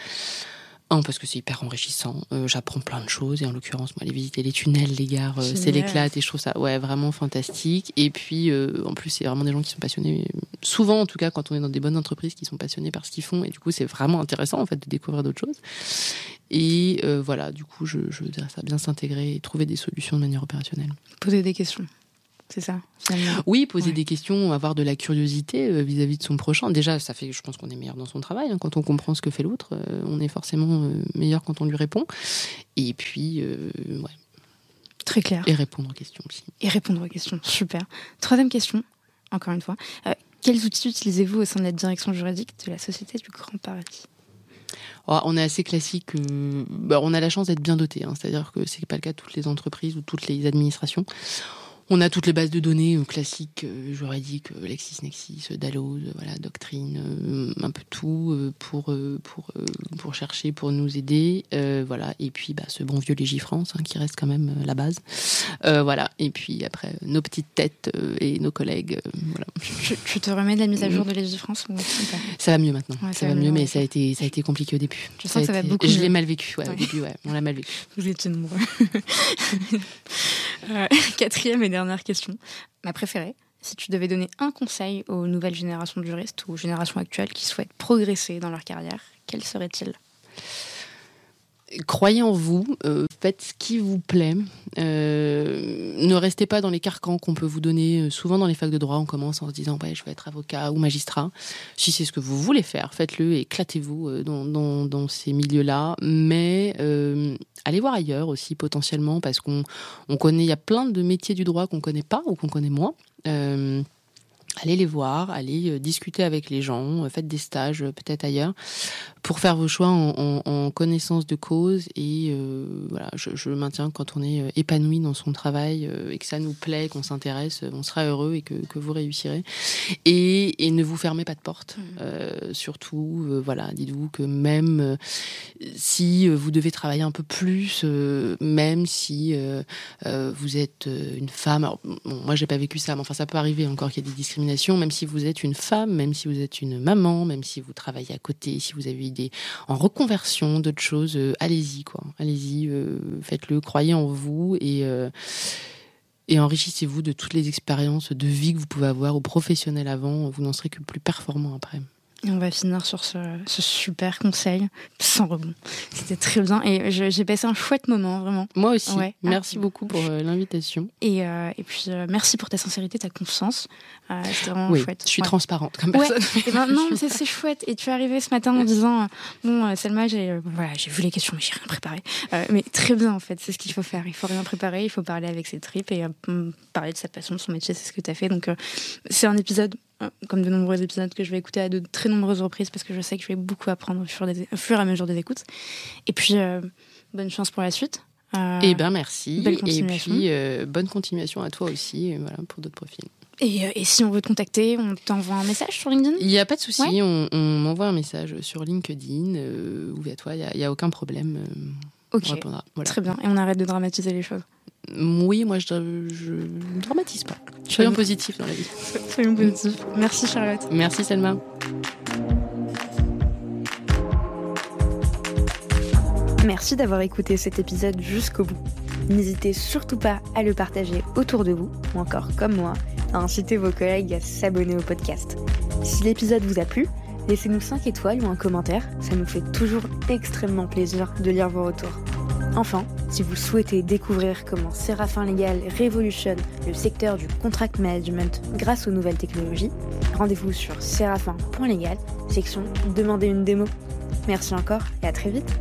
Un, parce que c'est hyper enrichissant. Euh, J'apprends plein de choses. Et en l'occurrence, moi, aller visiter les tunnels, les gares, euh, c'est l'éclate. Et je trouve ça ouais, vraiment fantastique. Et puis, euh, en plus, c'est vraiment des gens qui sont passionnés. Souvent, en tout cas, quand on est dans des bonnes entreprises qui sont passionnés par ce qu'ils font. Et du coup, c'est vraiment intéressant, en fait, de découvrir d'autres choses. Et voilà, du coup, je, je dirais ça, bien s'intégrer et trouver des solutions de manière opérationnelle. Poser des questions, c'est ça, finalement. Oui, poser Ouais. des questions, avoir de la curiosité euh, vis-à-vis de son prochain. Déjà, ça fait, je pense qu'on est meilleur dans son travail. hein. Quand on comprend ce que fait l'autre, euh, on est forcément euh, meilleur quand on lui répond. Et puis, euh, ouais, Très clair. et répondre aux questions aussi. Et répondre aux questions, super. Troisième question, encore une fois. Quels outils utilisez-vous au sein de la direction juridique de la Société du Grand Paradis? Oh, on est assez classique. euh, bah, on a la chance d'être bien doté. hein. C'est-à-dire que c'est pas le cas de toutes les entreprises ou toutes les administrations. On a toutes les bases de données euh, classiques, euh, juridiques, euh, LexisNexis, Dalloz, voilà, Doctrine, un peu tout pour pour pour chercher, pour nous aider, euh, voilà. Et puis bah, ce bon vieux Légifrance hein, qui reste quand même la base, Euh, voilà. Et puis après nos petites têtes et nos collègues, voilà. tu, tu te remets de la mise à jour de Légifrance ou Ça va mieux maintenant. Ouais, ça, va mieux, mais ça a été ça a été compliqué au début. Je sens que ça va beaucoup Je l'ai mal vécu. Ouais, Ouais. Au début, ouais, on l'a mal vécu. Vous étiez nombreux. Euh, quatrième et dernière question, ma préférée. Si tu devais donner un conseil aux nouvelles générations de juristes ou aux générations actuelles qui souhaitent progresser dans leur carrière, quel serait-il? Croyez en vous, euh, faites ce qui vous plaît. Euh, ne restez pas dans les carcans qu'on peut vous donner. Euh, Souvent dans les facs de droit, on commence en se disant je vais être avocat ou magistrat. Si c'est ce que vous voulez faire, faites-le et éclatez-vous dans, ces milieux-là. Mais allez voir ailleurs aussi potentiellement parce qu'on on connaît, il y a plein de métiers du droit qu'on connaît pas ou qu'on connaît moins. Allez les voir, allez euh, discuter avec les gens, euh, faites des stages euh, peut-être ailleurs pour faire vos choix en, en- en connaissance de cause et euh, voilà, je, je maintiens quand on est épanoui dans son travail et que ça nous plaît, qu'on s'intéresse, on sera heureux et que, que vous réussirez. Et, et ne vous fermez pas de porte, Euh, surtout, euh, voilà, dites-vous que même si vous devez travailler un peu plus, même si vous êtes une femme, alors, bon, moi j'ai pas vécu ça, mais enfin ça peut arriver encore qu'il y ait des discriminations, même si vous êtes une femme, même si vous êtes une maman, même si vous travaillez à côté, si vous avez des en reconversion, d'autres choses, euh, allez-y quoi, allez-y, euh, faites-le, croyez en vous et euh, et enrichissez-vous de toutes les expériences de vie que vous pouvez avoir ou professionnelles avant. Vous n'en serez que plus performant après. Et on va finir sur ce, super conseil, sans rebond. C'était très bien et j'ai passé un chouette moment, vraiment. Moi aussi. Merci beaucoup pour euh, l'invitation. Et, euh, et, puis, euh, merci pour ta sincérité, ta confiance. C'était vraiment oui, chouette. Je suis transparente comme personne. Et ben, non, c'est chouette. Et tu es arrivée ce matin en disant Bon, Selma, j'ai voilà, vu les questions, mais j'ai rien préparé. mais très bien, en fait, c'est ce qu'il faut faire. Il faut rien préparer, il faut parler avec ses tripes et parler de sa passion, de son métier, c'est ce que tu as fait. Donc, c'est un épisode comme de nombreux épisodes que je vais écouter à de très nombreuses reprises parce que je sais que je vais beaucoup apprendre au fur, et à mesure des écoutes. Et puis, euh, bonne chance pour la suite. Euh, eh ben merci. Et puis, bonne continuation à toi aussi voilà, pour d'autres profils. Et, si on veut te contacter, on t'envoie un message sur LinkedIn? Il n'y a pas de souci, on, m'envoie un message sur LinkedIn ou via toi, il n'y a, aucun problème. ok, on répondra. Très bien, et on arrête de dramatiser les choses. Oui, moi je, ne dramatise pas. Soyons positifs dans la vie. Soyons positifs. Merci Charlotte. Merci Selma. Merci d'avoir écouté cet épisode jusqu'au bout. N'hésitez surtout pas à le partager autour de vous, ou encore comme moi, à inciter vos collègues à s'abonner au podcast. Si l'épisode vous a plu, laissez-nous 5 étoiles ou un commentaire, ça nous fait toujours extrêmement plaisir de lire vos retours. Enfin, si vous souhaitez découvrir comment Séraphin Légal révolutionne le secteur du contract management grâce aux nouvelles technologies, rendez-vous sur séraphin.légal, section Demandez une démo. Merci encore et à très vite